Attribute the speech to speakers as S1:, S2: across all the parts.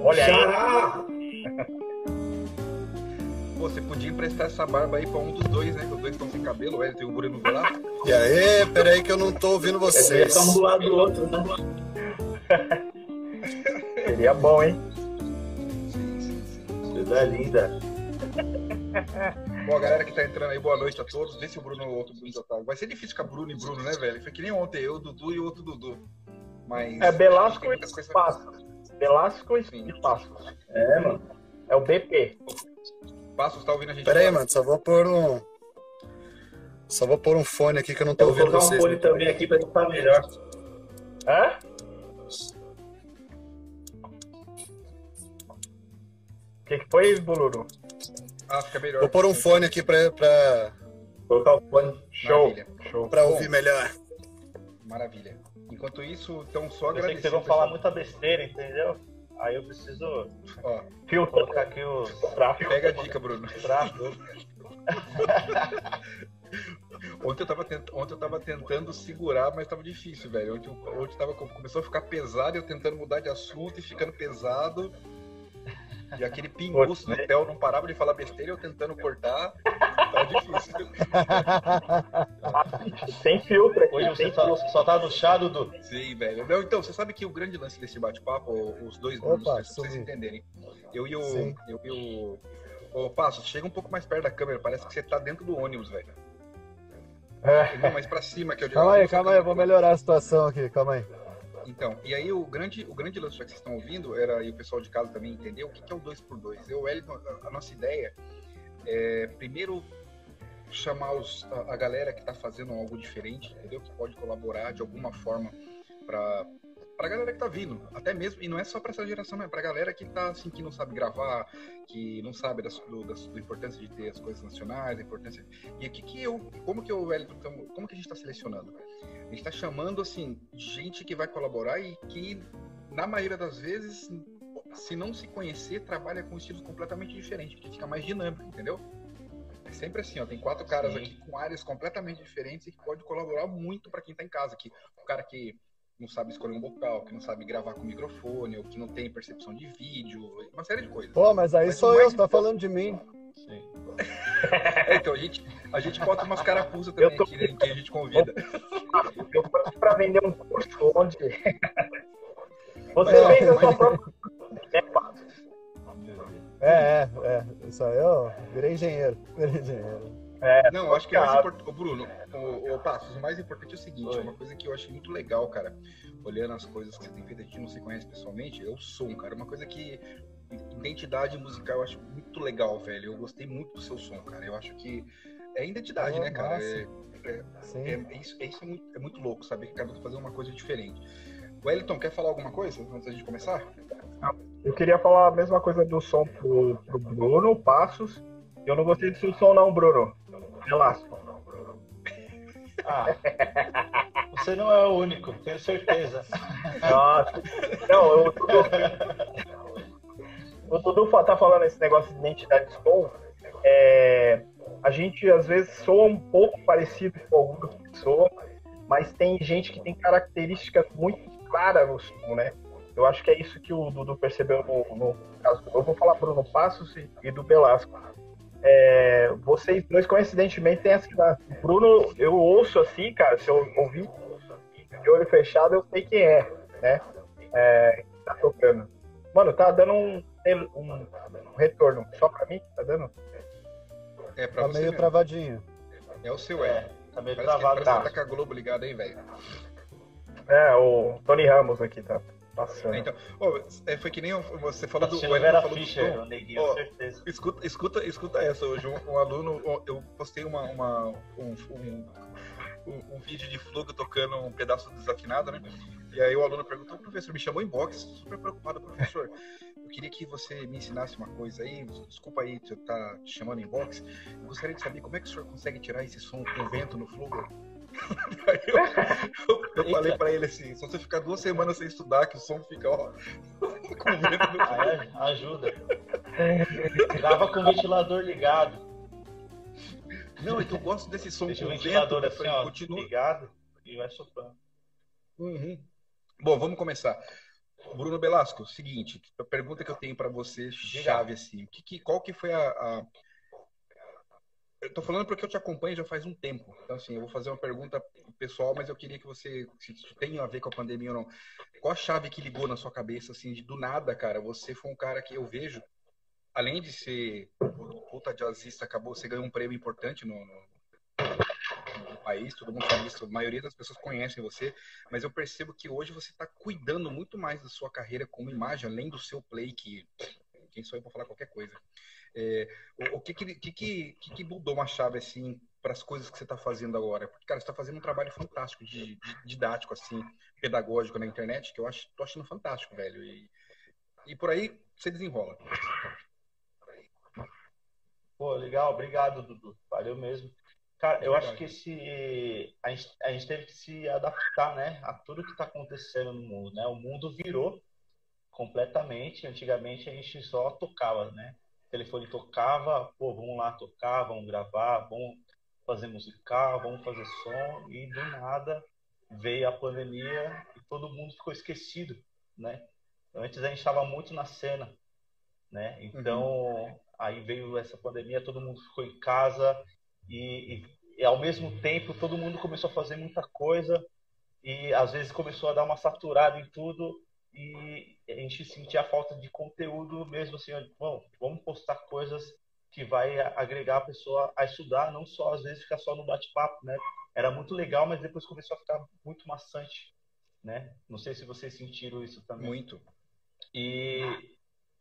S1: Olha aí.
S2: Xará!
S3: Você podia emprestar essa barba aí pra um dos dois, né? Que os dois estão sem cabelo, o Hélio e o Bruno Velasco.
S4: E aí, peraí que eu não tô ouvindo
S2: É
S4: vocês.
S2: um do lado do outro, né?
S1: Seria bom, hein?
S2: Coisa linda.
S3: Bom, a galera que tá entrando aí, boa noite a todos. Vê se o Bruno ou outro Bruno já tá. Vai ser difícil ficar Bruno e Bruno, né, velho? Foi que nem ontem, eu, Dudu e o outro Dudu. Mas.
S1: É Belasco e Passos. Belasco e Passos.
S2: É, mano.
S1: É o BP.
S3: Passos, tá ouvindo a gente?
S4: Peraí,
S3: agora?
S4: mano, só vou pôr um. Só vou pôr um fone aqui que eu não tô
S2: Eu vou
S4: ouvindo
S2: colocar um
S4: vocês.
S2: fone também aqui pra escutar melhor.
S1: Hã? O que, que foi, Buluru?
S3: Ah, fica melhor.
S4: Vou pôr um fone aqui pra, pra,
S2: Vou colocar o fone.
S1: Show.
S3: Maravilha.
S1: Show.
S4: pra
S3: Bom.
S4: ouvir melhor.
S3: Maravilha. Enquanto isso, então só
S5: Eu sei
S3: agradecer.
S5: que vocês vão
S3: o
S5: falar muita besteira, entendeu? Aí eu preciso
S3: Ó,
S1: Filtro.
S5: colocar aqui os
S1: Tráfego.
S3: pega a dica, Bruno.
S5: traços.
S3: Ontem eu, tava tent... Ontem eu tava tentando segurar, mas tava difícil, velho. Ontem, eu- ontem tava... começou a ficar pesado, eu tentando mudar de assunto e ficando pesado. E aquele pinguço do Theo não parava de falar besteira, eu tentando cortar. Tava difícil.
S1: Sem filtro aqui.
S5: Hoje você só,
S1: filtro.
S5: só tá no chá, Dudu.
S3: Sim, velho. Não, então, você sabe que o grande lance desse bate-papo, os dois
S4: Opa,
S3: pra vocês entenderem. Eu e o.
S4: Sim.
S3: Eu e o. Ô, Passo, chega um pouco mais perto da câmera, parece que você tá dentro do ônibus, velho.
S1: É.
S3: Não, mais pra cima que eu
S4: Calma aí, calma aí, eu vou melhorar a situação aqui, calma aí.
S3: Então, e aí o grande, o grande lance que vocês estão ouvindo, era, e o pessoal de casa também entendeu, o que, é o 2x2. Eu, Wellington, a, a nossa ideia é, primeiro, chamar os, a, a galera que está fazendo algo diferente, entendeu? Que pode colaborar de alguma forma para pra galera que tá vindo, até mesmo, e não é só para essa geração, é pra galera que tá assim, que não sabe gravar, que não sabe da, do, da, da importância de ter as coisas nacionais, a importância. E aqui que eu, como que eu, Wellington, então, como que a gente está selecionando? A gente está chamando assim gente que vai colaborar e que na maioria das vezes, se não se conhecer, trabalha com estilos completamente diferentes, que fica mais dinâmico, entendeu? É sempre assim, ó, tem quatro caras
S5: Sim.
S3: aqui com áreas completamente diferentes e que pode colaborar muito para quem tá em casa aqui. O cara que não sabe escolher um vocal, que não sabe gravar com microfone, ou que não tem percepção de vídeo, uma série de coisas.
S4: Pô, mas aí
S3: Mas
S4: sou eu, você tá falando de mim.
S5: Sim.
S3: É, então a gente, a gente bota umas carapuzas também
S1: tô-
S3: aqui, né, em quem a gente convida.
S1: Eu tô aqui pra vender um curso onde. Você
S3: Mas, ó,
S1: fez a
S3: mas-
S1: sua própria. É,
S4: É, é, é. Isso aí eu virei engenheiro. Virei engenheiro.
S1: É,
S3: Não, eu acho que o mais importante. Bruno, o, o Passos, o mais importante é o seguinte:
S5: Oi.
S3: uma coisa que eu achei muito legal, cara, olhando as coisas que você tem feito, a gente não se conhece pessoalmente, é o som, cara. Uma coisa que. Identidade musical eu acho muito legal, velho. Eu gostei muito do seu som, cara. Eu acho que. É identidade,
S4: Oh,
S3: né, cara? É, é, é- é isso, é, isso é, muito, é muito louco, saber que cada um tá fazendo uma coisa diferente. Wellington, quer falar alguma coisa antes da gente começar?
S1: Eu queria falar a mesma coisa do som pro, pro Bruno, Passos. Eu não gostei do seu som, não, Bruno. Velasco.
S5: Ah, você não é o único, tenho certeza.
S1: Nossa. Não, eu, o Dudu tá falando esse negócio de identidade de som. É, a gente às vezes soa um pouco parecido com algumas pessoas, mas tem gente que tem características muito claras no som, né? Eu acho que é isso que o Dudu percebeu no, no caso. Eu vou falar Bruno Passos e, e do Belasco. É, vocês dois, coincidentemente, têm essa idade. Bruno, eu ouço assim, cara, se eu ouvir de olho fechado, eu sei quem é, né? É, que tá tocando. Mano, tá dando um, um, um retorno. Só pra mim, tá dando?
S3: É pra
S4: Tá
S3: você
S4: meio
S3: mesmo.
S4: travadinho.
S3: É o seu, é.
S5: É, tá meio
S3: Parece que,
S5: travado.
S3: que
S5: Tá.
S3: tá com a Globo ligada aí, velho.
S1: É, o Tony Ramos aqui tá passando.
S3: Então, é, foi que nem você falou do.
S5: Tá
S3: o Wellington
S5: Vera
S3: falou do
S5: Fischer,
S3: som.
S5: o neguinho,
S3: Ó,
S5: certeza.
S3: Escuta, escuta, escuta essa. Hoje um, um aluno, eu postei uma, uma- um, um, um- um vídeo de Fluga tocando um pedaço desafinado, né? E aí o aluno perguntou, professor, me chamou em box, super preocupado, professor. Eu queria que você me ensinasse uma coisa aí, desculpa aí eu tá te chamando em box. Eu gostaria de saber como é que o senhor consegue tirar esse som com vento no Fluga. Eu, eu, eu falei pra ele assim, se você ficar duas semanas sem estudar, que o som fica, ó, com vento no
S5: Ah, é? Ajuda. Grava com o ventilador ligado.
S3: Não, é que eu gosto desse som
S5: Deixa o
S3: com
S5: ventilador
S3: vento. Eu
S5: assim, ó,
S3: continua,
S5: ligado. e vai soprando.
S3: Uhum. Bom, vamos começar. Bruno Belasco, seguinte, a pergunta que eu tenho para você, chave assim, que, que, qual que foi a, a... Eu tô falando porque eu te acompanho já faz um tempo. Então, assim, eu vou fazer uma pergunta pessoal, mas eu queria que você, se tem a ver com a pandemia ou não, qual a chave que ligou na sua cabeça, assim, de do nada, cara? Você foi um cara que eu vejo, além de ser puta jazzista, acabou, você ganhou um prêmio importante no, no no país, todo mundo sabe isso, a maioria das pessoas conhecem você, mas eu percebo que hoje você está cuidando muito mais da sua carreira como imagem, além do seu play, que quem sou eu para falar qualquer coisa. É, o, o que, que, que, que, mudou uma chave assim para as coisas que você está fazendo agora? Porque, cara, você está fazendo um trabalho fantástico, de, de, didático, assim, pedagógico na internet, que eu acho, tô achando fantástico, velho. E, e por aí você desenrola.
S5: Pô, legal, obrigado, Dudu. Valeu mesmo. Cara, eu acho que esse a gente, a gente teve que se adaptar, né, a tudo que está acontecendo no mundo, né? O mundo virou completamente. Antigamente a gente só tocava, né? O telefone tocava, pô, vamos lá tocar, vamos gravar, vamos fazer musical, vamos fazer som e do nada veio a pandemia e todo mundo ficou esquecido, né? Antes a gente estava muito na cena, né? Então uhum. aí veio essa pandemia, todo mundo ficou em casa e, e, e, ao mesmo tempo todo mundo começou a fazer muita coisa e às vezes começou a dar uma saturada em tudo e a gente sentia a falta de conteúdo mesmo assim, bom, vamos postar coisas que vai agregar a pessoa a estudar, não só às vezes ficar só no bate-papo, né? Era muito legal, mas depois começou a ficar muito maçante, né? Não sei se vocês sentiram isso também.
S3: Muito.
S5: E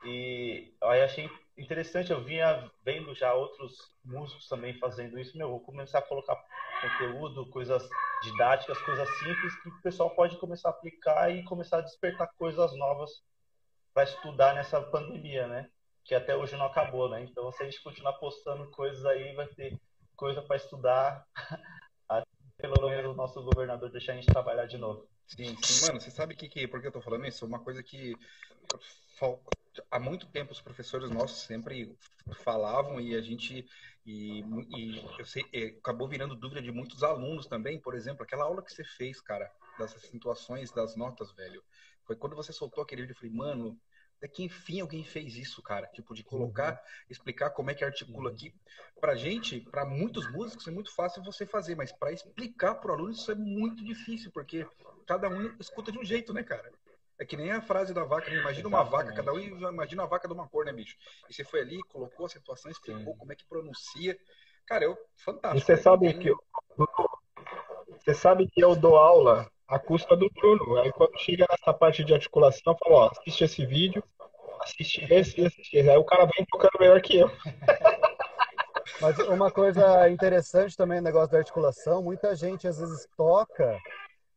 S5: e aí achei interessante, eu vinha vendo já outros músicos também fazendo isso. Meu, vou começar a colocar conteúdo, coisas didáticas, coisas simples que o pessoal pode começar a aplicar e começar a despertar coisas novas para estudar nessa pandemia, né? Que até hoje não acabou, né? Então, se a gente continuar postando coisas aí, vai ter coisa para estudar pelo menos o nosso governador deixar a gente trabalhar de novo.
S3: Sim, sim, mano, você sabe que, que por que eu tô falando isso? Uma coisa que há muito tempo os professores nossos sempre falavam e a gente e, e eu sei acabou virando dúvida de muitos alunos também por exemplo aquela aula que você fez cara dessas situações das notas velho. Foi quando você soltou aquele vídeo eu falei mano é que enfim alguém fez isso cara tipo de colocar uhum. explicar como é que articula aqui. Para gente para muitos músicos é muito fácil você fazer mas para explicar para o aluno isso é muito difícil porque cada um escuta de um jeito né cara é que nem a frase da vaca, né? imagina uma vaca, cada um imagina a vaca de uma cor, né, bicho? E você foi ali, colocou a situação, explicou Sim. como é que pronuncia. Cara, eu fantástico.
S6: E você sabe que eu, você sabe que eu dou aula à custa do Bruno. Aí quando chega nessa parte de articulação, eu falo, ó, assiste esse vídeo, assiste esse e assiste esse. Aí o cara vem tocando melhor que eu.
S4: Mas uma coisa interessante também no negócio da articulação, muita gente às vezes toca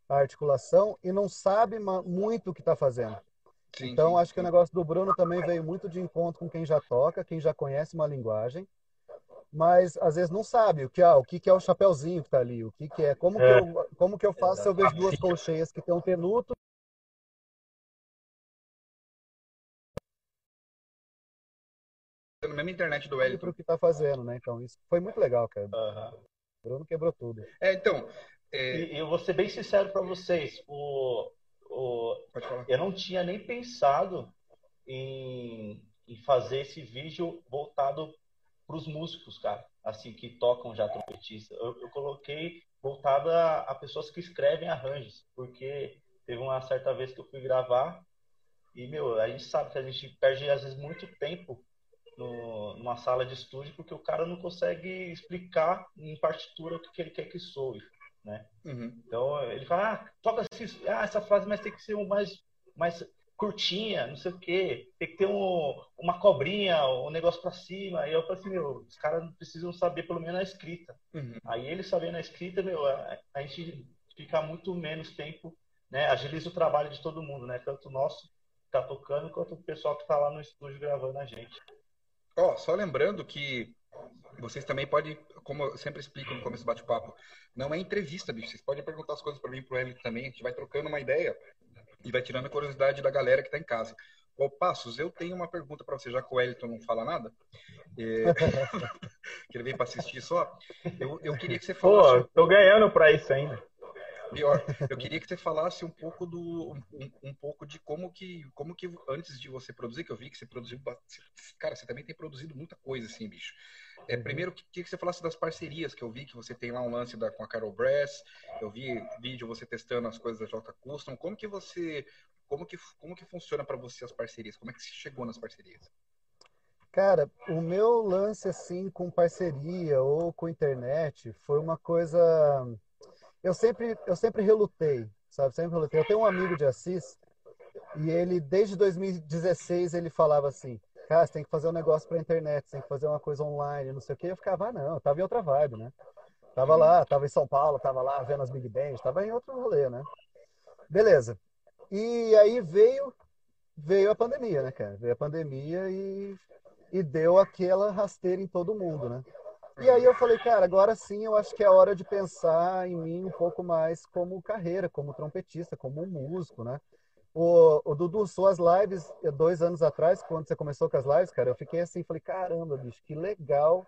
S4: a articulação e não sabe muito o que está fazendo. Sim, então, sim, acho que o negócio do Bruno também veio muito de encontro com quem já toca, quem já conhece uma linguagem, mas às vezes não sabe o que, ah, o que, que é o chapéuzinho que está ali, o que, que é, como, é. Que eu, como que eu faço se eu vejo duas colcheias que tem um tenuto
S3: na mesma internet do Wellington.
S4: O que está fazendo, né? Então, isso foi muito legal, cara. Uhum. O Bruno quebrou tudo.
S3: É, então,
S5: é... E eu vou ser bem sincero para vocês, o, o, eu não tinha nem pensado em, em fazer esse vídeo voltado para os músicos, cara, assim, que tocam já trompetista. Eu, eu coloquei voltado a, a, pessoas que escrevem arranjos, porque teve uma certa vez que eu fui gravar e, meu, a gente sabe que a gente perde, às vezes, muito tempo no, numa sala de estúdio porque o cara não consegue explicar em partitura o que ele quer que soe né? Uhum. Então ele fala, ah, toca assim, ah, essa frase mas tem que ser mais, mais curtinha, não sei o quê, tem que ter um, uma cobrinha, um negócio para cima. E eu falei assim, meu, os caras precisam saber pelo menos a escrita. Uhum. Aí eles sabendo a escrita, meu, a, a, gente fica muito menos tempo, né? Agiliza o trabalho de todo mundo, né? Tanto o nosso que tá tocando, quanto o pessoal que tá lá no estúdio gravando a gente.
S3: Ó, oh, só lembrando que vocês também podem, como eu sempre explico no começo do bate-papo, não é entrevista, bicho. Vocês podem perguntar as coisas para mim pro Hélio também. A gente vai trocando uma ideia e vai tirando a curiosidade da galera que está em casa. Ô, Passos, eu tenho uma pergunta para você, já que o Wellington não fala nada, é... que ele veio para assistir só. Eu, eu queria que você falasse.
S6: Pô, tô ganhando para isso ainda.
S3: Pior, eu queria que você falasse um pouco do um, um, pouco de como que como que antes de você produzir, que eu vi que você produziu, cara, você também tem produzido muita coisa assim, bicho. É, uhum. primeiro, queria que você falasse das parcerias, que eu vi que você tem lá um lance da, com a Carol Brass, eu vi vídeo você testando as coisas da J Custom. Como que você, como que, como que funciona para você as parcerias? Como é que você chegou nas parcerias?
S4: Cara, o meu lance assim com parceria ou com internet foi uma coisa. Eu sempre, eu sempre relutei, sabe? Sempre relutei. Eu tenho um amigo de Assis e ele, desde 2016, ele falava assim: cara, você tem que fazer um negócio pra internet, você tem que fazer uma coisa online, não sei o quê. Eu ficava, ah, não, eu tava em outra vibe, né? Tava lá, tava em São Paulo, tava lá vendo as Big Bands, tava em outro rolê, né? Beleza. E aí veio, veio a pandemia, né, cara? Veio a pandemia e, e deu aquela rasteira em todo mundo, né? E aí eu falei, cara, agora sim eu acho que é hora de pensar em mim um pouco mais como carreira, como trompetista, como músico, né? O, o Dudu, suas lives, dois anos atrás, quando você começou com as lives, cara, eu fiquei assim, falei, caramba, bicho, que legal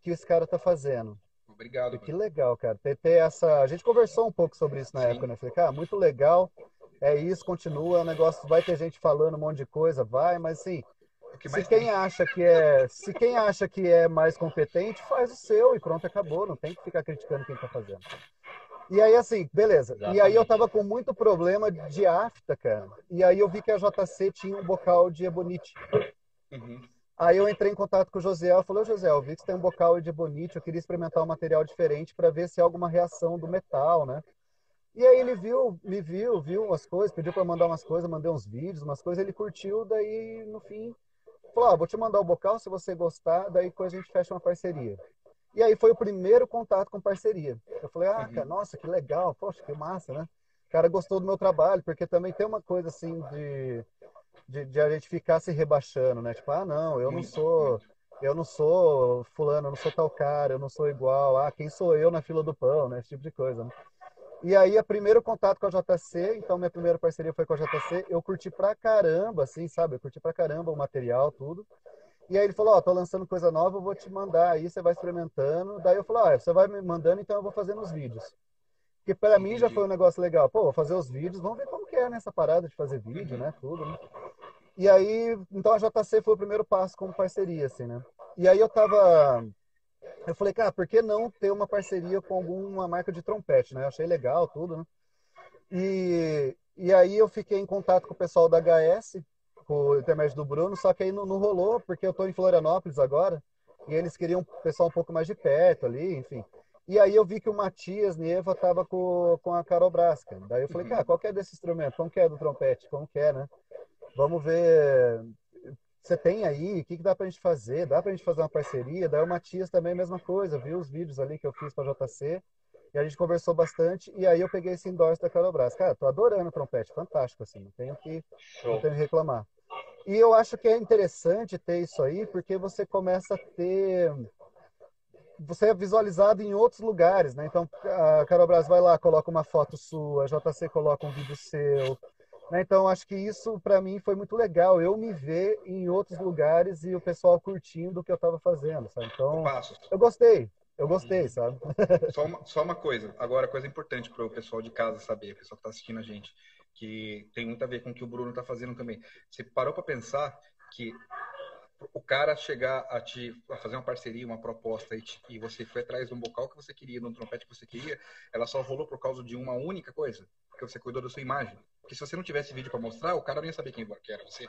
S4: que esse cara tá fazendo.
S3: Obrigado.
S4: E que legal, cara. Ter, ter, essa. A gente conversou um pouco sobre isso na Sim. época, né? Falei, cara, muito legal. É isso, continua. O negócio vai ter gente falando um monte de coisa, vai, mas assim. Que se quem tem... acha que é, se quem acha que é mais competente, faz o seu e pronto, acabou. Não tem que ficar criticando quem tá fazendo. E aí, assim, beleza. Exatamente. E aí eu tava com muito problema de afta, cara. E aí eu vi que a JC tinha um bocal de ebonite. Uhum. Aí eu entrei em contato com o José, eu falei, José, eu vi que você tem um bocal de ebonite, eu queria experimentar um material diferente para ver se há alguma reação do metal, né? E aí ele viu, me viu, viu umas coisas, pediu para mandar umas coisas, mandei uns vídeos, umas coisas, ele curtiu, daí no fim falou, ah, vou te mandar o bocal, se você gostar, daí a gente fecha uma parceria. E aí foi o primeiro contato com parceria. Eu falei, ah, cara, nossa, que legal, poxa, que massa, né? O cara gostou do meu trabalho, porque também tem uma coisa assim de, de, de a gente ficar se rebaixando, né? Tipo, ah, não, eu não sou, eu não sou fulano, eu não sou tal cara, eu não sou igual, ah, quem sou eu na fila do pão, né? Esse tipo de coisa, né? E aí, o primeiro contato com a JC, então minha primeira parceria foi com a JC, eu curti pra caramba, assim, sabe? Eu curti pra caramba o material, tudo. E aí ele falou, ó, oh, tô lançando coisa nova, eu vou te mandar aí, você vai experimentando. Daí eu falei, ó, oh, você vai me mandando, então eu vou fazendo os vídeos. Porque para mim já foi um negócio legal. Pô, vou fazer os vídeos, vamos ver como que é nessa parada de fazer vídeo, né, tudo, né? E aí, então a JC foi o primeiro passo como parceria, assim, né? E aí eu tava... Eu falei, cara, por que não ter uma parceria com alguma marca de trompete, né? Eu achei legal tudo, né? E, e aí eu fiquei em contato com o pessoal da HS, com o intermédio do Bruno, só que aí não, não rolou, porque eu estou em Florianópolis agora, e eles queriam o pessoal um pouco mais de perto ali, enfim. E aí eu vi que o Matias Neva tava com, com a Carol Brasca. Daí eu falei, uhum. cara, qual que é desse instrumento? Como que é do trompete? Como que é, né? Vamos ver. Você tem aí? O que, que dá pra gente fazer? Dá pra gente fazer uma parceria? Daí o Matias também a mesma coisa, viu os vídeos ali que eu fiz pra JC. E a gente conversou bastante. E aí eu peguei esse endorse da Carol Brasca. Cara, tô adorando o trompete, fantástico, assim. Não tenho que, não tenho que reclamar. E eu acho que é interessante ter isso aí, porque você começa a ter. Você é visualizado em outros lugares, né? Então, a Carol Brás vai lá, coloca uma foto sua, a JC coloca um vídeo seu. Né? Então, acho que isso, para mim, foi muito legal. Eu me ver em outros lugares e o pessoal curtindo o que eu estava fazendo, sabe? Então, eu gostei. Eu gostei, uhum. sabe?
S3: Só uma, só uma coisa. Agora, coisa importante para o pessoal de casa saber, o pessoal que está assistindo a gente que tem muito a ver com o que o Bruno está fazendo também. Você parou para pensar que o cara chegar a te a fazer uma parceria, uma proposta e, te, e, você foi atrás de um bocal que você queria, de um trompete que você queria, ela só rolou por causa de uma única coisa, porque você cuidou da sua imagem. Porque se você não tivesse vídeo para mostrar, o cara não ia saber quem era você.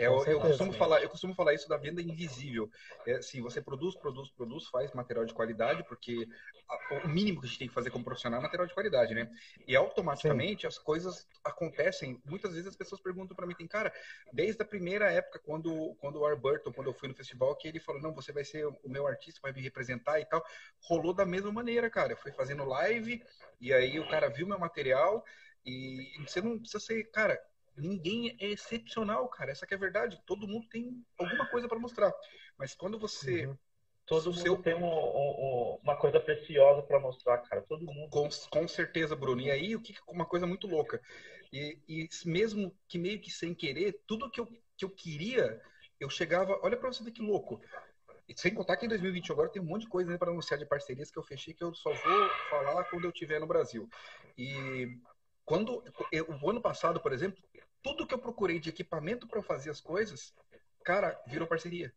S3: É, eu, eu, costumo falar, eu costumo falar isso da venda invisível. É assim, você produz, produz, produz, faz material de qualidade, porque a, o mínimo que a gente tem que fazer como profissional é material de qualidade, né? E automaticamente Sim. as coisas acontecem. Muitas vezes as pessoas perguntam para mim, tem cara, desde a primeira época, quando, quando o Arburton, quando eu fui no festival, que ele falou, não, você vai ser o meu artista, vai me representar e tal. Rolou da mesma maneira, cara. Eu fui fazendo live, e aí o cara viu meu material, e você não precisa ser, cara, ninguém é excepcional, cara. Essa é a verdade. Todo mundo tem alguma coisa para mostrar. Mas quando você. Uhum.
S5: Todo mundo seu... tem um, um, uma coisa preciosa para mostrar, cara. Todo mundo.
S3: Com, com certeza, Bruno. E aí, o que uma coisa muito louca. E, e mesmo que meio que sem querer, tudo que eu, que eu queria, eu chegava. Olha para você ver que louco. sem contar que em 2021 agora tem um monte de coisa né, para anunciar de parcerias que eu fechei que eu só vou falar quando eu estiver no Brasil. E quando eu, o ano passado, por exemplo, tudo que eu procurei de equipamento para fazer as coisas, cara, virou parceria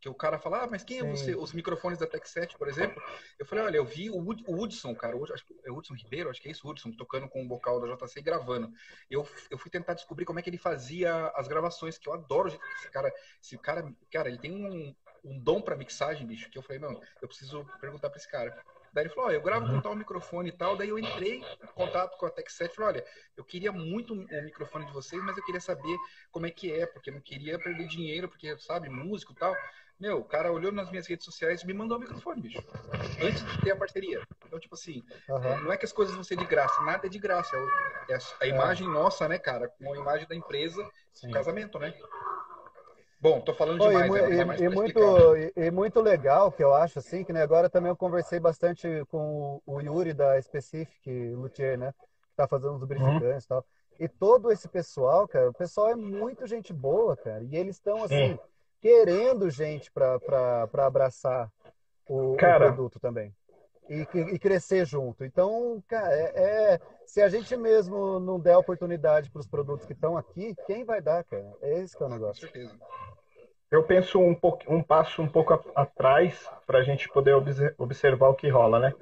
S3: que o cara fala, ah, mas quem é você? Os microfones da Tech 7, por exemplo. Eu falei, olha, eu vi o, o Hudson, cara, o, acho que é o Hudson Ribeiro, acho que é isso, o Hudson, tocando com o vocal da JC e gravando. Eu, eu fui tentar descobrir como é que ele fazia as gravações, que eu adoro esse cara. Esse cara, cara, ele tem um, um dom para mixagem, bicho, que eu falei, não, eu preciso perguntar para esse cara. Daí ele falou, ó, eu gravo com tal microfone e tal. Daí eu entrei em contato com a Tech 7 e falei, olha, eu queria muito o microfone de vocês, mas eu queria saber como é que é, porque eu não queria perder dinheiro, porque, sabe, músico e tal. Meu, o cara olhou nas minhas redes sociais e me mandou o microfone, bicho. Antes de ter a parceria. Então, tipo assim, uhum. não é que as coisas vão ser de graça, nada é de graça. É, é a, imagem é. nossa, né, cara? Com a imagem da empresa, o casamento, né? Bom, tô falando demais.
S4: Pô, e,
S3: é,
S4: e, muito, e, e, muito legal que eu acho, assim, que né, agora também eu conversei bastante com o Yuri da Specific Luthier, né? Que tá fazendo os lubrificantes uhum. e tal. E todo esse pessoal, cara, o pessoal é muito gente boa, cara. E eles estão, assim, querendo gente para abraçar o, cara, o, produto também. E, e, crescer junto. Então, cara, é, é, se a gente mesmo não der oportunidade para os produtos que estão aqui, quem vai dar, cara? É esse que é o negócio. Com certeza.
S1: Eu penso um, pouco, um passo um pouco atrás para a gente poder observar o que rola, né?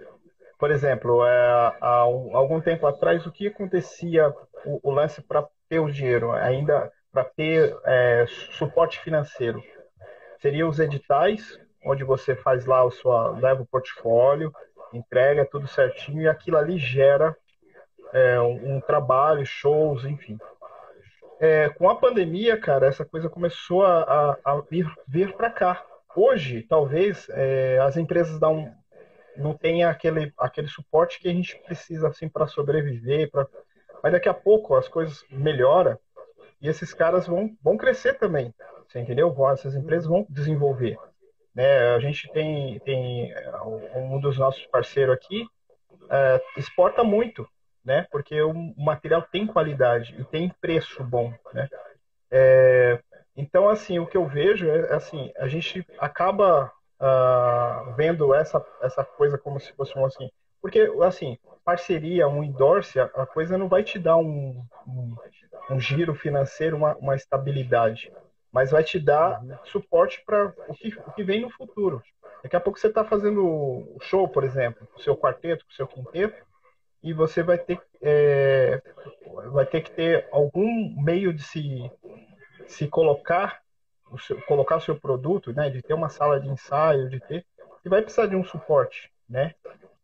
S1: Por exemplo, é, há algum tempo atrás, o que acontecia, o, o lance para ter o dinheiro, ainda para ter é, suporte financeiro. Seria os editais, onde você faz lá o sua leva o portfólio, entrega tudo certinho e aquilo ali gera é, um, um, trabalho, shows, enfim. É, com a pandemia, cara, essa coisa começou a, a, a vir, vir para cá. Hoje, talvez é, as empresas dão, não tenham aquele, aquele suporte que a gente precisa assim para sobreviver, pra... mas daqui a pouco as coisas melhoram e esses caras vão, vão crescer também, você entendeu? Essas empresas vão desenvolver. Né? A gente tem, tem um dos nossos parceiros aqui, uh, exporta muito, né? porque o material tem qualidade e tem preço bom. Né? É, então, assim, o que eu vejo é assim, a gente acaba uh, vendo essa, essa coisa como se fosse um assim, porque, assim, parceria, um endorse, a coisa não vai te dar um, um, um giro financeiro, uma, uma, estabilidade, mas vai te dar suporte para o que, o que vem no futuro. Daqui a pouco você está fazendo o show, por exemplo, com o seu quarteto, com o seu quinteto, e você vai ter, é, vai ter que ter algum meio de se, se colocar, o seu, colocar o seu produto, né, de ter uma sala de ensaio, de ter, e vai precisar de um suporte, né?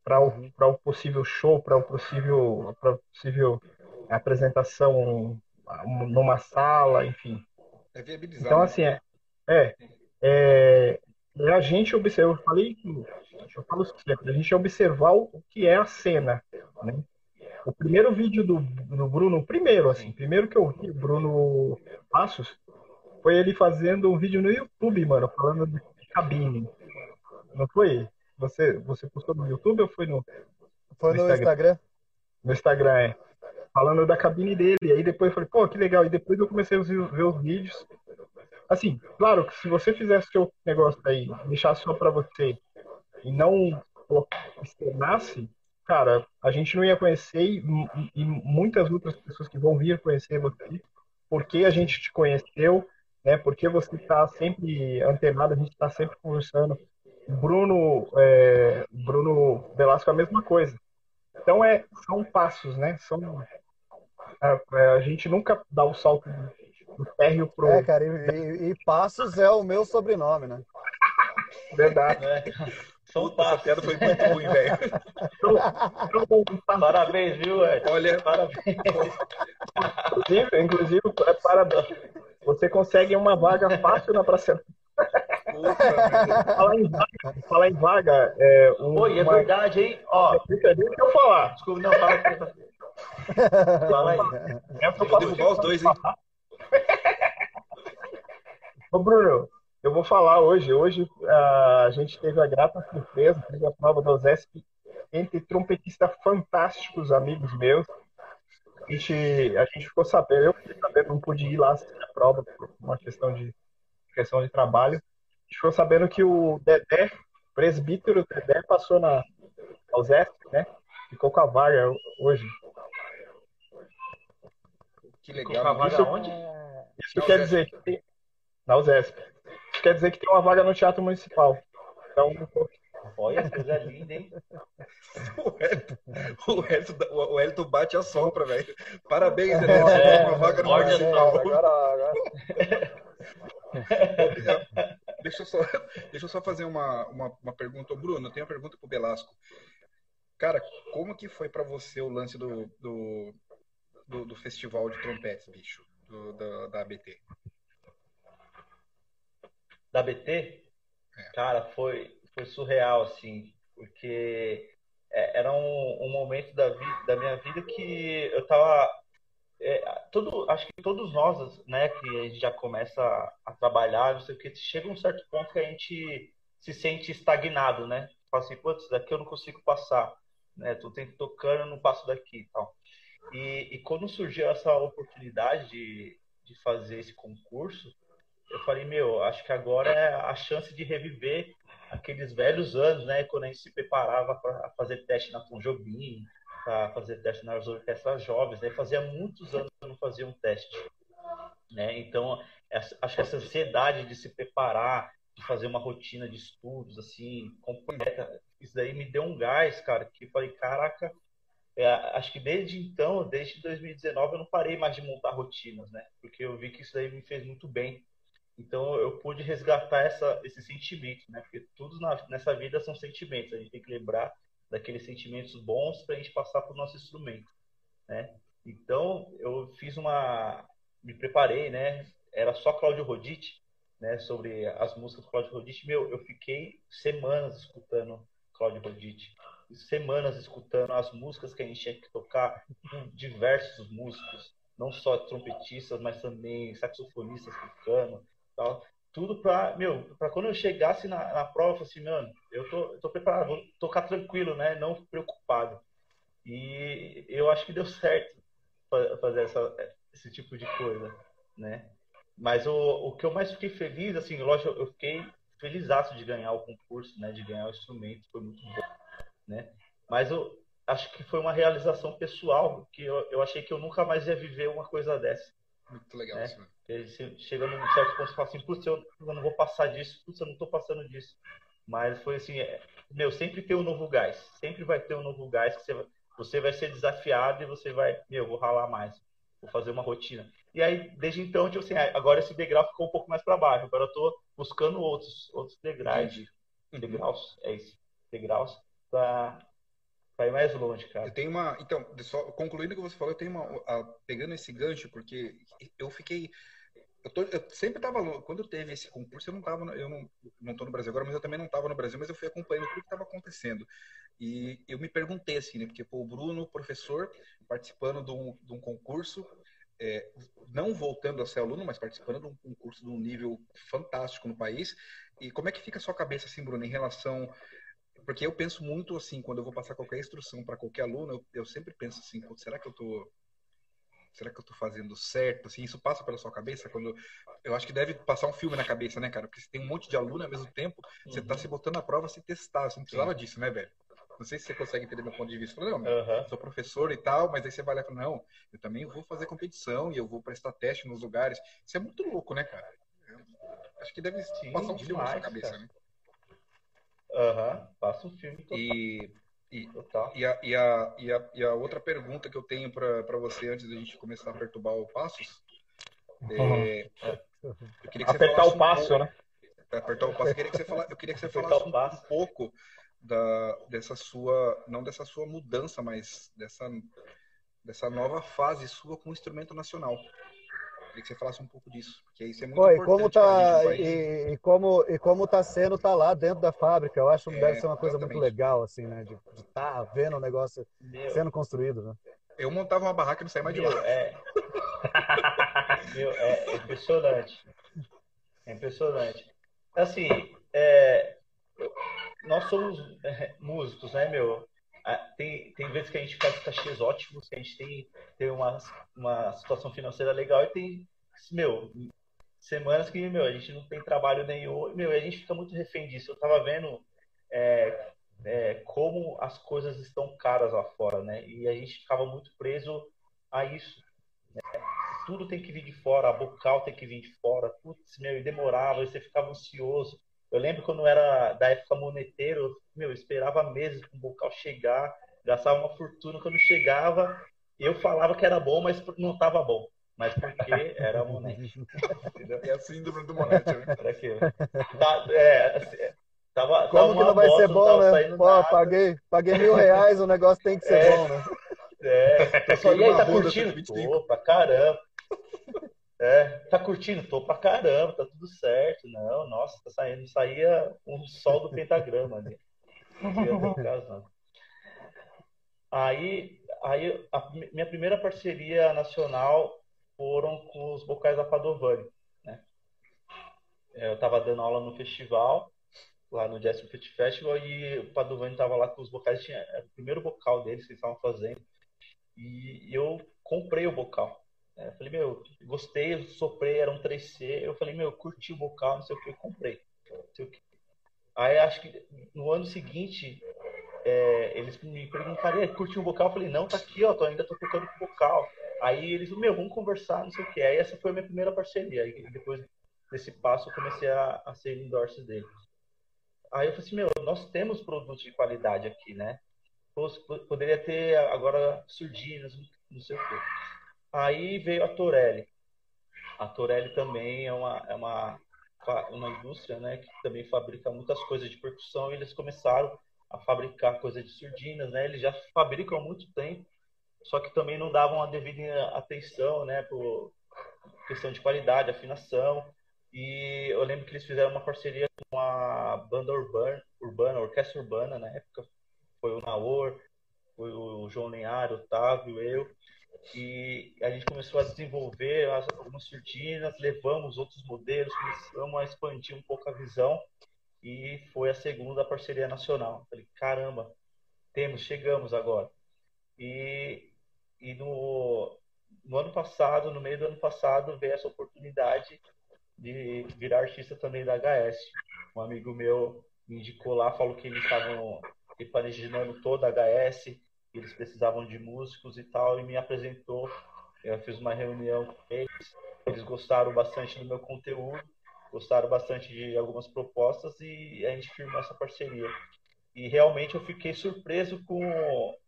S1: para o, para o possível show, para o possível, possível apresentação numa sala, enfim.
S3: É viabilizar.
S1: Então, né? assim, é, é, é, é a gente observar, eu falei que, eu falo sempre, a gente observar o que é a cena, né? O primeiro vídeo do, do Bruno, primeiro, assim, primeiro que eu vi, Bruno Passos, foi ele fazendo um vídeo no YouTube, mano, falando de cabine. Não foi? Você, você postou no YouTube ou foi no.
S4: Foi no, no Instagram? Instagram?
S1: No Instagram, é. Falando da cabine dele. E aí depois eu falei, pô, que legal. E depois eu comecei a ver os vídeos. Assim, claro que se você fizesse seu negócio aí, deixasse só pra você e não externasse, cara, a gente não ia conhecer e, e, muitas outras pessoas que vão vir conhecer você, porque a gente te conheceu, né? Porque você está sempre antenado, a gente está sempre conversando. Bruno, é, Bruno Velasco a mesma coisa. Então é, são passos, né? São, a, é, a gente nunca dá o salto do térreo pro.
S4: É, cara, e, e, Passos é o meu sobrenome, né?
S1: Verdade.
S3: É. São Puta, essa piada foi muito ruim, velho.
S5: parabéns, viu, Ed?
S3: Olha, parabéns.
S1: Inclusive, inclusive, é, parabéns. Você consegue uma vaga fácil na Praça falar, em vaga, falar em vaga, é,
S5: um, Oi, é uma... verdade, hein? Ó,
S1: deixa eu falar.
S5: Desculpa, não, fala
S3: Fala aí. É, eu vou derrubar os dois, hein?
S1: Ô, Bruno, eu vou falar hoje. Hoje a gente teve a grata surpresa, teve a prova do OSESP entre trompetistas fantásticos, amigos meus. A gente, a gente ficou sabendo, eu fiquei sabendo, não pude ir lá assistir a prova por uma questão de questão de trabalho.
S6: ficou sabendo que o Dedé, presbítero Dedé, passou na USESP, né? Ficou com a vaga hoje.
S3: Que legal.
S6: vaga isso, onde? Isso na quer dizer que tem, na USESP. Isso quer dizer que tem uma vaga no Teatro Municipal. Então,
S5: Olha, coisa linda, hein?
S3: O Elton, o Elton bate a sombra, velho. Parabéns, Dedé. É, uma vaga no Municipal. Agora, agora. deixa, eu só, deixa eu só fazer uma, uma, uma pergunta. Bruno, eu tenho uma pergunta pro Belasco. Cara, como que foi para você o lance do, do, do, do, festival de trompetes, bicho? Do, da, da ABT?
S5: Da ABT? É. Cara, foi, foi surreal, assim, porque é, era um, um momento da, vi, da minha vida que eu tava é, todo, acho que todos nós, né, que a gente já começa a, a, trabalhar, não sei o que, chega um certo ponto que a gente se sente estagnado, né? Fala assim, putz, daqui eu não consigo passar, né? Tô tentando tocando, não passo daqui e tal. E, e quando surgiu essa oportunidade de, de fazer esse concurso, eu falei, meu, acho que agora é a chance de reviver aqueles velhos anos, né? Quando a gente se preparava para fazer teste na Tom Jobim, para fazer teste nas orquestras jovens, né? Fazia muitos anos que eu não fazia um teste, né? Então, essa, acho que essa ansiedade de se preparar, de fazer uma rotina de estudos, assim, completa, isso daí me deu um gás, cara, que falei, caraca, é, acho que desde então, desde 2019, eu não parei mais de montar rotinas, né? Porque eu vi que isso daí me fez muito bem. Então eu pude resgatar essa, esse sentimento, né? Porque tudo na, nessa vida são sentimentos. A gente tem que lembrar daqueles sentimentos bons para a gente passar para o nosso instrumento, né? Então eu fiz uma, me preparei, né? Era só Cláudio Roditi, né? Sobre as músicas do Cláudio Roditi, meu, eu fiquei semanas escutando Cláudio Roditi, semanas escutando as músicas que a gente tinha que tocar com diversos músicos, não só trompetistas, mas também saxofonistas tocando, tal tudo para meu, para quando eu chegasse na, na prova, eu assim, mano, eu tô, eu tô preparado, vou tocar tranquilo, né? Não preocupado. E eu acho que deu certo fazer essa, esse tipo de coisa, né? Mas o, o que eu mais fiquei feliz, assim, lógico, eu fiquei feliz de ganhar o concurso, né? De ganhar o instrumento, foi muito bom, né? Mas eu acho que foi uma realização pessoal que eu, eu achei que eu nunca mais ia viver uma coisa dessa.
S3: Muito legal,
S5: né? Senhor. Chega num certo ponto e fala assim, putz, eu, não vou passar disso, putz, eu não tô passando disso. Mas foi assim, é, meu, sempre tem um novo gás. Sempre vai ter um novo gás que você vai, você vai ser desafiado e você vai, meu, vou ralar mais. Vou fazer uma rotina. E aí, desde então, tipo assim, agora esse degrau ficou um pouco mais para baixo. Agora eu tô buscando outros, outros degraus. Degraus, é isso. Degraus Vai mais longe, cara.
S3: Eu tenho uma. Então, só concluindo o que você falou, eu tenho uma. A, pegando esse gancho, porque eu fiquei. Eu, tô, eu sempre estava. Quando teve esse concurso, eu não estava. Eu não, não tô no Brasil agora, mas eu também não estava no Brasil, mas eu fui acompanhando tudo que estava acontecendo. E eu me perguntei assim, né? Porque pô, o Bruno, professor, participando de um, de um concurso, é, não voltando a ser aluno, mas participando de um concurso de um nível fantástico no país. E como é que fica a sua cabeça, assim, Bruno, em relação porque eu penso muito assim, quando eu vou passar qualquer instrução para qualquer aluno, eu, eu, sempre penso assim, será que eu tô será que eu tô fazendo certo? Assim, isso passa pela sua cabeça quando eu acho que deve passar um filme na cabeça, né, cara? Porque você tem um monte de aluno ao mesmo tempo, uhum. você tá uhum. se botando à prova se testar, você não precisava Sim. disso, né, velho? Não sei se você consegue entender meu ponto de vista. Falei, não, uhum. sou professor e tal, mas aí você vai lá e fala, não, eu também vou fazer competição e eu vou prestar teste nos lugares. Isso é muito louco, né, cara? Eu acho que deve Sim, passar um filme demais, na sua cabeça, cara. né?
S5: Aham, passa um filme
S3: total. E, e, total. E, a, e, a, e, a, e a outra pergunta que eu tenho para você antes da gente começar a perturbar o Passos é,
S6: eu queria que Apertar o passo, um pouco, né?
S3: Apertar o passo. Eu queria que você, fala, eu queria que você falasse um, um, pouco da, dessa sua, não dessa sua mudança, mas dessa, dessa nova fase sua com o instrumento nacional. Queria que você falasse um pouco disso, porque isso é muito Oi,
S4: importante. Como tá, e, e, como, e como tá sendo tá lá dentro da fábrica, eu acho que é, deve ser uma coisa exatamente. muito legal, assim, né? De estar tá vendo o negócio Meu. sendo construído, né?
S3: Eu montava uma barraca e não saía mais de lá.
S5: É... Meu, é impressionante. É impressionante. Assim, é... nós somos é, músicos, né, meu? Tem, tem vezes que a gente faz cachês ótimos, que a gente tem, tem uma, uma situação financeira legal e tem, meu, semanas que, meu, a gente não tem trabalho nenhum, meu, a gente fica muito refém disso. Eu tava vendo é, é, como as coisas estão caras lá fora, né? E a gente ficava muito preso a isso. Né? Tudo tem que vir de fora, a bocal tem que vir de fora. Putz, meu, e demorava, e você ficava ansioso. Eu lembro quando era da época moneteiro, meu, eu esperava meses para o bocal chegar, gastava uma fortuna quando chegava. Eu falava que era bom, mas não estava bom. Mas porque era Monete.
S3: É a síndrome do Monete, né?
S5: Era aquilo. Tá, é, assim, tava,
S4: Como
S5: tava
S4: que não vai ser bom, né? Pô,
S5: nada.
S4: paguei, paguei mil reais, o negócio tem que ser
S5: É.
S4: bom, né?
S5: É, pessoal, e aí, tá curtindo?
S3: 125.
S5: Tô pra caramba. É, tá curtindo? Tô pra caramba, tá tudo certo. Não, nossa, tá saindo, saía um sol do pentagrama ali. Não. Aí, aí a mi- minha primeira parceria nacional foram com os Bocais da Padovani, né? É, Eu tava dando aula no festival, lá no Jazz Fit Festival, e o Padovani tava lá com os bocais, tinha, era o primeiro bocal deles que eles estavam fazendo. E eu comprei o bocal. Eu falei, meu, gostei, soprei, era um 3C. Eu falei, meu, curti o bocal, não sei o que, eu comprei. O que. Aí acho que no ano seguinte, é, eles me perguntaram, "E aí, curtiu o bocal? Eu falei, não, tá aqui, ó, tô, ainda tô tocando com o bocal. Aí eles, meu, vamos conversar, não sei o que. Aí essa foi a minha primeira parceria. Aí depois desse passo eu comecei a, a ser endorse deles. Aí eu falei assim, meu, nós temos produtos de qualidade aqui, né? Poderia ter agora surdinas, não sei o quê. Aí veio a Torelli. A Torelli também é uma, é uma, uma indústria, né, que também fabrica muitas coisas de percussão e eles começaram a fabricar coisas de surdinas, né? Eles já fabricam há muito tempo, só que também não davam a devida atenção, né, por questão de qualidade, afinação. E eu lembro que eles fizeram uma parceria com a banda urbana, urbana orquestra urbana na época. Foi o Naor, foi o João Lenharo, o Otávio, eu. E a gente começou a desenvolver as- algumas surdinas, levamos outros modelos, começamos a expandir um pouco a visão. E foi a segunda parceria nacional. Falei, caramba, temos, chegamos agora. E, e no, no ano passado, no meio do ano passado, veio essa oportunidade de virar artista também da HS. Um amigo meu me indicou lá, falou que eles estavam repaginando toda a HS, eles precisavam de músicos e tal, e me apresentou. Eu fiz uma reunião com eles, eles gostaram bastante do meu conteúdo, gostaram bastante de algumas propostas e a gente firmou essa parceria. E realmente eu fiquei surpreso com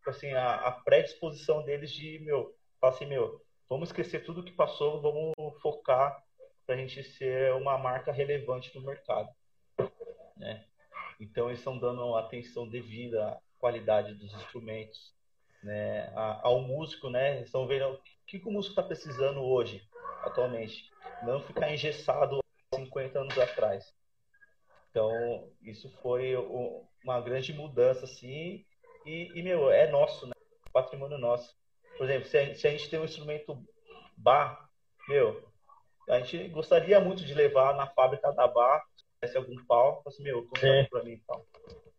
S5: assim, a, a predisposição deles de, meu, falar assim, meu, vamos esquecer tudo que passou, vamos focar para a gente ser uma marca relevante no mercado. Né? Então, eles estão dando atenção devida qualidade dos instrumentos, né? Ao músico, né? Estão vendo o que, que o músico está precisando hoje, atualmente. Não ficar engessado 50 anos atrás. Então, isso foi uma grande mudança, assim, e, e, meu, é nosso, né? Patrimônio nosso. Por exemplo, se a, se a gente tem um instrumento bar, meu, a gente gostaria muito de levar na fábrica da bar, se algum pau, assim, meu, compra para mim pau.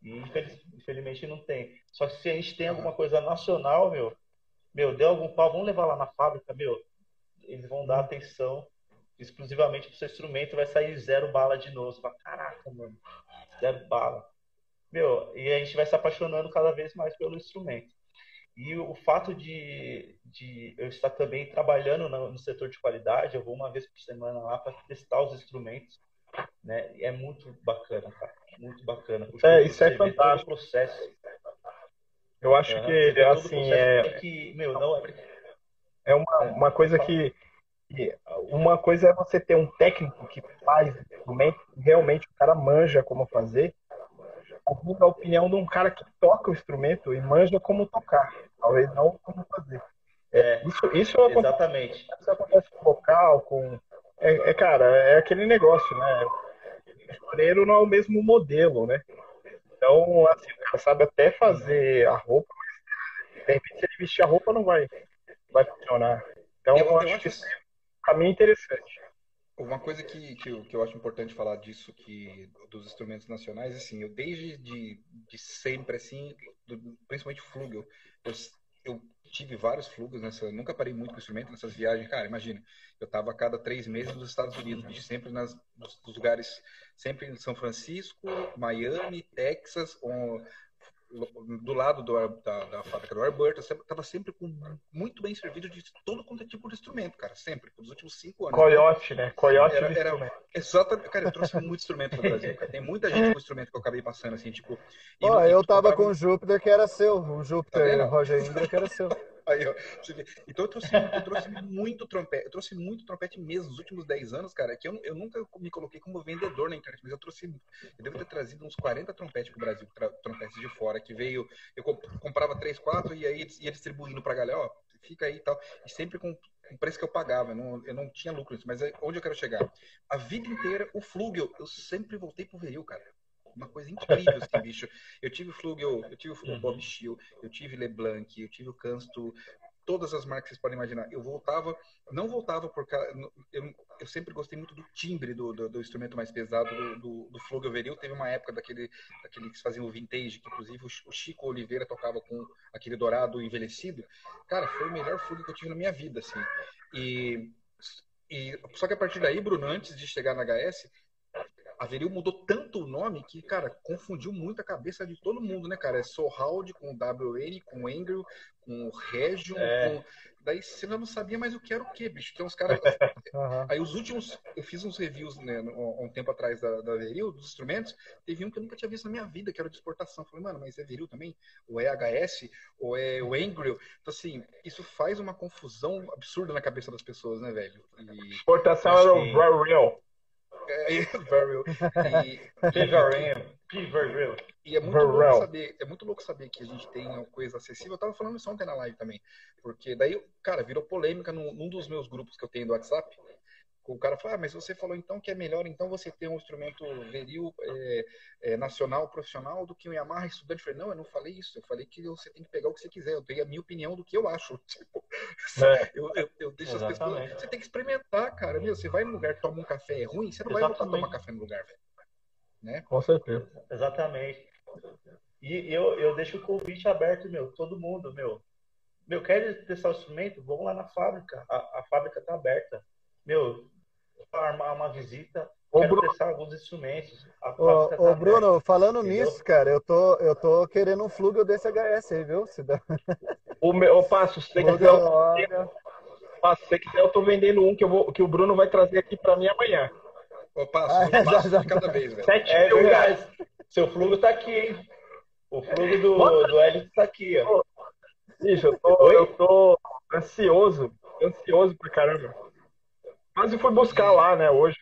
S5: E infeliz, infelizmente não tem. Só que se a gente tem alguma coisa nacional, meu, meu, deu algum pau, vamos levar lá na fábrica, meu, eles vão dar atenção exclusivamente pro seu instrumento, vai sair zero bala de novo. Fala, caraca, mano, zero bala. Meu, e a gente vai se apaixonando cada vez mais pelo instrumento. E o fato de, de eu estar também trabalhando no, no, setor de qualidade, eu vou uma vez por semana lá para testar os instrumentos, né? É muito bacana, cara. Muito bacana.
S6: É, isso é fantástico.
S5: processo.
S6: Eu acho é, que, assim, é...
S5: Que, meu, não é...
S6: É uma, uma coisa que... Uma coisa é você ter um técnico que faz realmente o cara manja como fazer, ouvindo a opinião de um cara que toca o instrumento e manja como tocar, talvez não como fazer.
S5: É,
S6: isso, isso
S5: exatamente.
S6: Acontece, isso acontece com vocal, com. É, é, cara, é aquele negócio, né? O floreiro não é o mesmo modelo, né? Então, assim, o cara sabe até fazer a roupa, mas de repente, se ele vestir a roupa, não vai, vai funcionar. Então, eu, eu acho, acho que isso é um caminho interessante.
S3: Uma coisa que, que, eu, que eu acho importante falar disso, que dos instrumentos nacionais, assim, eu desde de, de sempre, assim, do, principalmente flugel, eu, eu tive vários flugos nessa, nunca parei muito com o instrumento nessas viagens, cara, imagina, eu tava a cada três meses nos Estados Unidos, sempre nas, nos, lugares, sempre em São Francisco, Miami, Texas, do lado do, da, da, fábrica do Alberta, estava sempre com, muito bem servido de todo quanto é tipo de instrumento, cara, sempre, pelos últimos cinco anos.
S6: Coyote, né? Coyote
S3: era, era Exatamente, cara, eu trouxe muito instrumento pro Brasil, cara. Tem muita gente com instrumento que eu acabei passando, assim, tipo...
S4: Ó, eu tava com um Júpiter que era seu, um Júpiter tá Roger Indra que era seu.
S3: Aí, ó, então eu trouxe, eu trouxe muito trompete, eu trouxe muito trompete mesmo nos últimos 10 anos, cara, que eu, eu nunca me coloquei como vendedor na internet, mas eu trouxe, eu devo ter trazido uns 40 trompetes pro Brasil, trompetes de fora, que veio, eu comprava 3, 4 e aí ia distribuindo pra galera, ó, fica aí e tal, e sempre com o preço que eu pagava, eu não, eu não tinha lucro, mas é onde eu quero chegar? A vida inteira, o Flugel, eu sempre voltei pro Veril, cara uma coisa incrível, assim, bicho. Eu tive o Flugel, eu tive o Bob Schill, eu tive Leblanc, eu tive o Cansto, todas as marcas que vocês podem imaginar. Eu voltava, não voltava porque eu, eu sempre gostei muito do timbre do, do, do instrumento mais pesado do, do, do Flugel Veril. Teve uma época daquele, daquele que faziam o vintage, que inclusive o Chico Oliveira tocava com aquele dourado envelhecido. Cara, foi o melhor Flugel que eu tive na minha vida, assim. E, e só que a partir daí, Bruno, antes de chegar na HS, a Veril mudou tanto o nome que, cara, confundiu muito a cabeça de todo mundo, né, cara? É Sohaldi com WN, com Angel, com Region, é. com... Daí você não sabia mais o que era o que, bicho. Tem uns caras. uhum. Aí os últimos. Eu fiz uns reviews, né, um tempo atrás da, da Veril, dos instrumentos. Teve um que eu nunca tinha visto na minha vida, que era de exportação. Eu falei, mano, mas é Veril também? Ou é HS? Ou é o Angel? Então, assim, isso faz uma confusão absurda na cabeça das pessoas, né, velho?
S6: E... Exportação era o Real.
S3: É, very
S6: E.
S3: E é muito louco saber, é muito louco saber que a gente tem uma coisa acessível. Eu tava falando isso ontem na live também, porque daí, cara, virou polêmica num, num dos meus grupos que eu tenho do WhatsApp o cara fala, ah, mas você falou então que é melhor então você ter um instrumento veril é, é, nacional, profissional, do que um Yamaha estudante. Eu falei, não, eu não falei isso. Eu falei que você tem que pegar o que você quiser. Eu dei a minha opinião do que eu acho. Tipo, é. eu, eu, eu, deixo Exatamente. as pessoas. Você tem que experimentar, cara. Meu, você vai no lugar, toma um café, é ruim, você não Exatamente. vai voltar a tomar café no lugar, velho. Né?
S6: Com certeza.
S5: Exatamente. E eu, eu deixo o convite aberto, meu, todo mundo, meu. Meu, quer testar o instrumento? Vamos lá na fábrica. A, a fábrica tá aberta. Meu, armar uma visita, ô, quero Bruno, testar alguns instrumentos.
S4: Ô, tá ô Bruno, falando entendeu? nisso, cara, eu tô, eu tô querendo um Flugel desse HS aí, viu? Se dá...
S6: O meu, ô, Passo, se você quiser, eu, Passo, se você quiser, eu tô vendendo um que, eu vou, que o Bruno vai trazer aqui pra mim amanhã.
S3: Ô, Passo, ah, um passo já, já, cada vez, velho.
S5: Sete é, mil reais. Seu Flugel tá aqui, hein? O Flugel do, do Hélio tá aqui, ó.
S6: Ixi, eu tô, eu tô ansioso, ansioso pra caramba. Quase fui buscar lá, né, hoje.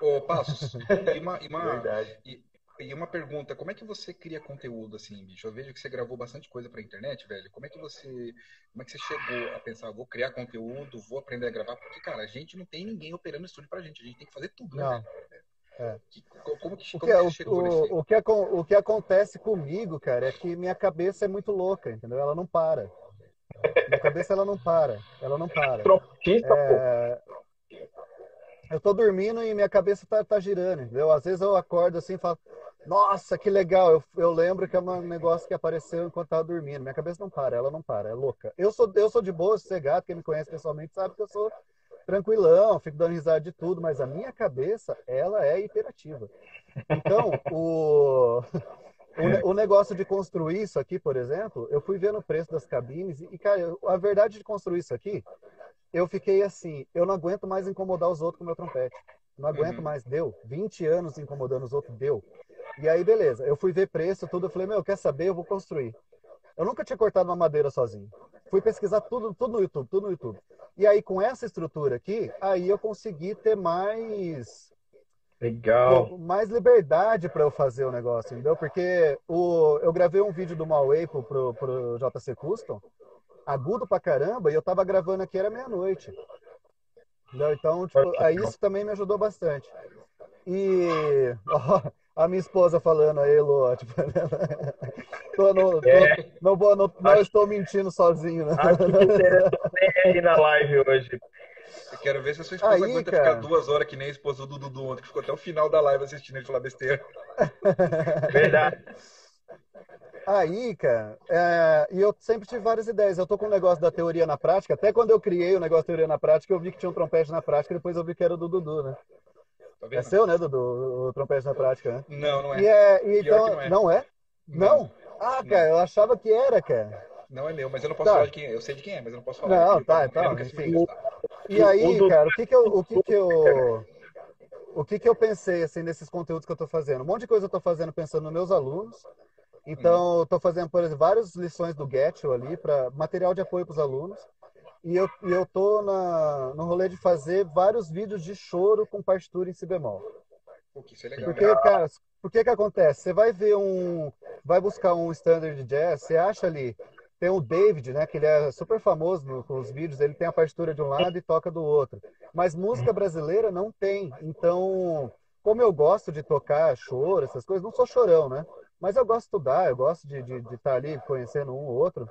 S3: Ô, Passos, e uma, e uma, e, e, uma pergunta, como é que você cria conteúdo, assim, bicho? Eu vejo que você gravou bastante coisa pra internet, velho. Como é que você, como é que você chegou a pensar, vou criar conteúdo, vou aprender a gravar? Porque, cara, a gente não tem ninguém operando estúdio pra gente, a gente tem que fazer tudo, né,
S4: não.
S3: É. como que,
S4: o, que, é, que o, o, que, o que acontece comigo, cara, é que minha cabeça é muito louca, entendeu? Ela não para. Minha cabeça ela não para, ela não para. É... Eu tô dormindo e minha cabeça tá, tá girando, entendeu? Às vezes eu acordo assim e falo, nossa, que legal. Eu, eu lembro que é um negócio que apareceu enquanto tava dormindo. Minha cabeça não para, ela não para, é louca. Eu sou, eu sou de boa, sossegado, quem me conhece pessoalmente sabe que eu sou tranquilão, fico dando risada de tudo, mas a minha cabeça, ela é hiperativa. Então, o, o, o, negócio de construir isso aqui, por exemplo, eu fui vendo o preço das cabines e, cara, a verdade de construir isso aqui, eu fiquei assim, eu não aguento mais incomodar os outros com o meu trompete. Não aguento uhum. mais, deu. 20 anos incomodando os outros, deu. E aí, beleza. Eu fui ver preço, tudo. Eu falei, meu, quer saber? Eu vou construir. Eu nunca tinha cortado uma madeira sozinho. Fui pesquisar tudo, tudo no YouTube, tudo no YouTube. E aí, com essa estrutura aqui, aí eu consegui ter mais
S6: Legal.
S4: mais liberdade para eu fazer o negócio, entendeu? Porque o, eu gravei um vídeo do Malway pro, pro, pro JC Custom, agudo pra caramba, e eu tava gravando aqui, era meia-noite. Então, tipo, aí isso também me ajudou bastante. E ó, a minha esposa falando aí, Lu, tipo, tô no, tô, é. não, não, não estou mentindo sozinho. Né?
S6: Acho que aí na live hoje.
S3: Eu quero ver se a sua esposa Aí, aguenta cara. ficar duas horas que nem a esposa do Dudu ontem, que ficou até o final da live assistindo ele falar besteira.
S6: Verdade.
S4: Aí, cara, é, e eu sempre tive várias ideias. Eu tô com um negócio da teoria na prática. Até quando eu criei o negócio da teoria na prática, eu vi que tinha um trompete na prática, depois eu vi que era do Dudu, né? Tá é seu, né, Dudu? O trompete na prática, né?
S3: Não, não é.
S4: E é e então, não é? Não é? Não? não? Ah, cara, não. eu achava que era, cara.
S3: Não é meu, mas eu não posso tá. falar de quem é. Eu sei de quem é, mas eu não posso falar.
S4: Não, tá, tá. Enfim. E aí, cara, o que que eu, o que que eu, o que que eu pensei assim nesses conteúdos que eu tô fazendo? Um monte de coisa eu tô fazendo pensando nos meus alunos. Então, eu tô fazendo, por exemplo, várias lições do Getio ali para material de apoio para os alunos. E eu, e eu tô na, no rolê de fazer vários vídeos de choro com partitura em si bemol.
S3: é.
S4: Porque, cara, por que que acontece? Você vai ver um, vai buscar um standard de jazz, você acha ali tem o David, né, que ele é super famoso no, com os vídeos, ele tem a partitura de um lado e toca do outro. Mas música brasileira não tem. Então, como eu gosto de tocar choro, essas coisas, não sou chorão, né? Mas eu gosto de estudar, eu gosto de estar de, de tá ali conhecendo um ou outro.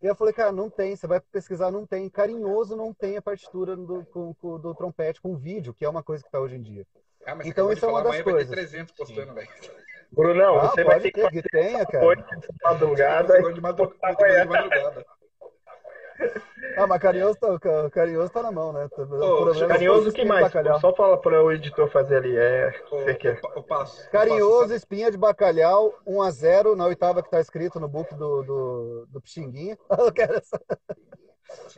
S4: E eu falei, cara, não tem, você vai pesquisar, não tem. Carinhoso não tem a partitura do, com, com, do trompete com vídeo, que é uma coisa que está hoje em dia.
S3: Ah, então isso é uma das coisas. Vai ter 300 postando, velho.
S6: Brunão, ah, você vai ter
S4: que, que tenha, cara.
S6: de madrugada.
S3: De madrugada.
S4: Ah, mas carinhoso tá, carinhoso tá na mão, né?
S6: Ô, carinhoso, o que mais? Bacalhau. Só fala para o editor fazer ali. É, você quer.
S3: O, passo,
S4: carinhoso, passo, espinha de bacalhau, 1x0 na oitava que tá escrito no book do, do, do Pixinguinha. Eu quero essa.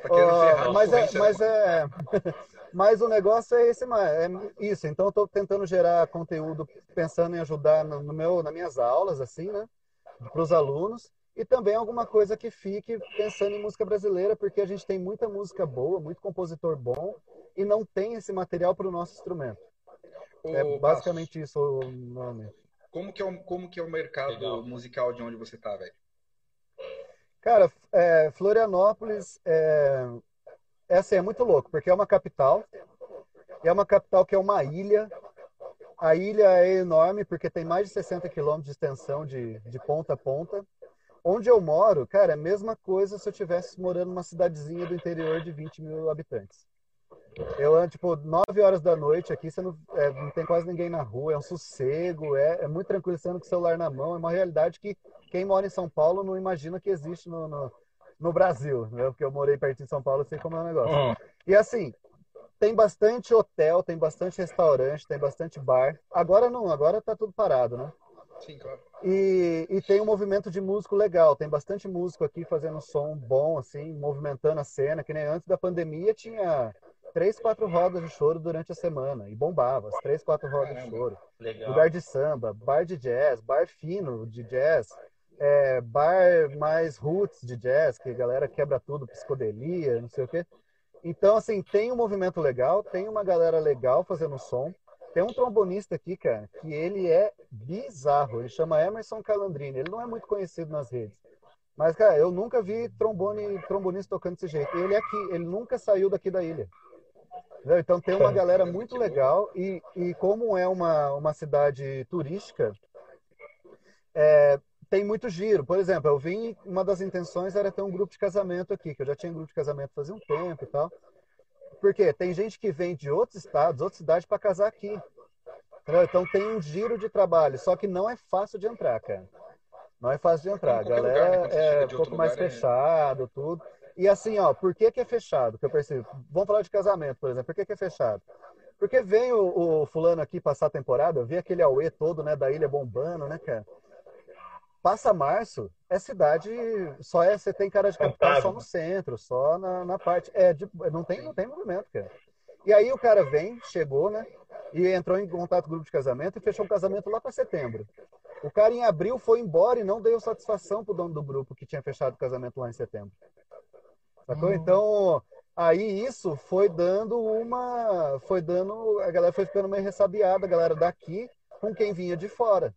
S4: Oh, mas, é, mas é. Mas o negócio é esse, é isso. Então, eu estou tentando gerar conteúdo pensando em ajudar no, no meu, nas minhas aulas, assim, né? Para os alunos e também alguma coisa que fique pensando em música brasileira, porque a gente tem muita música boa, muito compositor bom, e não tem esse material para o nosso instrumento. Ô, é basicamente isso o nome.
S3: Como que é o, como que é o mercado Legal. musical de onde você está, velho?
S4: Cara, é, Florianópolis é, é assim, é muito louco, porque é uma capital, é uma capital que é uma ilha. A ilha é enorme, porque tem mais de 60 quilômetros de extensão de, de ponta a ponta. Onde eu moro, cara, é a mesma coisa se eu tivesse morando numa cidadezinha do interior de 20 mil habitantes. Eu ando, tipo, 9 horas da noite aqui, você não, é, não tem quase ninguém na rua, é um sossego, é, é muito tranquilo, você anda com o celular na mão, é uma realidade que quem mora em São Paulo não imagina que existe no, no, no Brasil, né? Porque eu morei perto de São Paulo, sei como é o negócio. Uhum. E assim, tem bastante hotel, tem bastante restaurante, tem bastante bar. Agora não, agora tá tudo parado, né?
S3: Sim, claro.
S4: E, e tem um movimento de músico legal. Tem bastante músico aqui fazendo som bom, assim, movimentando a cena. Que nem antes da pandemia tinha três, quatro rodas de choro durante a semana e bombava, as três, quatro rodas Caramba, de choro.
S6: Legal.
S4: Lugar de samba, bar de jazz, bar fino de jazz, é, bar mais roots de jazz, que a galera quebra tudo, psicodelia, não sei o quê. Então, assim, tem um movimento legal, tem uma galera legal fazendo som. Tem um trombonista aqui, cara, que ele é bizarro. Ele chama Emerson Calandrini. Ele não é muito conhecido nas redes. Mas, cara, eu nunca vi trombone, trombonista tocando desse jeito. Ele é aqui, ele nunca saiu daqui da ilha. Então tem uma galera muito legal. E, e como é uma, uma cidade turística, é, tem muito giro. Por exemplo, eu vim, uma das intenções era ter um grupo de casamento aqui, que eu já tinha um grupo de casamento fazia um tempo e tal. Porque tem gente que vem de outros estados, outras cidades para casar aqui. Então tem um giro de trabalho, só que não é fácil de entrar, cara. Não é fácil de entrar. A galera lugar, né? é um pouco mais é... fechado, tudo. E assim, ó, por que, que é fechado? Que eu percebo. Vamos falar de casamento, por exemplo. Por que, que é fechado? Porque vem o, o fulano aqui passar a temporada, eu vi aquele Aue todo, né, da ilha bombando, né, cara? Passa março, é cidade, só é, você tem cara de capital só no centro, só na, na parte. É, de, não, tem, não tem movimento, cara. E aí o cara vem, chegou, né? E entrou em contato com o grupo de casamento e fechou o casamento lá para setembro. O cara em abril foi embora e não deu satisfação pro dono do grupo que tinha fechado o casamento lá em setembro. Sacou? Hum. Então, aí isso foi dando uma. Foi dando. A galera foi ficando meio ressabiada, a galera daqui, com quem vinha de fora.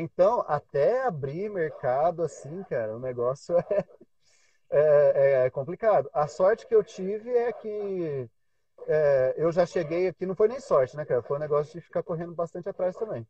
S4: Então, até abrir mercado assim, cara, o negócio é, é, é complicado. A sorte que eu tive é que é, eu já cheguei aqui, não foi nem sorte, né, cara? Foi um negócio de ficar correndo bastante atrás também.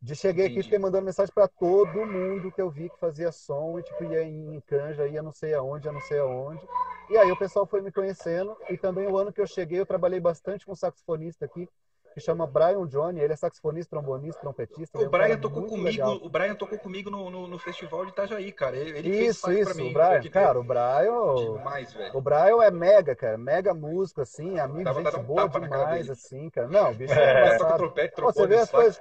S4: De cheguei aqui, fiquei mandando mensagem para todo mundo que eu vi que fazia som e tipo ia em canja, ia não sei aonde, ia não sei aonde. E aí o pessoal foi me conhecendo e também o ano que eu cheguei eu trabalhei bastante com saxofonista aqui que chama Brian Johnny, ele é saxofonista, trombonista, trompetista.
S3: O
S4: é um
S3: Brian tocou comigo,
S4: legal.
S3: o Brian tocou comigo no, no, no festival de Itajaí, cara. Ele, ele fez
S4: Isso,
S3: sax
S4: isso,
S3: pra mim.
S4: o Brian, cara, o Brian,
S3: demais, velho.
S4: o Brian é mega, cara, mega músico, assim, amigo,
S3: Dava
S4: gente
S3: um
S4: boa demais, assim, cara. Não, bicho
S5: É,
S4: é,
S3: trompete,
S4: você vê as coisas-.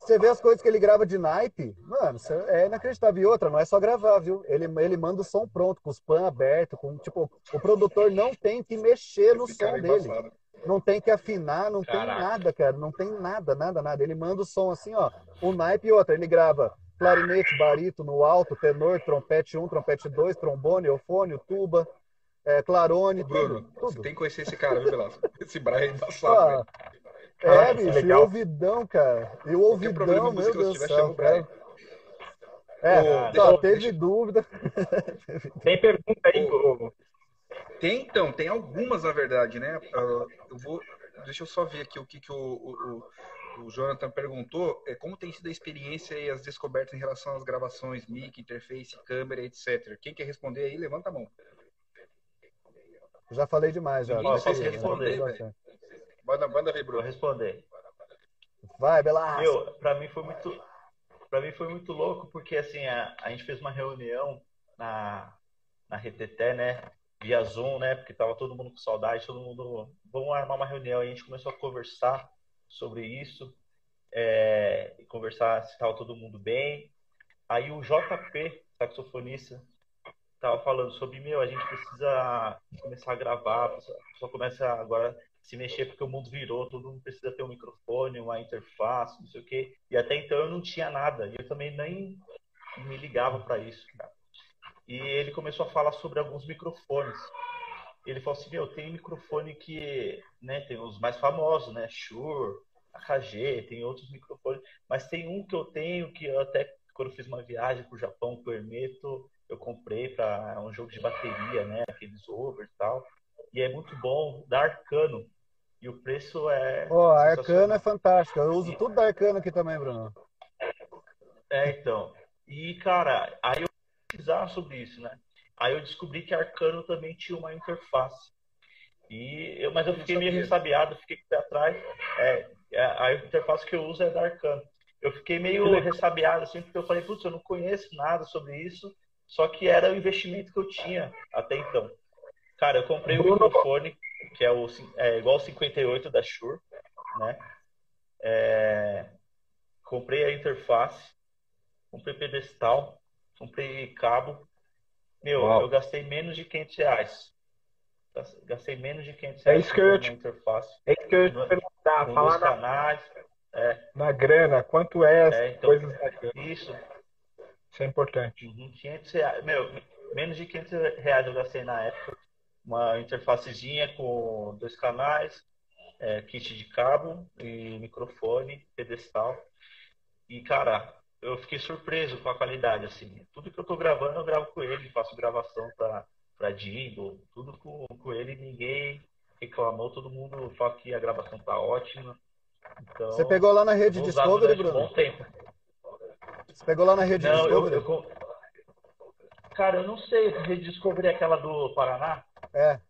S4: Você vê as coisas que ele grava de naipe, mano, é inacreditável. E outra, não é só gravar, viu? Ele, ele manda o som pronto, com os pan abertos, com, tipo, o produtor não tem que mexer no
S3: Esse
S4: som dele.
S3: embaçado.
S4: Não tem que afinar, não tem
S5: Caraca.
S4: nada, cara. Não tem nada, nada, nada. Ele manda o som assim, ó. Um naipe e outra. Ele grava clarinete, barítono, alto, tenor, trompete 1, trompete 2, trombone, eufônio, tuba, é, clarone,
S3: Bruno,
S4: tudo.
S3: você tem que conhecer esse cara, viu, Velasco? Esse Brian é embaçado,
S4: Ah,
S3: velho.
S4: é,
S5: Caraca,
S4: bicho, e
S5: legal.
S4: ouvidão, cara. E ouvidão, meu Deus
S3: se
S4: do céu, cara. É,
S3: Ô,
S4: só
S3: deixa-
S4: teve dúvida.
S5: Tem pergunta aí, ô,
S3: Tem, então, tem algumas, na verdade, né? Ah, eu vou. Deixa eu só ver aqui o que, que o, o, o- Jonathan perguntou. É, como tem sido a experiência e as descobertas em relação às gravações, mic, interface, câmera, etc. Quem quer responder aí, levanta a mão.
S4: Já falei demais, já.
S5: Pode
S4: aí,
S5: responder,
S3: velho. Manda, manda ver,
S5: vou
S3: Bruno.
S5: responder.
S4: Vai, Belas.
S5: Meu, pra mim foi muito, para mim foi muito louco porque assim a, a gente fez uma reunião na na RTT, né? Via Zoom, né? Porque tava todo mundo com saudade, todo mundo vamos armar uma reunião. Aí a gente começou a conversar sobre isso, é, e conversar se tava todo mundo bem. Aí o JP, saxofonista, tava falando sobre meu, a gente precisa começar a gravar, pessoa começa agora a se mexer porque o mundo virou, todo mundo precisa ter um microfone, uma interface, não sei o quê. E até então eu não tinha nada, e eu também nem me ligava para isso, cara. E ele começou a falar sobre alguns microfones. Ele falou assim, meu, tem microfone que, né, tem os mais famosos, né, Shure, AKG, tem outros microfones, mas tem um que eu tenho que eu até quando eu fiz uma viagem pro Japão com o Hermeto, eu comprei para um jogo de bateria, né, aqueles over e tal. E é muito bom, da Arcano. E o preço é
S4: Ó, a Arcano é fantástico. Eu uso tudo da Arcano aqui também, Bruno.
S5: É, então. E, cara, aí eu pesquisar sobre isso, né? Aí eu descobri que Arcano também tinha uma interface. E eu, mas eu fiquei meio
S3: sabia.
S5: ressabiado, fiquei com o pé atrás. É, é, a interface que eu uso é da Arcano. Eu fiquei meio ressabiado, assim, porque eu falei, putz, eu não conheço nada sobre isso, só que era o investimento que eu tinha até então. Cara, eu comprei o microfone, que é, o, é igual o 58 da Shure, né? É, comprei a interface, comprei pedestal, comprei cabo. Meu,
S1: Uau.
S5: eu gastei menos de 500 reais. Gas- Gastei menos de 500
S1: É
S5: reais
S1: isso que eu te-
S5: interface.
S1: É isso que eu ia te perguntar,
S5: com
S1: falar na,
S5: canais. É,
S1: na grana, quanto é
S5: É, então-
S1: coisas
S5: isso.
S1: Isso é importante.
S5: Uhum, 500 reais. Meu, menos de 500 reais eu gastei na época. Uma interfacezinha com dois canais, é, kit de cabo e microfone, pedestal. E, cara, eu fiquei surpreso com a qualidade, assim. Tudo que eu tô gravando, eu gravo com ele, faço gravação pra, pra Jingle, tudo com, com ele, ninguém reclamou, todo mundo fala que a gravação tá ótima. Então,
S4: Você pegou lá na rede Discovery,
S5: durante um
S4: Bruno?
S5: bom tempo.
S4: Você pegou lá na rede
S5: Não, eu,
S4: Discovery?
S5: eu com- Cara, eu não sei se redescobri aquela do Paraná.
S4: É.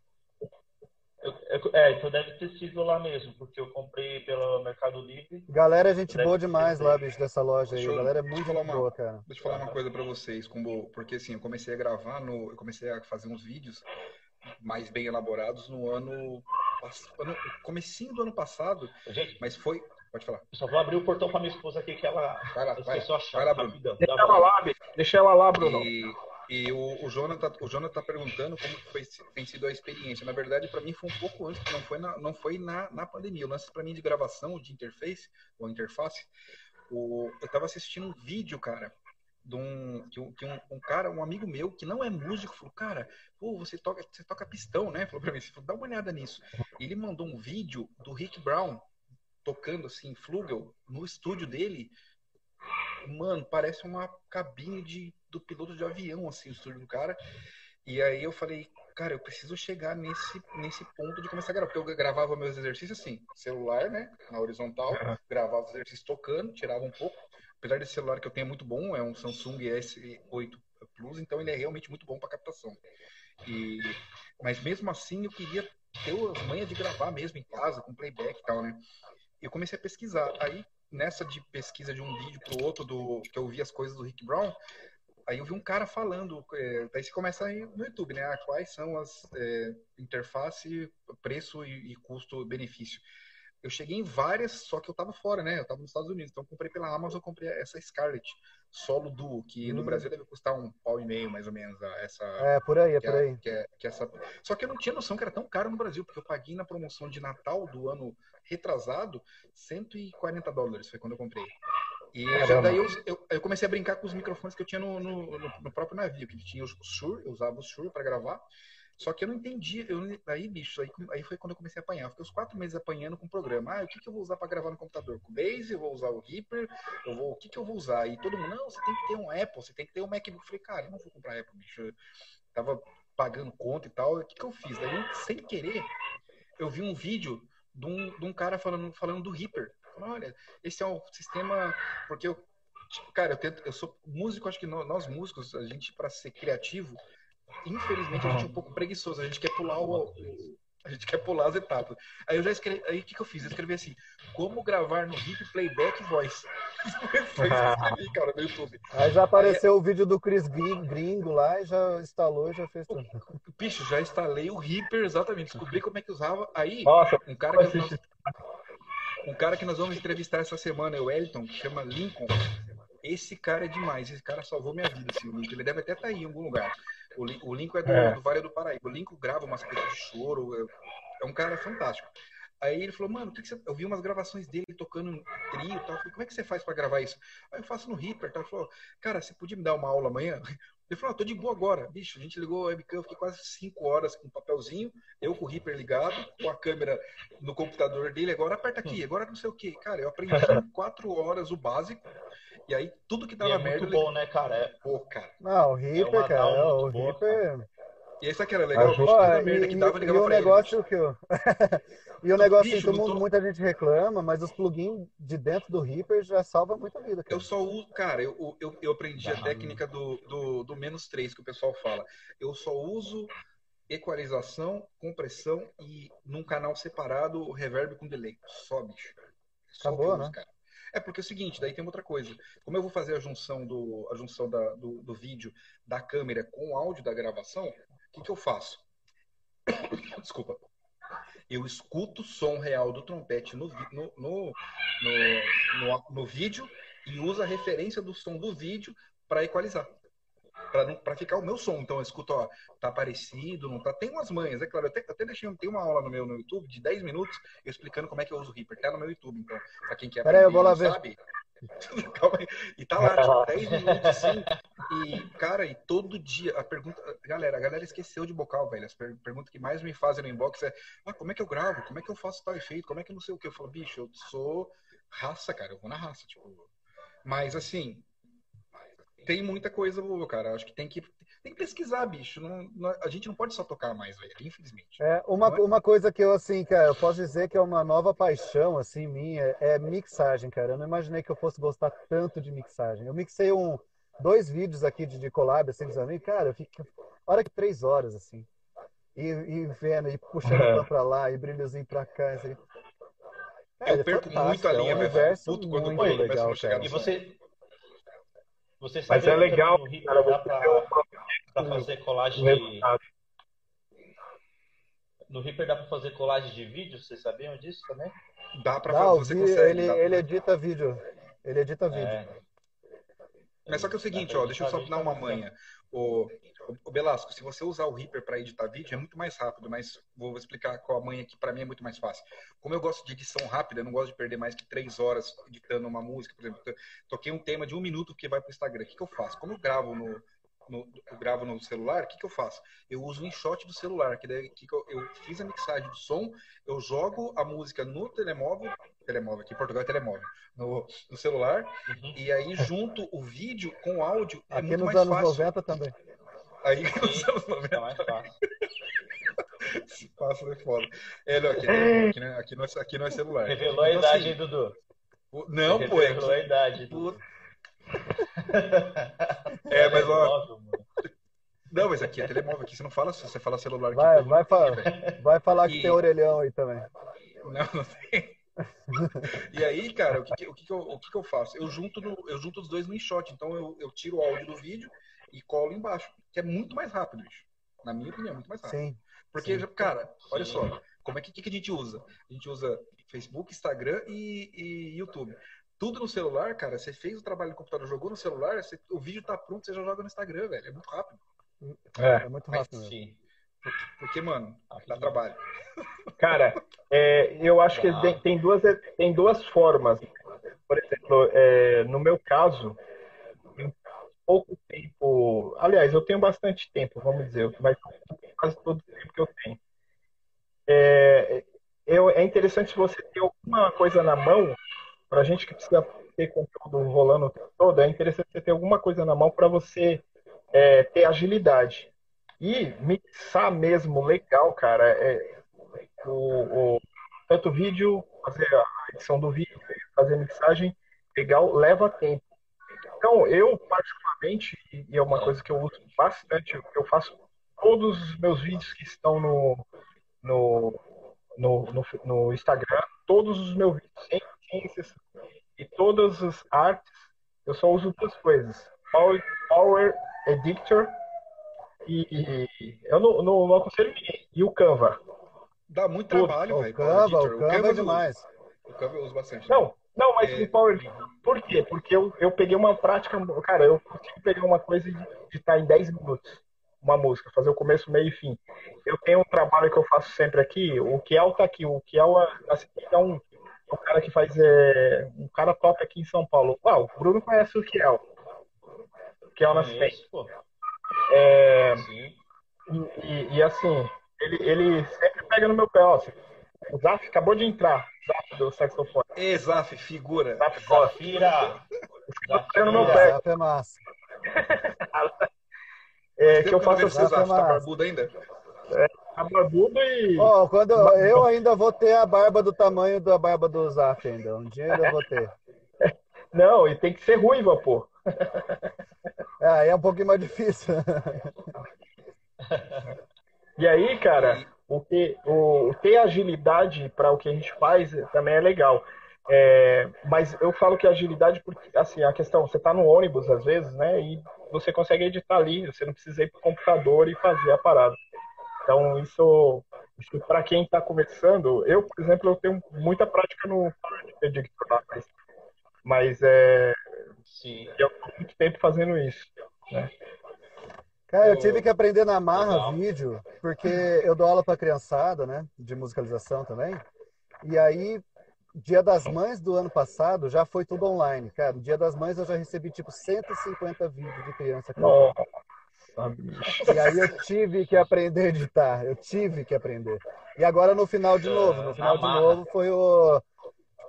S5: Eu- eu- é, então deve ter sido lá mesmo, porque eu comprei pelo Mercado Livre.
S4: Galera, é gente boa demais lá, bicho, dessa loja aí.
S3: Eu-
S4: Galera é muito
S3: uma-
S4: boa, cara.
S3: Deixa eu falar uma coisa pra vocês, como, porque assim, eu comecei a gravar no, eu comecei a fazer uns vídeos mais bem elaborados no ano, ano comecinho do ano passado,
S5: Gente,
S3: mas foi, pode falar.
S5: eu só vou abrir o portão pra minha esposa aqui, que ela
S3: Vai lá, vai,
S5: esqueceu a chave.
S3: vai lá, Bruno.
S1: Deixa ela lá, bicho. Deixa ela lá, Bruno.
S3: E, e o, o Jonathan, o Jonathan tá perguntando como foi, tem sido a experiência. Na verdade, para mim foi um pouco antes, não foi na, não foi na, na pandemia. O lance para mim de gravação, de interface, ou interface, o, eu tava assistindo um vídeo, cara, de um, que, um, que um, um cara, um amigo meu, que não é músico, falou, cara, pô, você toca, você toca pistão, né? Falou pra mim, falou, dá uma olhada nisso. E ele mandou um vídeo do Rick Brown tocando assim, Flugel, no estúdio dele. Mano, parece uma cabine de, do piloto de avião, assim, o estúdio do cara. E aí eu falei, cara, eu preciso chegar nesse, nesse ponto de começar a gravar. Porque eu gravava meus exercícios assim, celular, né? Na horizontal, gravava os exercícios tocando, tirava um pouco. Apesar desse celular que eu tenho é muito bom, é um Samsung S8 Plus, então ele é realmente muito bom para captação. E, mas mesmo assim eu queria ter as manhas de gravar mesmo em casa, com playback e tal, né? eu comecei a pesquisar. Aí, nessa de pesquisa de um vídeo pro outro, do, que eu vi as coisas do Rick Brown, aí eu vi um cara falando, é, daí você começa aí no YouTube, né? Ah, quais são as é, interface, preço e, e custo-benefício. Eu cheguei em várias, só que eu tava fora, né? Eu tava nos Estados Unidos, então eu comprei pela Amazon, eu comprei essa Scarlett Solo Duo, que no hum. Brasil deve custar um pau e meio, mais ou menos, essa...
S4: É, por aí, é por aí.
S3: Que é, que é essa... Só que eu não tinha noção que era tão caro no Brasil, porque eu paguei na promoção de Natal do ano retrasado 140 dólares, foi quando eu comprei. E já, daí eu, eu, eu, comecei a brincar com os microfones que eu tinha no, no, no próprio navio, que tinha o Shure, eu usava o Shure para gravar, só que eu não entendi. Eu, aí, bicho, aí, aí foi quando eu comecei a apanhar. Fiquei uns quatro meses apanhando com o programa. Ah, o que, que eu vou usar para gravar no computador? Com o Base, eu vou usar o Reaper, eu vou, o que, que eu vou usar? E todo mundo, não, você tem que ter um Apple, você tem que ter um MacBook. Eu falei, cara, eu não vou comprar Apple, bicho. Eu tava pagando conta e tal. O que, que eu fiz? Daí, sem querer, eu vi um vídeo de um, de um cara falando, falando do Reaper. Falando, olha, esse é um sistema. Porque eu, tipo, cara, eu, tento, eu sou músico, acho que nós músicos, a gente, para ser criativo, infelizmente a gente é um pouco preguiçoso, a gente quer pular o, a gente quer pular as etapas. Aí eu já escrevi, aí o que, que eu fiz? Eu escrevi assim, como gravar no hip playback voice. Foi isso que eu escrevi, cara, no YouTube.
S4: Aí já apareceu aí, o vídeo do Chris Gringo lá e já instalou e já fez tudo.
S3: Bicho, já instalei o Reaper, exatamente, descobri como é que usava. Aí, Nossa, um cara que nós, um cara que nós vamos entrevistar essa semana é o Elton, que chama Lincoln. Esse cara é demais, esse cara salvou minha vida, assim, o Lincoln. Ele deve até estar tá aí em algum lugar. O, o Lincoln é do, é do, Vale do Paraíba. O Lincoln grava umas coisas de choro. É, é um cara fantástico. Aí ele falou, mano, que que você... eu vi umas gravações dele tocando trio e tal. Eu falei, como é que você faz para gravar isso? Aí eu faço no Reaper. Tá? Ele falou, cara, você podia me dar uma aula amanhã? Ele falou, ah, tô de boa agora. Bicho, a gente ligou o webcam, fiquei quase cinco horas com um papelzinho, eu com o Reaper ligado, com a câmera no computador dele. Agora aperta aqui, agora não sei o que. Cara, eu aprendi quatro horas o básico. E aí, tudo que dava
S5: e é
S3: merda.
S5: Muito bom, né, cara? É...
S3: Pô, cara.
S4: Não, o Reaper, é cara. o boa, Reaper. Cara.
S3: E esse aqui era legal, bicho, toda merda e, que dava, ligava
S4: e o negócio ele, que eu... e o negócio bicho, que todo mundo, muita gente reclama, mas os plugins de dentro do Reaper já salva muita vida.
S3: Cara. Eu só uso, cara, eu, eu, eu aprendi a técnica do, do, do menos 3 que o pessoal fala. Eu só uso equalização, compressão e num canal separado reverb com delay. Só, bicho.
S4: Só Acabou, uso, né? Cara.
S3: É porque é o seguinte, daí tem outra coisa. Como eu vou fazer a junção do, a junção da, do, do vídeo da câmera com o áudio da gravação, o que, que eu faço? Desculpa. Eu escuto o som real do trompete no, no, no, no, no vídeo e uso a referência do som do vídeo para equalizar para ficar o meu som. Então eu escuto, ó, tá parecido, não tá. Tem umas manhas, é claro. Eu até, até deixei, tem uma aula no meu no YouTube de 10 minutos eu explicando como é que eu uso o Reaper. Tá no meu YouTube, então, para quem quer
S4: Peraí, eu vou lá ver.
S3: sabe. e tá lá, tipo, 10 minutos assim. E, cara, e todo dia a pergunta. Galera, a galera esqueceu de bocal, velho. As per perguntas que mais me fazem no inbox é: ah, como é que eu gravo? Como é que eu faço tal efeito? Como é que eu não sei o que? Eu falo, bicho, eu sou raça, cara. Eu vou na raça, tipo. Mas assim, tem muita coisa boa, cara. Acho que tem que, tem que pesquisar, bicho. Não, não, a gente não pode só tocar mais, velho, infelizmente.
S4: É, uma, é? uma coisa que eu, assim, cara, eu posso dizer que é uma nova paixão, assim, minha, é mixagem, cara. Eu não imaginei que eu fosse gostar tanto de mixagem. Eu mixei um, dois vídeos aqui de, de collab, assim, com os amigos. Cara, eu fico, hora que três horas, assim. E, e vendo, e puxando é. pra lá, e brilhozinho pra cá, assim.
S3: É, eu perco muito a linha, é um
S4: universo puto quando muito legal,
S5: cara. E você, você
S1: sabe Mas é legal,
S5: no cara, dá pra, pra fazer colagem de... No Reaper dá para fazer colagem de vídeo, vocês sabiam disso também?
S3: Dá para fazer,
S4: você consegue. Ele, ele edita vídeo. Ele edita vídeo. É.
S3: Mas só que é o seguinte, ó, deixa eu só dar uma manha. O, o Belasco, se você usar o Reaper para editar vídeo, é muito mais rápido, mas vou explicar qual a manha que para mim é muito mais fácil. Como eu gosto de edição rápida, eu não gosto de perder mais que três horas editando uma música, por exemplo. Toquei um tema de um minuto que vai para o Instagram. O que, que eu faço? Como eu gravo no, no, eu gravo no celular, o que, que eu faço? Eu uso o InShot do celular, que daí que eu, eu, fiz a mixagem do som, eu jogo a música no telemóvel, telemóvel aqui em Portugal é telemóvel, no, no celular, uhum. e aí junto o vídeo com o áudio
S4: é
S3: aqui muito
S4: nos
S3: mais
S4: anos
S3: fácil.
S4: 90 também.
S3: Aí nos anos 90 é mais fácil. Esse passo é foda. É, não, aqui, aqui, não, é, aqui, não é, aqui não é celular.
S5: Revelou então, a idade, assim, hein, Dudu?
S3: Não, pô. É
S5: Revelou a idade. Dudu.
S3: É, mas ó. Não, mas aqui é telemóvel, aqui você não fala, você fala celular aqui.
S4: Vai, vai, falar, vai falar que e... tem orelhão aí também.
S3: Não, não tem. e aí, cara, o que, o que, que eu, o que, que eu faço? Eu junto, no, eu junto os dois no InShot. Então eu, eu tiro o áudio do vídeo e colo embaixo. Que é muito mais rápido, bicho. Na minha opinião, é muito mais rápido. Sim. Porque, Sim. cara, olha Sim. só. Como é que, que a gente usa? A gente usa Facebook, Instagram e, e YouTube. Tudo no celular, cara. Você fez o trabalho no computador, jogou no celular, você, o vídeo tá pronto, você já joga no Instagram, velho. É muito rápido.
S4: É, é muito rápido. Mas,
S3: sim. Porque, mano, dá trabalho.
S1: Cara, é, eu acho que tem, tem, duas, tem duas formas. Por exemplo, é, no meu caso, pouco tempo. Aliás, eu tenho bastante tempo, vamos dizer, mas quase todo o tempo que eu tenho. É, eu, é interessante você ter alguma coisa na mão, para gente que precisa ter conteúdo rolando o tempo todo, é interessante você ter alguma coisa na mão para você é, ter agilidade. E mixar mesmo legal, cara, é, o, o, tanto vídeo, fazer a edição do vídeo, fazer a mixagem legal, leva tempo. Então, eu, particularmente, e é uma coisa que eu uso bastante, eu faço todos os meus vídeos que estão no, no, no, no, no Instagram, todos os meus vídeos, sem, exceção. E todas as artes, eu só uso duas coisas. Power, Power Editor e, e eu não, não, não, aconselho ninguém. E o Canva.
S3: Dá muito trabalho,
S4: velho. O Canva, o Canva é demais.
S3: O Canva eu uso bastante.
S1: Não, não, mas é... o Power Por quê? Porque eu, eu peguei uma prática. Cara, eu consigo pegar uma coisa e editar em 10 minutos. Uma música, fazer o começo, meio e fim. Eu tenho um trabalho que eu faço sempre aqui. O Kiel tá aqui. O Kiel assim, é um, um cara que faz. É, um cara top aqui em São Paulo. Uau, o Bruno conhece o Kiel. O Kiel Nascimento. É, e, e, e, assim, ele, ele sempre pega no meu pé, ó. O Zaf acabou de entrar, Zaf do saxofone.
S3: E Zaf, figura.
S1: Zaf, Zafira. Zafira no meu pé.
S4: Zaf é massa.
S1: é, que eu faço
S3: assim. Zaf, tá barbudo ainda?
S1: É, tá barbudo e.
S4: Ó, oh, quando eu ainda vou ter a barba do tamanho da barba do Zaf ainda. Um dia ainda vou ter.
S1: Não, e tem que ser ruiva, pô.
S4: É, aí é um pouquinho mais difícil.
S1: E aí, cara, o que, o, ter agilidade para o que a gente faz também é legal. É, mas eu falo que agilidade porque, assim, a questão, você está no ônibus às vezes, né, e você consegue editar ali, você não precisa ir para o computador e fazer a parada. Então, isso, isso para quem está começando, eu, por exemplo, eu tenho muita prática no editor, mas, mas é, Sim. eu estou muito tempo fazendo isso, né.
S4: Cara, eu tive que aprender na marra Legal. vídeo, porque eu dou aula para criançada, né? De musicalização também. E aí, Dia das Mães do ano passado já foi tudo online. Cara, no Dia das Mães eu já recebi tipo 150 vídeos de criança.
S1: Nossa,
S4: e aí eu tive que aprender a editar. Eu tive que aprender. E agora no final de novo. No final de novo foi o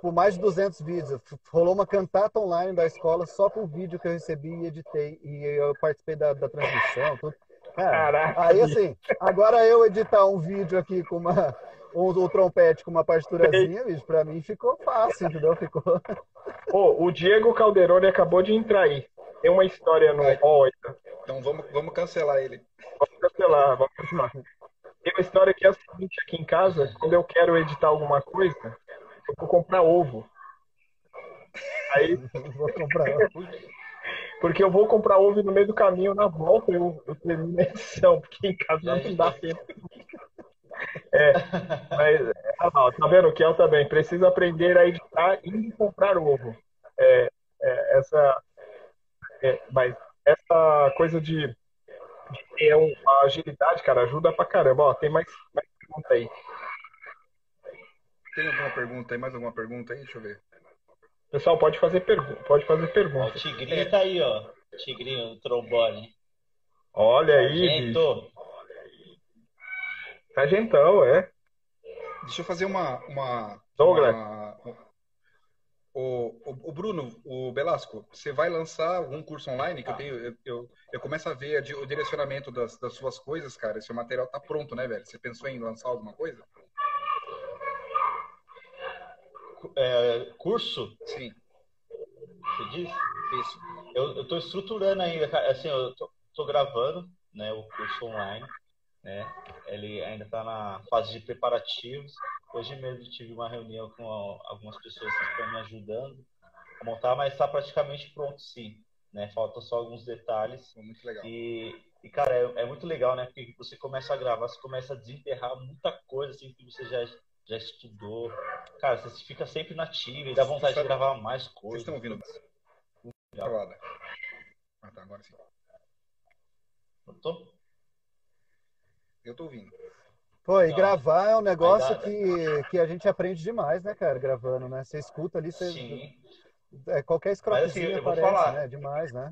S4: tipo, mais de 200 vídeos. Rolou uma cantata online da escola só com o vídeo que eu recebi e editei. E eu participei da, da transmissão. Tudo. Cara, aí assim, agora eu editar um vídeo aqui com uma, um, um trompete com uma partiturazinha, bicho, pra mim ficou fácil, entendeu? Ficou.
S1: Pô, o Diego Calderoni acabou de entrar aí. Tem uma história no
S3: hall Então vamos, vamos cancelar ele.
S1: Vamos cancelar, vamos cancelar. Tem uma história que é a seguinte aqui em casa, quando eu quero editar alguma coisa, eu vou comprar ovo. Aí.
S4: vou comprar ovo.
S1: Porque eu vou comprar ovo no meio do caminho, na volta, eu, eu termino a edição, porque em casa não dá tempo. É, mas, ah, não, tá vendo? O Kel também precisa aprender a editar e comprar ovo. É, é, essa, é, mas essa coisa de, de ter uma agilidade, cara, ajuda pra caramba. Ó, tem mais, mais pergunta aí.
S3: Tem alguma pergunta aí? Mais alguma pergunta aí? Deixa eu ver.
S1: Pessoal, pode fazer, pergu pode fazer pergunta.
S2: O Tigrinho é. tá aí, ó. Tigrinho, o trombone.
S1: Olha aí, Sargento. Sargentão, é.
S3: Deixa eu fazer uma. uma
S1: Douglas.
S3: Uma, o, o, o, Bruno, o Belasco, você vai lançar algum curso online que eu tenho? Eu, eu, eu começo a ver o direcionamento das, das suas coisas, cara. Seu material tá pronto, né, velho? Você pensou em lançar alguma coisa?
S2: É, curso?
S3: Sim.
S2: Você disse?
S3: Isso.
S2: Eu estou estruturando ainda, assim, eu tô, gravando, né, o curso online, né, ele ainda está na fase de preparativos,
S5: Hoje mesmo tive uma reunião com algumas pessoas que estão me ajudando a montar, mas está praticamente pronto sim. Né? Faltam só alguns detalhes.
S3: Muito legal.
S5: E, e cara, é, é, muito legal, né? Porque você começa a gravar, você começa a desenterrar muita coisa assim que você já, já estudou. Cara, você fica sempre nativo e dá vontade de gravar mais coisas.
S3: Vocês estão ouvindo? Gravada. Ah, tá, agora sim.
S5: Eu tô?
S3: Eu tô ouvindo.
S4: Pô, e gravar é um negócio que, que a gente aprende demais, né, cara, gravando, né? Você escuta ali, você... Sim. É, qualquer escrotezinho assim, aparece, falar, né? Demais, né?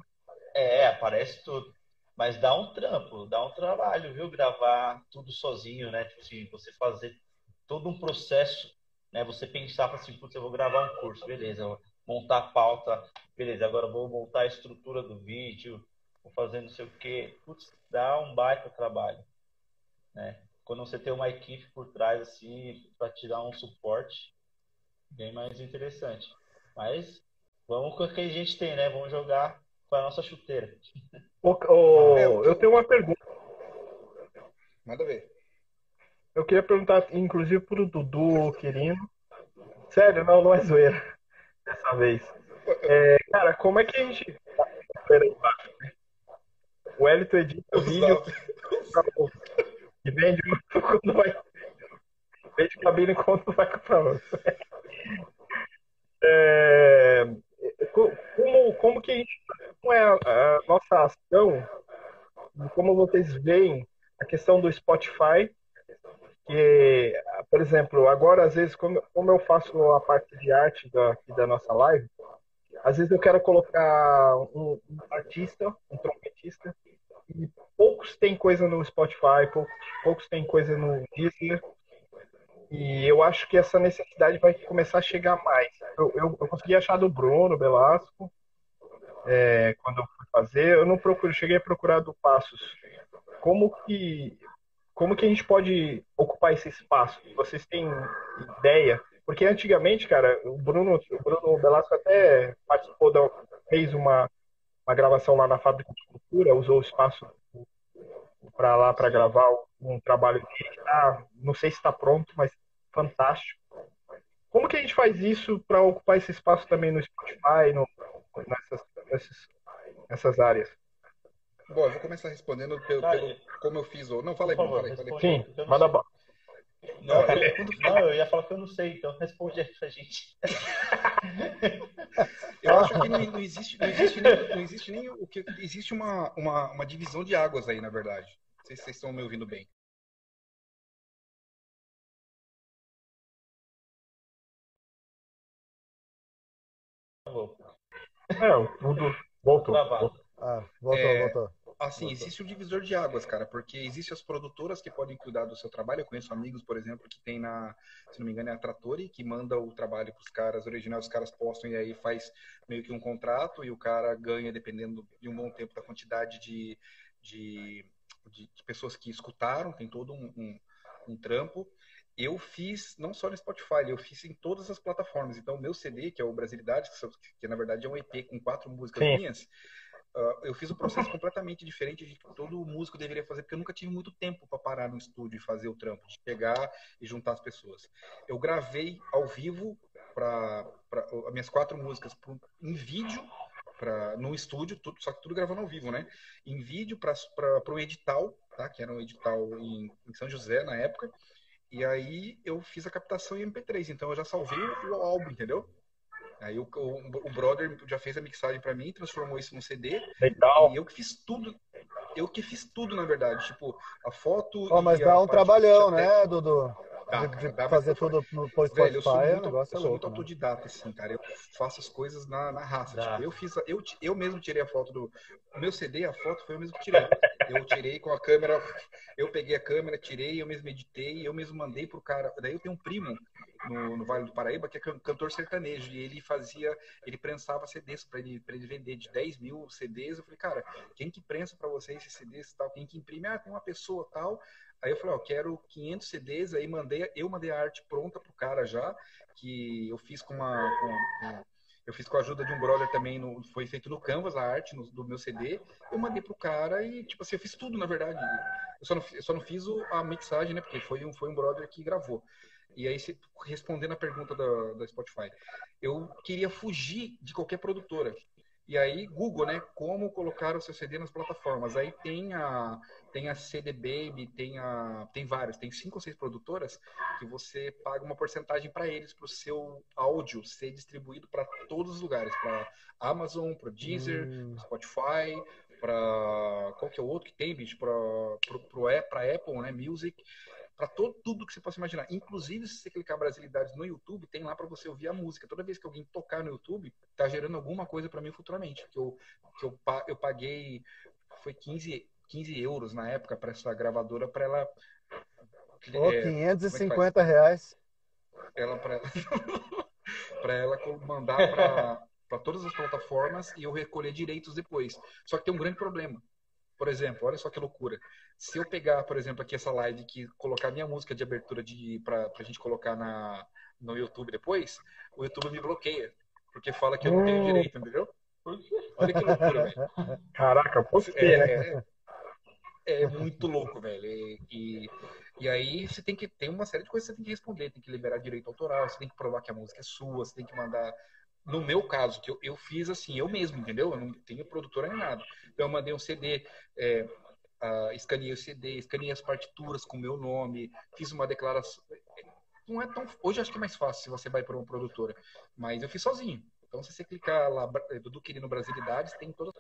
S5: É, aparece tudo. Mas dá um trampo, dá um trabalho, viu? Gravar tudo sozinho, né? Tipo assim, você fazer todo um processo, né? Você pensar assim, putz, eu vou gravar um curso, beleza. Montar a pauta, beleza. Agora vou montar a estrutura do vídeo, vou fazer não sei o quê. Putz, dá um baita trabalho, né? quando você tem uma equipe por trás, assim, para te dar um suporte, bem mais interessante. Mas vamos com o que a gente tem, né? Vamos jogar com a nossa chuteira.
S1: O, eu tenho uma pergunta.
S3: Manda ver.
S1: Eu queria perguntar, inclusive, pro Dudu, Quirino. Sério, não, não é zoeira. Dessa vez. É, cara, como é que a gente. O Elito edita o vídeo e vende quando vai. Vende cabine quando vai comprar outro. É, como, como que a gente, como é a, a nossa ação, como vocês veem a questão do Spotify, que, por exemplo, agora às vezes, como, como eu faço a parte de arte da, da nossa live, às vezes eu quero colocar um, um artista, um trompetista, e poucos têm coisa no Spotify, poucos, poucos têm coisa no Deezer. E eu acho que essa necessidade vai começar a chegar mais. Eu, eu, eu consegui achar do Bruno Belasco, é, quando eu fui fazer. Eu não procuro, cheguei a procurar do Passos. Como que, como que a gente pode ocupar esse espaço? Vocês têm ideia? Porque antigamente, cara, o Bruno, o Bruno Belasco até participou da, fez uma uma gravação lá na Fábrica de Cultura, usou o espaço para lá para gravar um trabalho que tá, não sei se está pronto, mas fantástico. Como que a gente faz isso para ocupar esse espaço também no Spotify, no, nessas, nessas, nessas áreas?
S3: Bom, eu vou começar respondendo pelo, pelo como eu fiz. Ou... Não, fala aí,
S1: favor, fala aí, Sim, manda bala.
S5: Não, eu, não, eu ia falar que eu não sei, então responde aí pra gente.
S3: Eu acho que não, não, existe, não existe nem, não existe nem o que existe uma, uma, uma divisão de águas aí, na verdade. Não sei se vocês estão me ouvindo bem.
S1: É, voltou. voltou.
S4: Ah, voltou, é, voltou.
S3: Assim, existe um divisor de águas, cara, porque existem as produtoras que podem cuidar do seu trabalho. Eu conheço amigos, por exemplo, que tem na, se não me engano, é a Trattori, que manda o trabalho para os caras originais, os caras postam e aí faz meio que um contrato e o cara ganha, dependendo de um bom tempo, da quantidade de, de, de, de pessoas que escutaram, tem todo um, um, um trampo eu fiz não só no Spotify, eu fiz em todas as plataformas. Então, o meu CD, que é o Brasilidade, que, que na verdade é um EP com quatro músicas Sim. minhas, Uh, eu fiz um processo completamente diferente de que todo músico deveria fazer, porque eu nunca tive muito tempo para parar no estúdio e fazer o trampo, de chegar e juntar as pessoas. Eu gravei ao vivo para as minhas quatro músicas em vídeo pra, no estúdio, tudo, só que tudo gravando ao vivo, né? Em vídeo para o edital, tá? que era um edital em, em São José na época. E aí eu fiz a captação em MP3, então eu já salvei o álbum, entendeu? Aí o, o, o brother já fez a mixagem para mim, transformou isso num CD.
S1: Legal.
S3: E eu que fiz tudo. Eu que fiz tudo, na verdade. Tipo, a foto.
S4: Oh, mas dá um trabalhão, né, Dudu? Dá, de, de fazer tudo no Spotify, Velho, eu sou muito, negócio
S3: eu
S4: é
S3: sou
S4: louco,
S3: muito né? autodidata, assim, cara. Eu faço as coisas na, na raça. Tipo, eu fiz, eu, eu mesmo tirei a foto do o meu CD, a foto foi eu mesmo que tirei. Eu tirei com a câmera, eu peguei a câmera, tirei, eu mesmo editei, eu mesmo mandei pro cara. Daí eu tenho um primo no, no Vale do Paraíba que é cantor sertanejo e ele fazia, ele prensava CDs para ele, ele vender de 10 mil CDs. Eu falei, cara, quem que prensa para você esses CDs e tal? Quem que imprime? Ah, tem uma pessoa tal. Aí eu falei, ó, quero 500 CDs, aí mandei, eu mandei a arte pronta pro cara já, que eu fiz com uma, com, eu fiz com a ajuda de um brother também, no, foi feito no Canvas a arte no, do meu CD, eu mandei pro cara e, tipo assim, eu fiz tudo, na verdade. Eu só não, eu só não fiz o, a mixagem, né, porque foi um, foi um brother que gravou. E aí, se, respondendo a pergunta da, da Spotify, eu queria fugir de qualquer produtora. E aí, Google, né? Como colocar o seu CD nas plataformas. Aí tem a, tem a CD Baby, tem, a, tem várias, tem cinco ou seis produtoras que você paga uma porcentagem para eles, para o seu áudio ser distribuído para todos os lugares. Para Amazon, para Deezer, hum. Spotify, para qual que é o outro que tem, bicho? Para Apple, né? Music para tudo que você possa imaginar. Inclusive, se você clicar Brasilidades no YouTube, tem lá para você ouvir a música. Toda vez que alguém tocar no YouTube, tá gerando alguma coisa para mim futuramente. Que eu, que eu, eu paguei, foi 15, 15 euros na época para essa gravadora, para ela.
S4: Oh, é, 550 é reais.
S3: Ela para para ela mandar para todas as plataformas e eu recolher direitos depois. Só que tem um grande problema. Por exemplo, olha só que loucura. Se eu pegar, por exemplo, aqui essa live que colocar minha música de abertura de para a gente colocar na no YouTube depois, o YouTube me bloqueia, porque fala que eu não tenho hum. direito, entendeu? Olha que loucura, velho.
S1: Caraca, por quê, é,
S3: né? É, é, muito louco, velho. E, e, e, aí você tem que tem uma série de coisas que você tem que responder, tem que liberar direito autoral, você tem que provar que a música é sua, você tem que mandar no meu caso, que eu, eu fiz assim, eu mesmo, entendeu? Eu não tenho produtora nem nada. Então, eu mandei um CD, é, uh, escaneei o CD, escaneei as partituras com o meu nome, fiz uma declaração. Não é tão. Hoje acho que é mais fácil se você vai para uma produtora, mas eu fiz sozinho. Então, se você clicar lá, Dudu Quirino Brasilidades, tem todas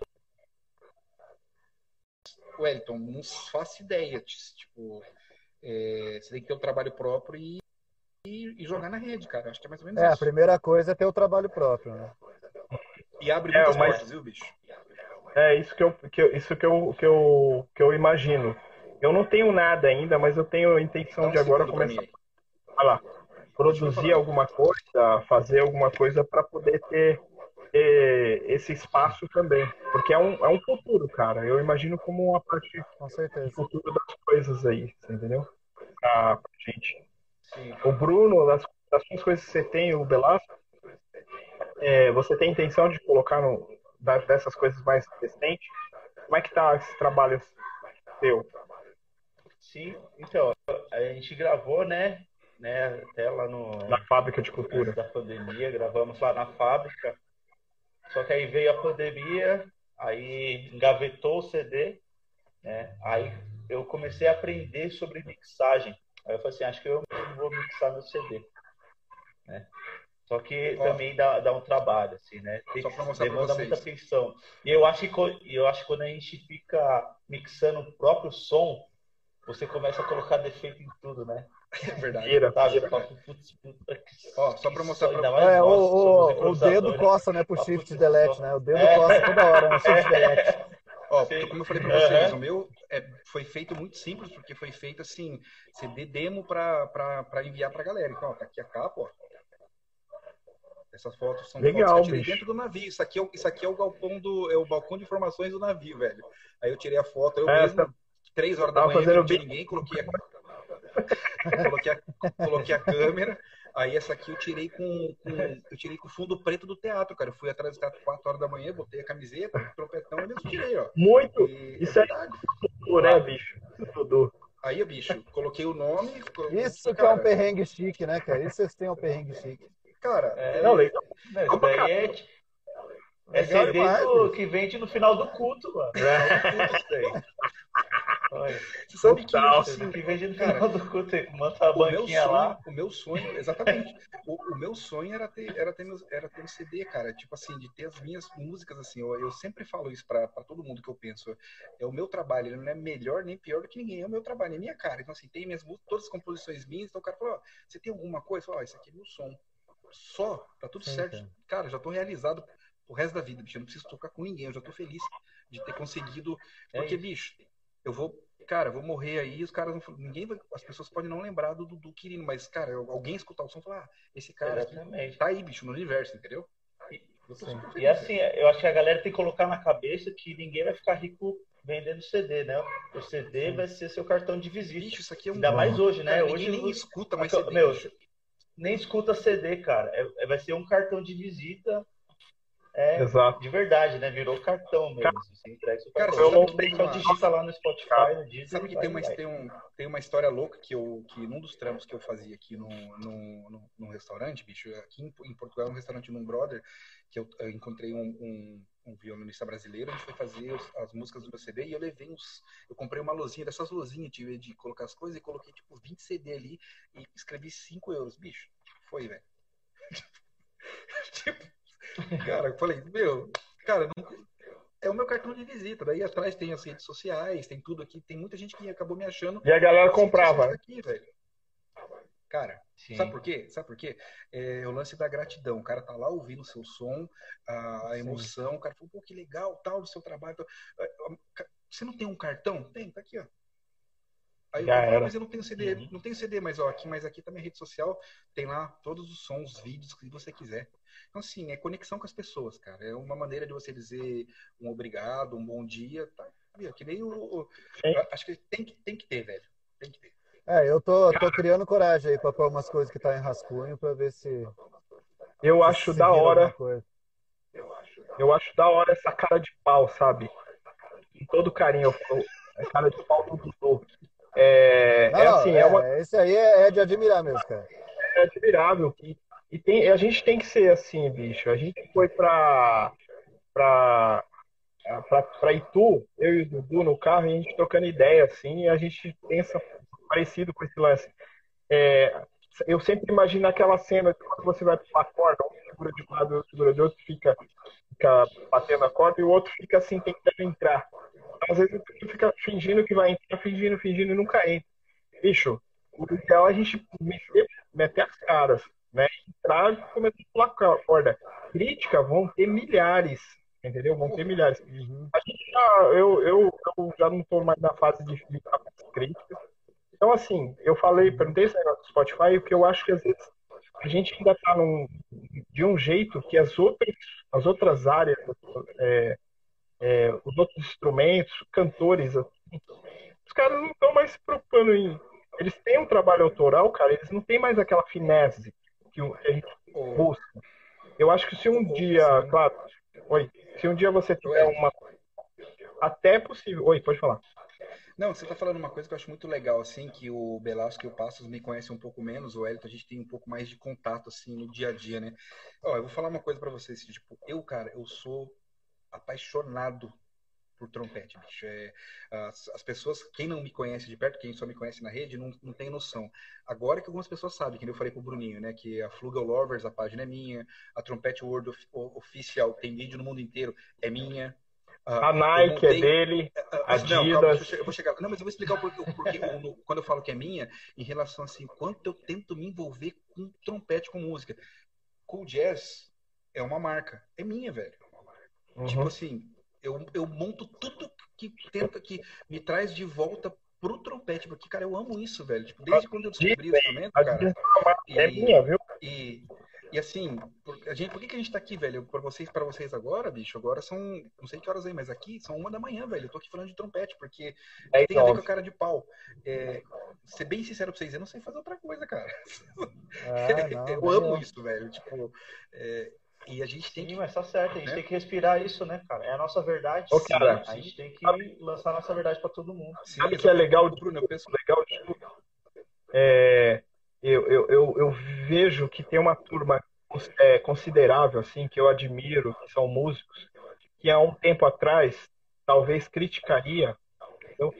S3: Wellington, não faço ideia. Tipo, é, você tem que ter um trabalho próprio e e, e, jogar na rede, cara. Acho que é mais ou menos
S4: é,
S3: isso.
S4: a primeira coisa é ter o trabalho próprio, né?
S3: E abre é, muitas mas... portas, viu, bicho?
S1: É isso que eu, que eu, isso que eu, que eu, que eu imagino. Eu não tenho nada ainda, mas eu tenho a intenção então, de agora começar a lá, produzir alguma coisa, fazer alguma coisa para poder ter, ter, esse espaço também, porque é um, é um futuro, cara. Eu imagino como uma parte do futuro das coisas aí, entendeu? Pra, pra gente. Sim. O Bruno, das, das coisas que você tem, o Belasco, é, você tem intenção de colocar no, dessas coisas mais recentes? Como é que tá esse trabalho seu?
S5: Sim, então, a gente gravou, né, né, até lá no...
S1: Na fábrica de cultura.
S5: Da pandemia, gravamos lá na fábrica. Só que aí veio a pandemia, aí engavetou o CD, né, aí eu comecei a aprender sobre mixagem. Aí eu falei assim, acho que eu vou mixar meu CD. Né? Só que Ó, também dá, dá um trabalho, assim, né? Tem só que, demanda muita atenção. E eu acho, que, eu acho que quando a gente fica mixando o próprio som, você começa a colocar defeito em tudo, né?
S3: É verdade.
S1: Tira,
S3: sabe?
S5: Putz,
S3: Ó, só pra mostrar pra
S4: vocês. É, o, o, o dedo coça, né, pro shift delete, né? O dedo é. coça toda hora no shift delete.
S3: Ó, como eu falei pra vocês, uhum. o meu é, foi feito muito simples, porque foi feito assim, CD demo pra enviar pra galera. Então, ó, tá aqui a capa, ó. Essas fotos são
S1: Legal,
S3: fotos que eu tirei dentro do navio. Isso aqui, é, isso aqui é o galpão do. É o balcão de informações do navio, velho. Aí eu tirei a foto, eu é, mesmo, tá... três horas da manhã, não tinha ninguém, coloquei a, coloquei, a, coloquei a câmera. Aí essa aqui eu tirei com, com, eu tirei com o fundo preto do teatro, cara. Eu fui atrás do teatro 4 horas da manhã, botei a camiseta, o trompetão e mesmo tirei, ó.
S1: Muito! E, Isso é, é né, bicho? Tudo.
S3: Aí, bicho, coloquei o nome.
S4: Isso que é um perrengue chique, né, cara? Isso vocês têm um perrengue chique.
S3: Cara,
S5: é, não, legal. Isso daí é, é CD demais, do, que vende no final do culto, mano. É.
S3: Você sabe que,
S5: assim, que vende no final do culto, manda a banquinha
S3: sonho,
S5: lá.
S3: O meu sonho, exatamente. o, o, meu sonho era ter, era, ter meus, era ter um CD, cara. Tipo assim, de ter as minhas músicas, assim. Eu, eu sempre falo isso pra, pra todo mundo que eu penso. É o meu trabalho, ele não é melhor nem pior do que ninguém. É o meu trabalho, é minha cara. Então, assim, tem minhas músicas, todas as composições minhas. Então o cara falou, ó, você tem alguma coisa? Ó, isso aqui é meu som. Só, tá tudo Sim, certo. Cara. cara, já tô realizado o resto da vida, bicho. Eu não preciso tocar com ninguém. Eu já tô feliz de ter conseguido. É porque, bicho, eu vou cara, vou morrer aí, os caras não, ninguém vai, as pessoas podem não lembrar do Dudu Quirino, mas cara, alguém escutar o som e falar, ah, esse cara tá aí, bicho, no universo, entendeu?
S5: E, e assim, eu acho que a galera tem que colocar na cabeça que ninguém vai ficar rico vendendo CD, né? O CD Sim. vai ser seu cartão de visita. Bicho,
S3: isso aqui é um
S5: Ainda mais hoje, né?
S3: Cara,
S5: hoje
S3: nem escuta mais
S5: CD. Meu, nem escuta CD, cara. É, é, vai ser um cartão de visita é
S1: Exato.
S5: de verdade, né? Virou cartão mesmo.
S1: Cara,
S5: você entrega seu
S3: cara,
S5: cartão.
S1: eu não
S5: Você
S3: tenho
S5: só
S3: uma-
S5: digita lá no Spotify, no Deezer,
S3: Sabe que
S5: vai,
S3: tem uma,
S5: vai.
S3: tem, um, tem uma história louca que eu que num dos trampos que eu fazia aqui num, num, num- num restaurante, bicho, aqui em, em Portugal, um restaurante num brother, que eu, eu encontrei um, um, um violonista brasileiro, a gente foi fazer os- as músicas do meu CD e eu levei uns. Eu comprei uma lozinha dessas lozinhas de, de colocar as coisas e coloquei tipo 20 CD ali e escrevi 5 euros, bicho. Foi, velho. tipo, cara, eu falei, meu, cara, não, é o meu cartão de visita. Daí atrás tem as redes sociais, tem tudo aqui. Tem muita gente que acabou me achando.
S1: E a galera comprava.
S3: sociais Aqui, velho. Cara,
S5: Sim.
S3: sabe por quê? Sabe por quê? É o lance da gratidão. O cara tá lá ouvindo o seu som, a,
S4: Sim.
S3: emoção. O cara falou, pô, que legal, tal, do seu trabalho. tal. É, ó, Você não tem um cartão? Tem, tá aqui, ó. Aí eu
S1: Já
S3: falo,
S1: era.
S3: mas eu não tenho CD,
S5: Uhum.
S3: não tenho CD, mas ó, aqui, mas aqui tá minha rede social, tem lá todos os sons, os vídeos que você quiser. Então, assim, é conexão com as pessoas, cara. É uma maneira de você dizer um obrigado, um bom dia, tá? Que nem o. acho que tem que, tem que ter, velho. Tem que ter.
S4: É, eu tô, tô criando coragem aí pra pôr umas coisas que tá em rascunho pra ver se.
S1: Eu acho
S4: se
S1: da hora, eu acho da hora essa cara de pau, sabe? Com todo carinho, eu falo, é cara de pau do Dudu. É,
S4: Não,
S1: é
S4: não,
S1: assim,
S4: é,
S1: é uma
S4: esse aí é, é de admirar mesmo, cara.
S1: é admirável. E, e tem, a gente tem que ser assim, bicho. A gente foi pra, pra, pra, pra Itu, eu e o Dudu no carro, e a gente trocando ideia, assim, e a gente pensa parecido com esse lance. É, eu sempre imagino aquela cena de quando você vai pular a corda, um segura de um lado, outro segura de outro, fica, fica batendo a corda, e o outro fica assim, tentando entrar. Às vezes fica fingindo que vai entrar, fingindo, fingindo, e nunca entra. Bicho, o ideal é a gente meter, meter as caras, né? E começar a pular a corda. Crítica vão ter milhares, entendeu? Vão ter milhares.
S4: Uhum.
S1: A gente já, eu, eu, eu já não estou mais na fase de ficar com as críticas. Então, assim, eu falei, perguntei esse negócio do Spotify, porque eu acho que às vezes a gente ainda está de um jeito que as outras, as outras áreas, é, é, os outros instrumentos, cantores, assim, os caras não estão mais se preocupando em. Eles têm um trabalho autoral, cara, eles não têm mais aquela finesse que a gente busca. Eu acho que se um dia, claro, oi, se um dia você tiver uma. Até é possível. Oi, pode falar.
S3: Não, você tá falando uma coisa que eu acho muito legal, assim, que o Belasco e o Passos me conhecem um pouco menos, o Elton, a gente tem um pouco mais de contato, assim, no dia a dia, né? Ó, eu vou falar uma coisa pra vocês, tipo, eu, cara, eu sou apaixonado por trompete, bicho. É, as, as pessoas, quem não me conhece de perto, quem só me conhece na rede, não, não tem noção. Agora que algumas pessoas sabem, que eu falei pro Bruninho, né, que a Flugel Lovers, a página é minha, a Trompete World Of- Official tem vídeo no mundo inteiro, é minha. Ah,
S1: A Nike é
S3: montei-
S1: dele.
S3: ah, Não, calma,
S1: Adidas.
S3: deixa eu che- eu vou chegar. Não, mas eu vou explicar o porquê, o quando eu falo que é minha, em relação assim, quanto eu tento me envolver com trompete, com música. Cool Jazz é uma marca, é minha, velho. Tipo
S1: Uhum.
S3: assim, eu, eu monto tudo que tenta, que me traz de volta pro trompete, porque, cara, eu amo isso, velho. Tipo, desde quando eu descobri o instrumento, cara.
S1: É minha, viu?
S3: e, e assim, por, a gente, por que, que a gente tá aqui, velho? Pra vocês, pra vocês agora, bicho, agora são, não sei que horas aí, mas aqui são uma da manhã, velho. Eu tô aqui falando de trompete, porque
S1: É
S3: tem a ver com a cara de pau. É, ser bem sincero pra vocês, eu não sei fazer outra coisa, cara.
S4: Ah, não,
S3: eu amo isso, velho. Tipo, é, e a gente tem
S5: Sim,
S3: que.
S5: mas tá certo, a gente
S3: né?
S5: tem que respirar isso, né, cara? É a nossa verdade.
S1: Ô, cara,
S5: a gente tem que lançar a nossa verdade pra todo mundo.
S1: Sabe o que é legal
S3: Bruno, eu penso.
S1: legal de tudo? É, eu, eu, eu, eu vejo que tem uma turma é, considerável, assim, que eu admiro, que são músicos, que há um tempo atrás talvez criticaria, eu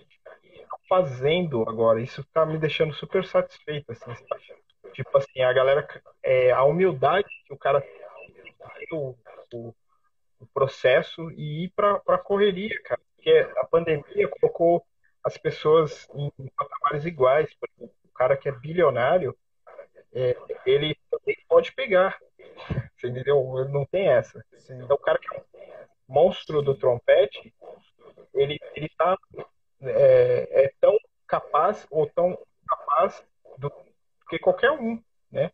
S1: fazendo agora. Isso tá me deixando super satisfeito, assim, sabe? Tipo assim, a galera, é, a humildade que o cara o, o, o processo e ir pra, pra correria, cara. Porque a pandemia colocou as pessoas em patamares iguais. Por exemplo, o cara que é bilionário, é, ele também pode pegar. Você entendeu? Ele não tem essa.
S4: Sim.
S1: Então, o cara que é um monstro do trompete, ele, ele tá é, é tão capaz ou tão capaz do que qualquer um, né?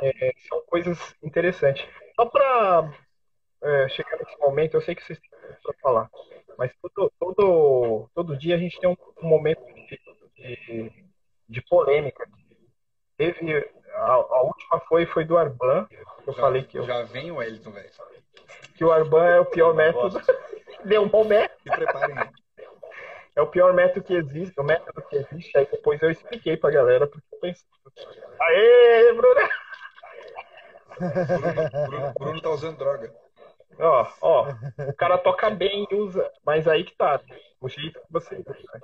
S1: É, são coisas interessantes. Só para chegar nesse momento, eu sei que vocês têm para falar, mas todo, todo, todo dia a gente tem um, um momento de, de, de polêmica. Teve a, a última foi foi do Arban, eu
S3: Já,
S1: falei que eu
S3: já vem o Wellington, velho.
S1: que que o Arban é o pior método. Deu um bom método.
S3: Se preparem.
S1: É o pior método que existe, o método que existe. Aí depois eu expliquei pra galera, porque eu pensei. Aê, Bruno!
S3: Bruno, Bruno, Bruno tá usando droga.
S1: Ó, ó, o cara toca bem e usa, mas aí que tá, o jeito que você usa.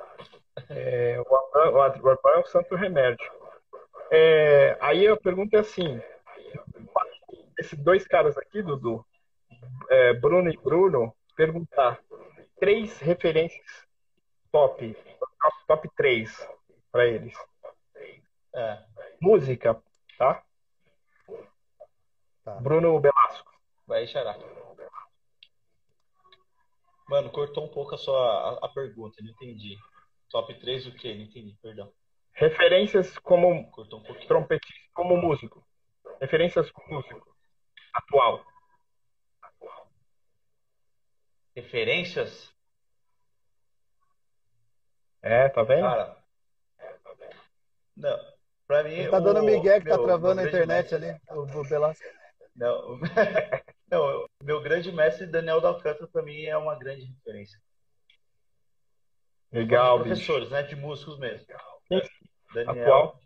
S1: É, o Arban, o Arban é o santo remédio. É, aí a pergunta é assim: esses dois caras aqui, Dudu, é, Bruno e Bruno, perguntar três referências top, top, top 3 para eles.
S5: É.
S1: Música, tá?
S4: Tá.
S1: Bruno Belasco.
S5: Vai, Xará. Mano, cortou um pouco a sua a, a pergunta, não entendi. Top 3 o quê? Não entendi, perdão.
S1: Referências como
S5: um
S1: trompetista, como músico. Referências como músico. Atual.
S5: Referências?
S1: É, tá vendo?
S5: Cara. Não. Pra mim.
S4: Ele tá dando
S5: o-
S4: migué que tá
S5: meu-
S4: travando
S5: meu
S4: a internet ali, o, o Velasco.
S5: Não, não, meu grande mestre Daniel da Alcântara pra mim é uma grande referência.
S1: Legal,
S5: de
S1: bicho.
S5: professores, né? De músicos mesmo.
S1: Sim.
S5: Daniel,
S1: Atual.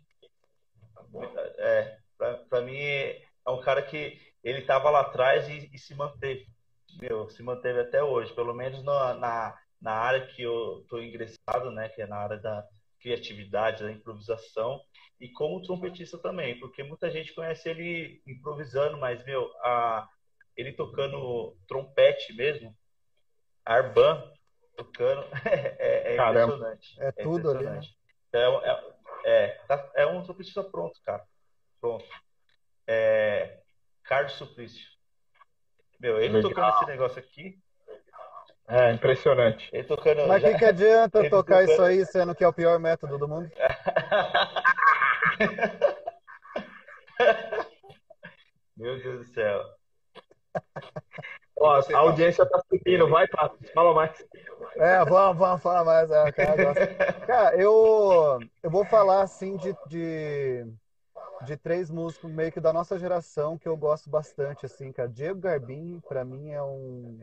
S5: é, pra, pra mim é um cara que ele tava lá atrás e, e se manteve. Meu, se manteve até hoje, pelo menos na, na, na área que eu tô ingressado, né? Que é na área da criatividade, da improvisação e como trompetista também, porque muita gente conhece ele improvisando, mas meu, a, ele tocando trompete mesmo, Arban tocando, é, é impressionante.
S4: É tudo ali, né?
S5: É, é, é, tá- é um trompetista pronto, cara. Pronto. É, Carlos Suplício. Meu, ele
S1: Legal.
S5: tocando esse negócio aqui,
S1: É, impressionante.
S5: ele tocando.
S4: Mas o
S5: já-
S4: que, que adianta
S5: Ele
S4: tocar
S5: tocando-
S4: isso aí, sendo que é o pior método do mundo?
S5: Meu Deus do céu.
S1: Ó, a audiência tá subindo, vai, Pato. Fala mais.
S4: É, vamos, vamos falar mais. É, cara. Cara, eu, eu vou falar assim de, de, de três músicos meio que da nossa geração que eu gosto bastante, assim, cara. Diego Garbim, pra mim, é um,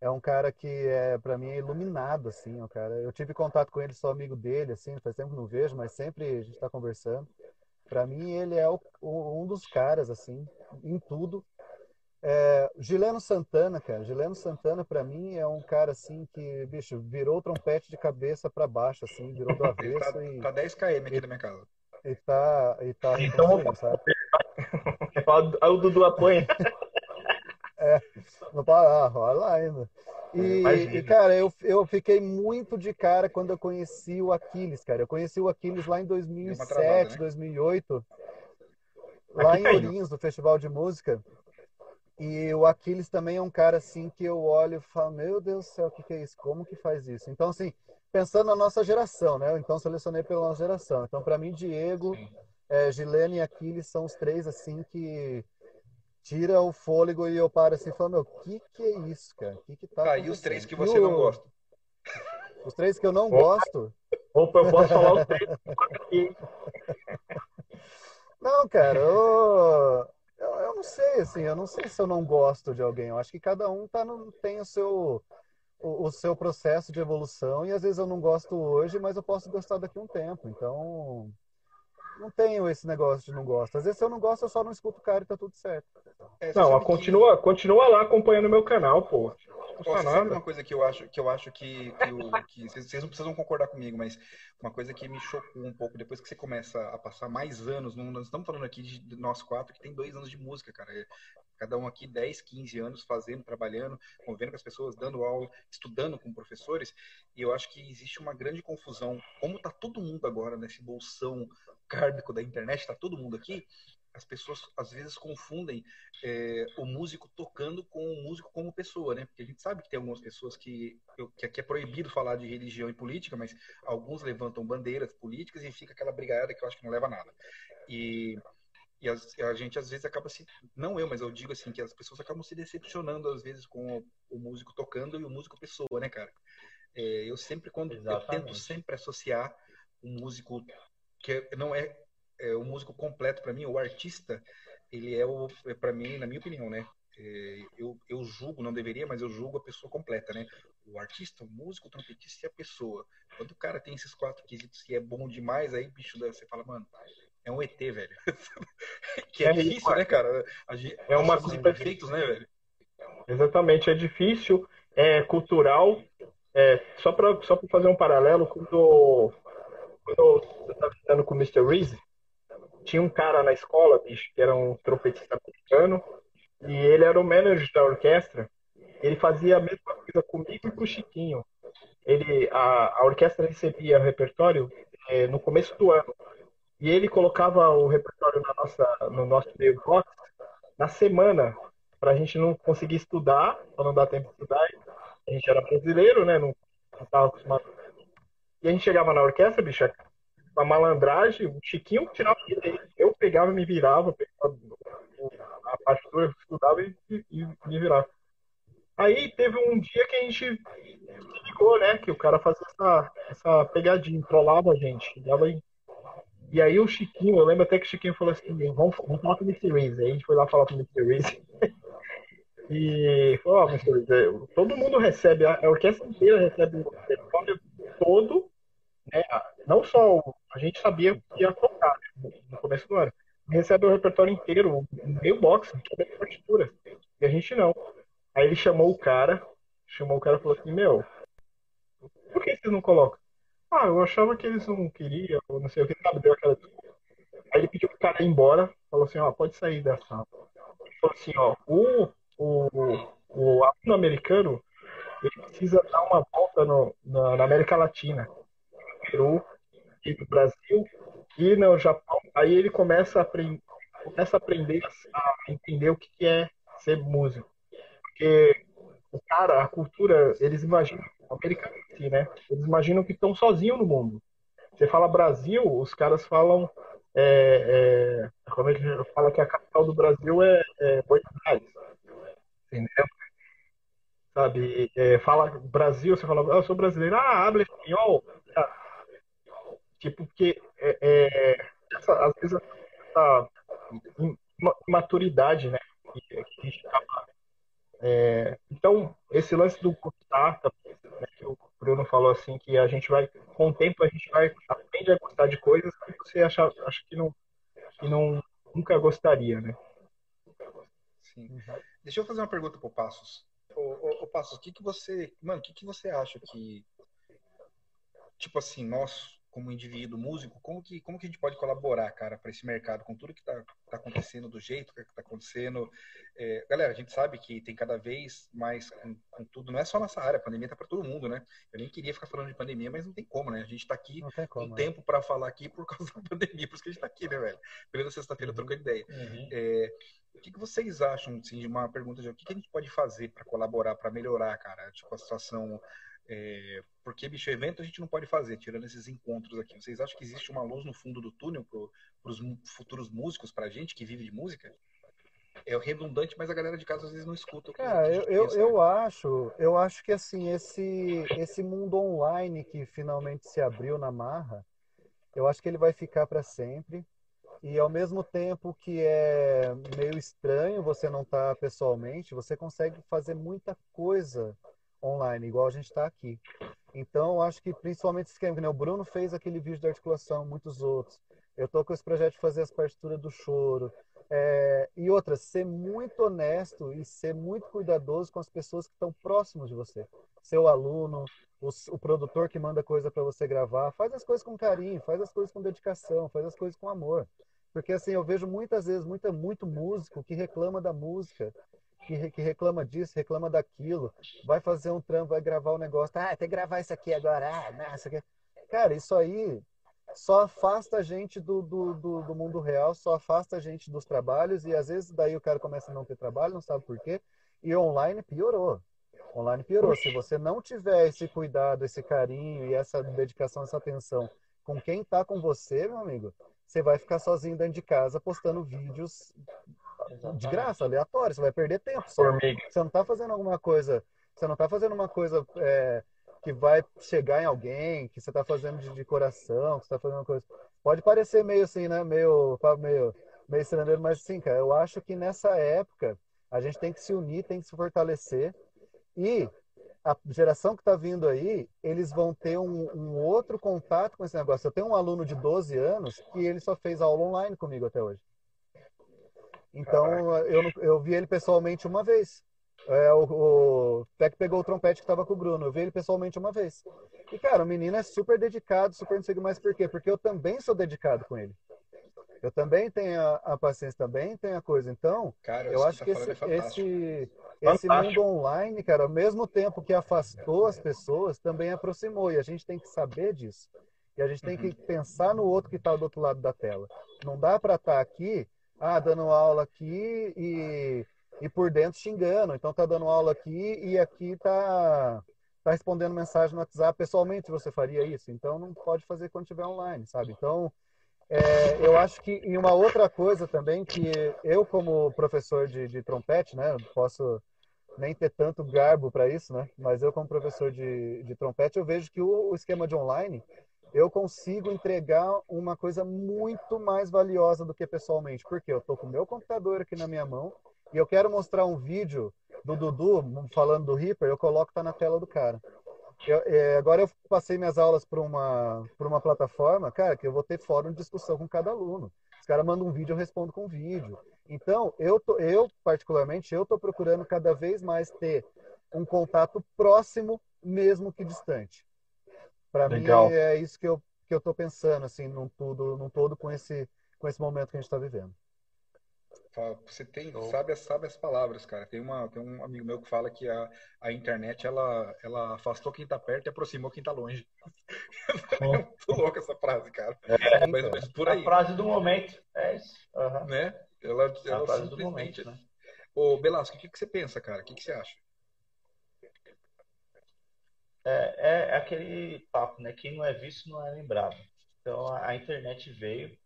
S4: é um cara que é, pra mim, é iluminado, assim, ó, cara. Eu tive contato com ele, sou amigo dele, assim, faz tempo que não vejo, mas sempre a gente tá conversando. Pra mim, ele é o- o- um dos caras, assim, em tudo. É, Gileno Santana, cara. Gileno Santana, pra mim, é um cara assim que, bicho, virou o trompete de cabeça pra baixo, assim, virou do
S3: Ele tá,
S4: avesso e,
S3: tá 10 km aqui da minha casa.
S4: e tá, e tá
S1: Então, o Dudu apanha.
S4: Não para, ah, olha lá ainda. E,
S1: Imagina.
S4: e, cara, eu, eu fiquei muito de cara quando eu conheci o Aquiles, cara. Eu conheci o Aquiles lá em
S3: Deu uma
S4: 2007,
S3: travada, né?
S4: 2008, lá
S1: Aqui
S4: em
S1: caiu.
S4: Ourinhos, no Festival de Música. E o Aquiles também é um cara assim que eu olho e falo, meu Deus do céu, o que que é isso? Como que faz isso? Então, assim, pensando na nossa geração, né? Então, selecionei pela nossa geração. Então, para mim, Diego,
S5: Sim.
S4: é, Gilene e Aquiles são os três, assim, que tira o fôlego e eu paro assim e falo, meu, o que que é isso, cara? O que que tá
S3: Tá, e os três que você não gosta?
S4: Os três que eu não gosto?
S1: Opa, eu posso falar os três aqui.
S4: Não, cara, eu, eu, eu não sei, assim, eu não sei se eu não gosto de alguém. Eu acho que cada um tá no, tem o seu, o, o seu processo de evolução e às vezes eu não gosto hoje, mas eu posso gostar daqui a um tempo. Então, não tenho esse negócio de não gosto. Às vezes se eu não gosto, eu só não escuto o cara e tá tudo certo.
S3: É,
S1: Não,
S3: sabe que-
S1: continua, continua lá acompanhando o meu canal, pô.
S3: Você sabe uma coisa que eu acho que eu acho que, que, o- que vocês, vocês não precisam concordar comigo, mas uma coisa que me chocou um pouco depois que você começa a passar mais anos, não, nós estamos falando aqui de, de nós quatro que tem dois anos de música, cara. É, cada um aqui 10, 15 anos fazendo, trabalhando, convivendo com as pessoas, dando aula, estudando com professores, e eu acho que existe uma grande confusão. Como tá todo mundo agora nesse bolsão kármico da internet, tá todo mundo aqui, as pessoas às vezes confundem é, o músico tocando com o músico como pessoa, né? Porque a gente sabe que tem algumas pessoas que, que aqui é proibido falar de religião e política, mas alguns levantam bandeiras políticas e fica aquela brigada que eu acho que não leva a nada. E, e as- a gente às vezes acaba se. Não eu, mas eu digo assim, que as pessoas acabam se decepcionando às vezes com o, o músico tocando e o músico pessoa, né, cara? É, eu sempre, quando. Eu tento
S5: Exatamente.
S3: sempre associar um músico que não é, é o músico completo para mim, o artista, ele é o, para mim, na minha opinião, né? é, eu, eu julgo, não deveria, mas eu julgo a pessoa completa, né? O artista, o músico, o trompetista e a pessoa. Quando o cara tem esses quatro quesitos e é bom demais, aí, bicho, você fala, mano, é um ET, velho. que é, é difícil, né, cara? Gente,
S1: é uma
S3: imperfeitos, né, velho?
S1: Exatamente, é difícil, é cultural. É, só para só pra fazer um paralelo, quando, quando eu estava estudando com o Mr. Reese, tinha um cara na escola, bicho, que era um trompetista americano, e ele era o manager da orquestra. Ele fazia a mesma coisa comigo e com o Chiquinho. Ele, a, a orquestra recebia repertório é, no começo do ano. E ele colocava o repertório na nossa, no nosso mailbox na semana, para a gente não conseguir estudar, para não dar tempo de estudar. A gente era brasileiro, né? Não estava acostumado. E a gente chegava na orquestra, bicho, a malandragem, o Chiquinho tirava. Eu pegava me virava, pegava a partitura, estudava e, e, me virava. Aí teve um dia que a gente ligou, né? Que o cara fazia essa, essa pegadinha, trollava a gente. Dava. E aí o Chiquinho, eu lembro até que o Chiquinho falou assim, vamos, vamos falar com o Mr. Reese. Aí a gente foi lá falar com o Mr. Reese. e falou, ó, oh, Mr. Reese, todo mundo recebe, a orquestra inteira recebe o repertório todo, né? Não só a gente sabia que ia tocar né, no começo do ano. Recebe o repertório inteiro, meio box, a partitura. E a gente não. Aí ele chamou o cara, chamou o cara e falou assim, meu, por que vocês não colocam? Ah, eu achava que eles não queriam, ou não sei o que, sabe, deu aquela. Aí ele pediu pro cara ir embora, falou assim, ó, pode sair da sala. Ele falou assim, ó, o, o, o americano, ele precisa dar uma volta no, na, na América Latina. No Peru, aqui no Brasil e no Japão, aí ele começa a, aprender, começa a aprender a entender o que é ser músico. Porque o cara, a cultura, eles imaginam, americano assim, né? Eles imaginam que estão sozinhos no mundo. Você fala Brasil, os caras falam. É, é, como é que fala que a capital do Brasil é, é Buenos Aires? Entendeu? Sabe? É, fala Brasil, você fala, ah, eu sou brasileiro, ah, habla espanhol. Tipo, porque é, é, essa, às vezes essa maturidade, né? Que, que a gente acaba, é, então, esse lance do gostar, né, que o Bruno falou assim, que a gente vai, com o tempo, a gente vai aprende a gostar de coisas que você acha, acha que, não, que não nunca gostaria, né?
S3: Sim. Deixa eu fazer uma pergunta pro Passos. Ô, ô Passos, o que que você, mano, o que que você acha que, tipo assim, nós como indivíduo músico, como que, como que a gente pode colaborar, cara, para esse mercado, com tudo que está tá acontecendo, do jeito que está acontecendo? É, galera, a gente sabe que tem cada vez mais com, com, tudo, não é só nossa área, a pandemia está para todo mundo, né? Eu nem queria ficar falando de pandemia, mas não tem como, né? A gente está aqui como, um é. tempo para falar aqui por causa da pandemia, por isso que a gente está aqui, né, velho? Primeira sexta-feira uhum. trocando ideia. Uhum. É, o que, que vocês acham, assim, de uma pergunta de o que, que a gente pode fazer para colaborar, para melhorar, cara, tipo, a situação é, porque, bicho, evento a gente não pode fazer, tirando esses encontros aqui. Vocês acham que existe uma luz no fundo do túnel para os futuros músicos, para a gente que vive de música? É redundante, mas a galera de casa às vezes não escuta.
S4: Cara, eu, eu, eu, acho, eu acho que assim, esse, esse mundo online que finalmente se abriu na marra, eu acho que ele vai ficar para sempre. E ao mesmo tempo que é meio estranho você não estar tá pessoalmente, você consegue fazer muita coisa online, igual a gente está aqui. Então, acho que principalmente esse esquema, né? o Bruno fez aquele vídeo de articulação, muitos outros. Eu estou com esse projeto de fazer as partituras do choro. É... e outra, ser muito honesto e ser muito cuidadoso com as pessoas que estão próximas de você. Seu aluno, o, o produtor que manda coisa para você gravar, faz as coisas com carinho, faz as coisas com dedicação, faz as coisas com amor. Porque assim, eu vejo muitas vezes muita, muito músico que reclama da música que, que reclama disso, reclama daquilo, vai fazer um trampo, vai gravar o um negócio, ah, tem que gravar isso aqui agora, ah, não, isso aqui. Cara, isso aí só afasta a gente do, do, do, do, mundo real, só afasta a gente dos trabalhos e às vezes daí o cara começa a não ter trabalho, não sabe por quê. E online piorou. Online piorou. Se você não tiver esse cuidado, esse carinho e essa dedicação, essa atenção com quem está com você, meu amigo, você vai ficar sozinho dentro de casa postando vídeos de graça, aleatório, você vai perder tempo. Só. Você não está fazendo alguma coisa, você não está fazendo uma coisa é, que vai chegar em alguém, que você está fazendo de, de, coração, que você está fazendo uma coisa. Pode parecer meio assim, né? Meio, meio, meio estrangeiro, mas sim, cara, eu acho que nessa época A gente tem que se unir, tem que se fortalecer. E a geração que está vindo aí, eles vão ter um, um, outro contato com esse negócio. Eu tenho um aluno de 12 anos que ele só fez aula online comigo até hoje. Então, eu, eu vi ele pessoalmente uma vez. É, o, o Peck pegou o trompete que estava com o Bruno. Eu vi ele pessoalmente uma vez. E, cara, o menino é super dedicado, super não sei mais por quê. Porque eu também sou dedicado com ele. Eu também tenho a, a paciência, também tenho a coisa. Então, cara, eu acho que, tá que esse, é esse, esse mundo online, cara, ao mesmo tempo que afastou as pessoas, também aproximou. E a gente tem que saber disso. E a gente tem uhum. que pensar no outro que está do outro lado da tela. Não dá para estar tá aqui, ah, dando aula aqui e, e por dentro xingando. Então tá dando aula aqui e aqui tá, tá respondendo mensagem no WhatsApp. Pessoalmente você faria isso. Então não pode fazer quando estiver online, sabe? Então é, eu acho que em uma outra coisa também que eu como professor de, de trompete, né, posso nem ter tanto garbo para isso, né? Mas eu como professor de, de trompete eu vejo que o, o esquema de online eu consigo entregar uma coisa muito mais valiosa do que pessoalmente, porque eu estou com o meu computador aqui na minha mão e eu quero mostrar um vídeo do Dudu falando do Reaper, eu coloco tá na tela do cara. Eu, é, agora eu passei minhas aulas para uma, uma plataforma, cara, que eu vou ter fórum de discussão com cada aluno. Os caras mandam um vídeo, eu respondo com vídeo. Então, eu, tô, eu particularmente, eu estou procurando cada vez mais ter um contato próximo, mesmo que distante. Para mim, é isso que eu que eu estou pensando, assim, num, tudo, num todo com esse, com esse momento que a gente está vivendo.
S3: Você tem, sabe, sabe as palavras, cara. Tem, uma, tem um amigo meu que fala que a, a internet ela, ela afastou quem tá perto e aproximou quem tá longe. é muito louca essa frase, cara.
S5: É, mas, mas por aí. A frase do momento. É isso.
S3: Uhum. Né? Ela, ela
S5: a frase do momento, né?
S3: Ô, Belasco, o que, que você pensa, cara? O que, que você acha?
S5: É, é aquele papo, né? Quem não é visto não é lembrado. Então a, a internet veio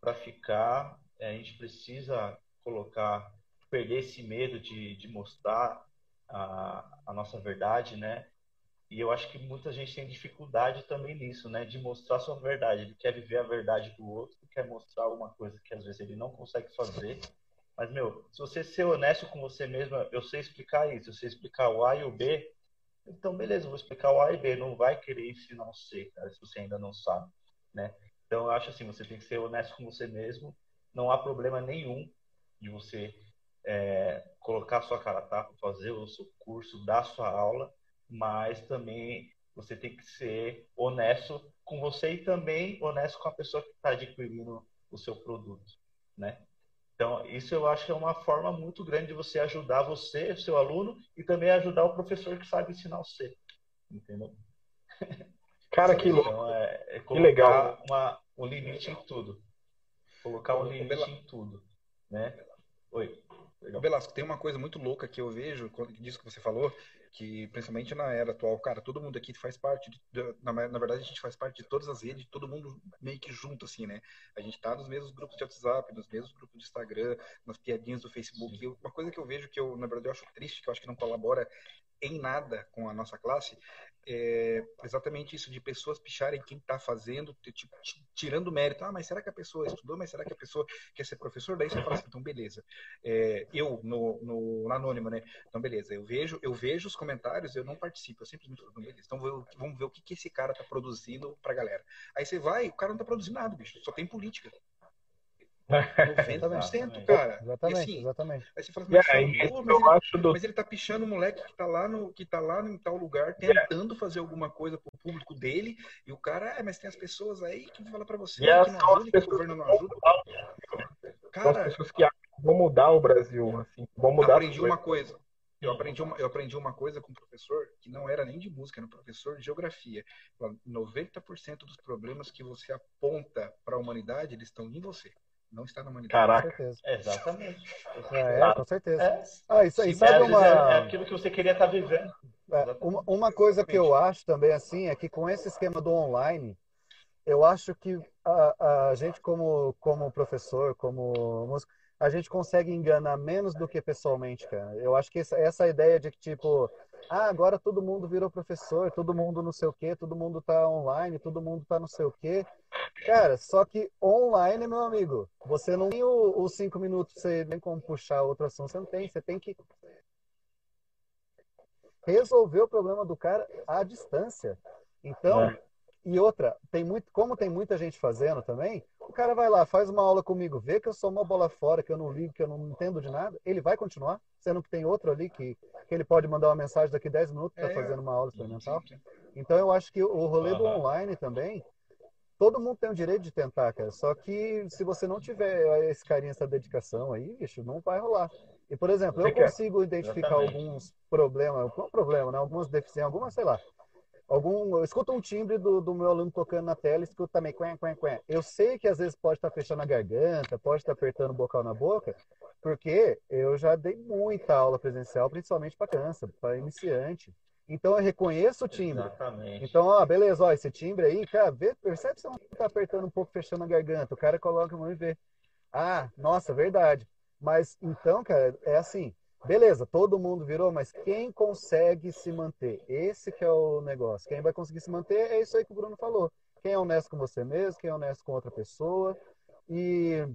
S5: para ficar. É, a gente precisa colocar, perder esse medo de, de mostrar a, a nossa verdade, né? E eu acho que muita gente tem dificuldade também nisso, né? De mostrar sua verdade. Ele quer viver a verdade do outro, quer mostrar alguma coisa que às vezes ele não consegue fazer. Mas, meu, se você ser honesto com você mesmo, eu sei explicar isso, eu sei explicar o A e o B, então beleza, vou explicar o A e B. Não vai querer ensinar o C, cara, se você ainda não sabe, né? Então eu acho assim, você tem que ser honesto com você mesmo. Não há problema nenhum de você é, colocar sua cara tá, fazer o seu curso, dar sua aula, mas também você tem que ser honesto com você e também honesto com a pessoa que está adquirindo o seu produto, né? Então, isso eu acho que é uma forma muito grande de você ajudar você, o seu aluno, e também ajudar o professor que sabe ensinar você. Entendeu?
S1: Cara, que louco. Então,
S5: é, é que legal. Uma, um limite em tudo. Colocar um limite em tudo. Né? Oi.
S3: Legal. Belasco, tem uma coisa muito louca que eu vejo disso que você falou, que principalmente na era atual, cara, todo mundo aqui faz parte, de, na, na, verdade a gente faz parte de todas as redes, todo mundo meio que junto, assim, né? A gente tá nos mesmos grupos de WhatsApp, nos mesmos grupos de Instagram, nas piadinhas do Facebook. Uma coisa que eu vejo que eu, na verdade, eu acho triste, que eu acho que não colabora em nada com a nossa classe, é exatamente isso de pessoas picharem quem está fazendo, tipo, tirando mérito. Ah, mas será que a pessoa estudou? Mas será que a pessoa quer ser professor? Daí você fala assim, então beleza. É, eu no, no, no, anônimo, né? Então beleza. Eu vejo, eu vejo os comentários, eu não participo. Eu simplesmente falo, então beleza. Então vamos ver o que, que esse cara está produzindo para a galera. Aí você vai, o cara não está produzindo nada, bicho. Só tem política. 90%, cara.
S4: Exatamente, assim, exatamente.
S3: Aí você fala assim, yeah, mas, pô, mas, ele, do... mas, ele, tá pichando o moleque que tá lá no que tá lá em tal lugar tentando yeah. fazer alguma coisa pro público dele e o cara, é, mas tem as pessoas aí que falam para você
S1: yeah,
S3: que não ajuda, que o governo não ajuda.
S1: Cara, as pessoas que vão mudar o Brasil, assim, vão mudar
S3: Aprendi uma coisa. Eu aprendi, uma, eu aprendi uma coisa com um professor que não era nem de música, era um professor de geografia. 90% dos problemas que você aponta para a humanidade, eles estão em você não está na humanidade.
S1: Caraca.
S4: Com certeza.
S5: Exatamente.
S4: É, com certeza. É.
S5: Ah, isso aí, sabe uma... É aquilo que você queria estar vivendo.
S4: É, uma, uma coisa que eu acho também, assim, é que com esse esquema do online, eu acho que a, a gente, como, como professor, como músico, a gente consegue enganar menos do que pessoalmente, cara. Eu acho que essa, essa ideia de que, tipo, Ah, agora todo mundo virou professor, todo mundo não sei o quê, todo mundo tá online, todo mundo tá não sei o quê. Cara, só que online, meu amigo, você não tem os cinco minutos, você nem como puxar outra ação, você não tem, você tem que resolver o problema do cara à distância. Então, é. E outra, tem muito, como tem muita gente fazendo também, o cara vai lá, faz uma aula comigo, vê que eu sou uma bola fora, que eu não ligo, que eu não entendo de nada, ele vai continuar, sendo que tem outro ali que, que ele pode mandar uma mensagem daqui 10 minutos, tá é, fazendo uma aula experimental. Então eu acho que o rolê do online também, todo mundo tem o direito de tentar, cara. Só que se você não tiver esse carinho, essa dedicação aí, bicho, não vai rolar. E, por exemplo, eu consigo identificar alguns problemas, não problema, né? Algumas deficiências, algumas, sei lá, algum, eu escuto um timbre do, do meu aluno tocando na tela, escuto também quen, quen, quen. Eu sei que às vezes pode estar fechando a garganta, pode estar apertando o bocal na boca, porque eu já dei muita aula presencial, principalmente para criança, para iniciante. Então eu reconheço o timbre. Exatamente. Então, ó, beleza, ó, esse timbre aí, cara, vê, percebe se não tá apertando um pouco, fechando a garganta. O cara coloca a mão e vê. Ah, nossa, verdade. Mas então, cara, é assim, Beleza, todo mundo virou, mas quem consegue se manter? Esse que é o negócio. Quem vai conseguir se manter é isso aí que o Bruno falou. Quem é honesto com você mesmo, quem é honesto com outra pessoa e,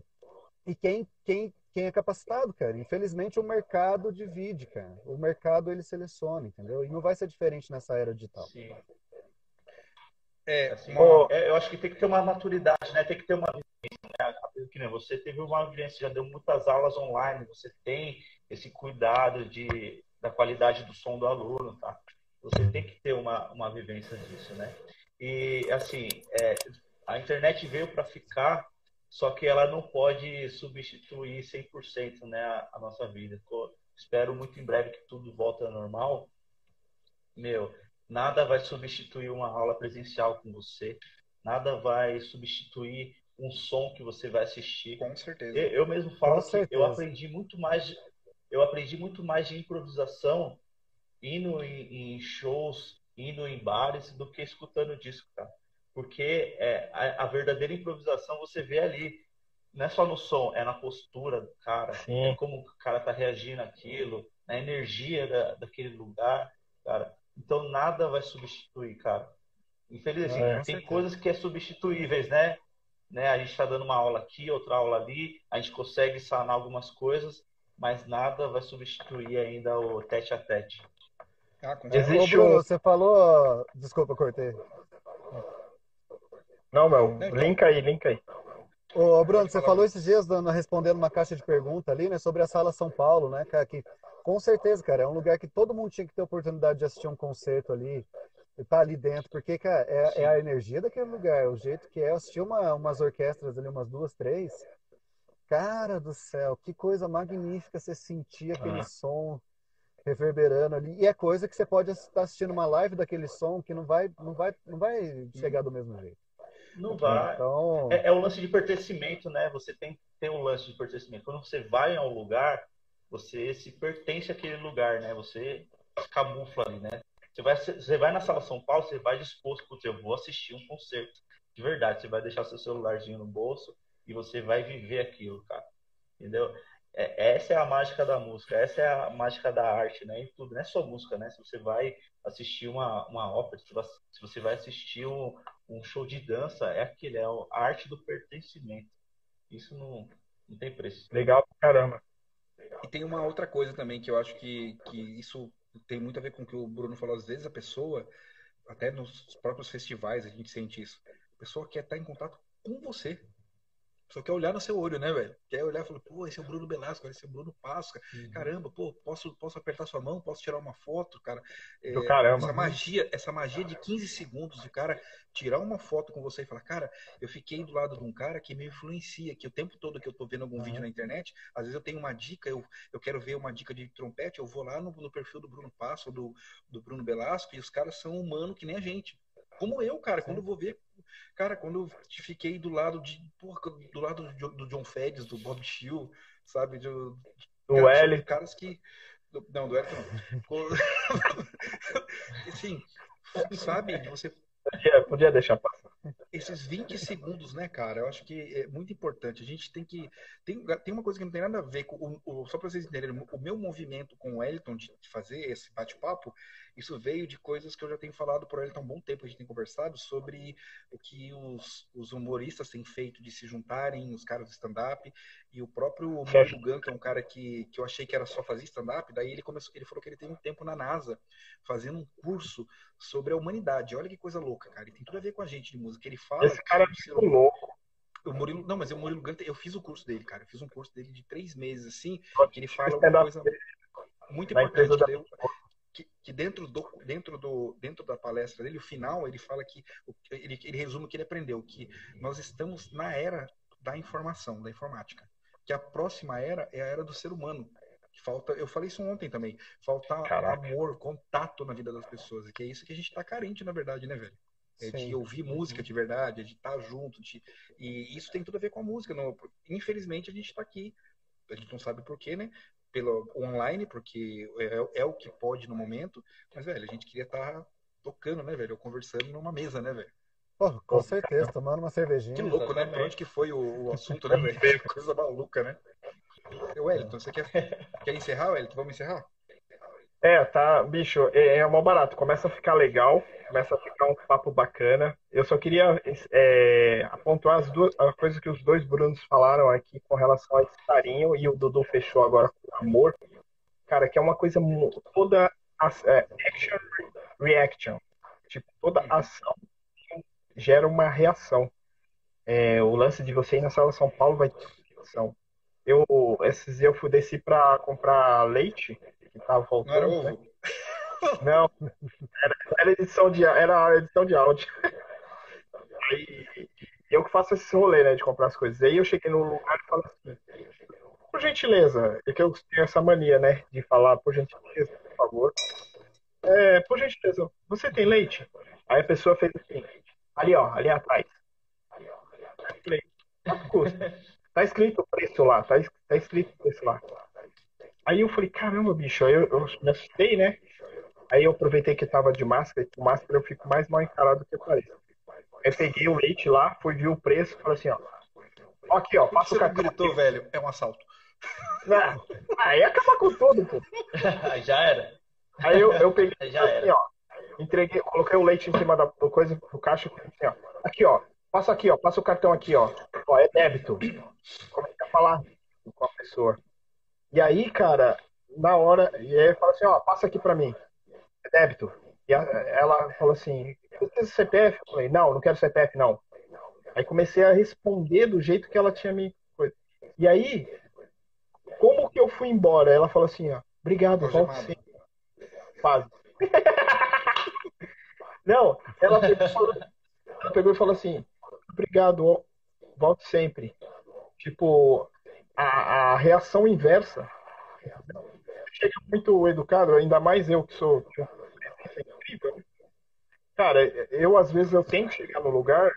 S4: e quem, quem, quem é capacitado, cara. Infelizmente o mercado divide, cara. O mercado ele seleciona, entendeu? E não vai ser diferente nessa era digital. Sim.
S5: É, assim, uma... é, eu acho que tem que ter uma maturidade, né? Tem que ter uma? Que nem você teve uma vivência, já deu muitas aulas online, você tem esse cuidado de, da qualidade do som do aluno, tá? Você tem que ter uma, uma vivência disso, né? E, assim, é, a internet veio para ficar, só que ela não pode substituir 100% né, a, a nossa vida. Tô, espero muito em breve que tudo volte ao normal. Meu, nada vai substituir uma aula presencial com você, nada vai substituir um som que você vai assistir.
S3: Com certeza.
S5: Eu, eu mesmo falo com que certeza. eu aprendi muito mais eu aprendi muito mais de improvisação indo em, em shows, indo em bares, do que escutando disco, cara. Porque é, a, a, verdadeira improvisação você vê ali. Não é só no som, é na postura do cara, Sim. é como o cara tá reagindo àquilo, na energia da, daquele lugar, cara. Então nada vai substituir, cara. Infelizmente, é, tem certeza. coisas que é substituíveis, né? Né? A gente está dando uma aula aqui, outra aula ali, a gente consegue sanar algumas coisas, mas nada vai substituir ainda o tete a tete.
S4: Ah, Existe Ô, Bruno, um... você falou. Desculpa, cortei.
S1: Não, meu, link aí, link aí.
S4: Ô, Bruno, você falou esses dias dando, respondendo uma caixa de pergunta ali, né, sobre a Sala São Paulo, né, cara, que com certeza, cara, é um lugar que todo mundo tinha que ter oportunidade de assistir um concerto ali, tá ali dentro, porque, cara, é, é, a energia daquele lugar, é o jeito que é. Eu assisti uma, umas orquestras ali, umas duas, três, Cara do céu, que coisa magnífica você sentir aquele ah. som reverberando ali. E é coisa que você pode estar assistindo uma live daquele som que não vai, não vai, não vai chegar do mesmo jeito.
S5: Não vai. Então... É, é o lance de pertencimento, né? Você tem tem um lance de pertencimento. Quando você vai a um lugar, você se pertence àquele lugar, né? Você se camufla ali, né? Você vai, você vai na sala São Paulo, você vai disposto, putz, eu vou assistir um concerto. De verdade, você vai deixar seu celularzinho no bolso, e você vai viver aquilo, cara. Entendeu? É, essa é a mágica da música, essa é a mágica da arte, né? E tudo, não é só música, né? Se você vai assistir uma, uma ópera, se você vai assistir um, um show de dança, é aquele, é a arte do pertencimento. Isso não, não tem preço.
S1: Legal pra caramba.
S3: E tem uma outra coisa também que eu acho que, que isso tem muito a ver com o que o Bruno falou. Às vezes a pessoa, até nos próprios festivais, a gente sente isso. A pessoa quer estar em contato com você. Só quer olhar no seu olho, né, velho? Quer olhar e falar, pô, esse é o Bruno Belasco, esse é o Bruno Páscoa. Uhum. Caramba, pô, posso, posso apertar sua mão, posso tirar uma foto, cara.
S1: É, caramba.
S3: Essa magia, essa magia de 15 segundos de cara tirar uma foto com você e falar, cara, eu fiquei do lado de um cara que me influencia, que o tempo todo que eu tô vendo algum uhum. vídeo na internet, às vezes eu tenho uma dica, eu, eu quero ver uma dica de trompete, eu vou lá no, no perfil do Bruno Passo, do, do Bruno Belasco, e os caras são humanos que nem a gente. Como eu, cara, Sim. quando eu vou ver Cara, quando eu fiquei do lado de. Porra, do lado do John Feds, do Bob Shield, sabe? Do,
S1: do L.
S3: Caras que. Do, não, do L não. Assim, sabe? Você.
S1: Podia, podia deixar passar.
S3: esses 20 segundos, né, cara? Eu acho que é muito importante. A gente tem que. Tem, tem uma coisa que não tem nada a ver com. O, o, só para vocês entenderem, o meu movimento com o Elton de fazer esse bate-papo, isso veio de coisas que eu já tenho falado por Elton há um bom tempo, a gente tem conversado sobre o que os, os humoristas têm feito de se juntarem, os caras do stand-up, e o próprio Murilo Gun, que é um cara que, que eu achei que era só fazer stand-up, daí ele começou, ele falou que ele tem um tempo na NASA fazendo um curso sobre a humanidade. Olha que coisa louca, cara. E tem tudo a ver com a gente de música. Ele fala.
S1: Esse cara é muito louco.
S3: O Murilo, não, mas o Murilo Ganta, eu fiz o curso dele, cara. Eu fiz um curso dele de três meses, assim, que ele fala uma coisa muito importante. Da... Que, dentro, do, dentro, do, dentro da palestra dele, o final, ele fala que. Ele, ele resume o que ele aprendeu: que nós estamos na era da informação, da informática. Que a próxima era é a era do ser humano. Que falta, eu falei isso ontem também. Falta Caraca. amor, contato na vida das pessoas. E que é isso que a gente está carente, na verdade, né, velho? É de ouvir música de verdade, é de estar tá junto. De... E isso tem tudo a ver com a música. Não... Infelizmente, a gente está aqui. A gente não sabe porquê, né? Pelo online, porque é, é, o que pode no momento. Mas, velho, a gente queria estar tá tocando, né, velho? Ou conversando numa mesa, né, velho?
S4: Pô, com certeza, tomando uma cervejinha.
S3: Que louco, né? Pra onde que foi o, o assunto, né, velho? Coisa maluca, né? Wellington, você quer, quer encerrar, Wellington? Vamos encerrar?
S1: É, tá, bicho, é, é mó barato. Começa a ficar legal, começa a ficar um papo bacana. Eu só queria é, apontar as duas a coisa que os dois Brunos falaram aqui com relação a esse carinho e o Dudu fechou agora com amor. Cara, que é uma coisa toda é, action reaction. Tipo, toda ação gera uma reação. É, o lance de você ir na sala São Paulo vai ter ação. Eu, esses dias eu fui desci pra comprar leite, que tava faltando. Não, era né? Não, era, era, edição de, era edição de áudio. Aí, eu que faço esse rolê, né, de comprar as coisas. Aí eu cheguei no lugar e falei assim, por gentileza, é que eu tenho essa mania, né, de falar, por gentileza, por favor. É, por gentileza, você tem leite? Aí a pessoa fez assim, ali ó, ali atrás. Falei, quanto custa? Tá escrito o preço lá, tá, tá escrito o preço lá. Aí eu falei, caramba, bicho, aí eu, eu me assustei, né? Aí eu aproveitei que tava de máscara, e com máscara eu fico mais mal encarado do que parece. Aí peguei o leite lá, fui ver o preço, falei assim, ó. aqui, ó, passa o cartão.
S3: gritou, aqui. velho, é um assalto.
S1: Não, aí acaba com tudo, pô.
S5: Já era.
S1: Aí eu, eu peguei Já assim, era. ó. Entreguei, coloquei o leite em cima da do coisa do caixa, assim, ó. Aqui, ó. Passa aqui, ó. Passa o cartão aqui, ó. Ó, é débito. Comecei a falar com a pessoa. E aí, cara, na hora, e aí fala assim, ó, passa aqui pra mim. Débito. E ela falou assim, precisa CPF? Eu falei, não, não quero CPF, não. Aí comecei a responder do jeito que ela tinha me. E aí, como que eu fui embora? Ela falou assim, ó, obrigado, volte sempre. Faz. não, ela pegou, ela pegou e falou assim, obrigado, volte sempre. Tipo, a, a reação inversa chega muito educado, ainda mais eu que sou incrível. Cara, eu às vezes eu tenho que chegar no lugar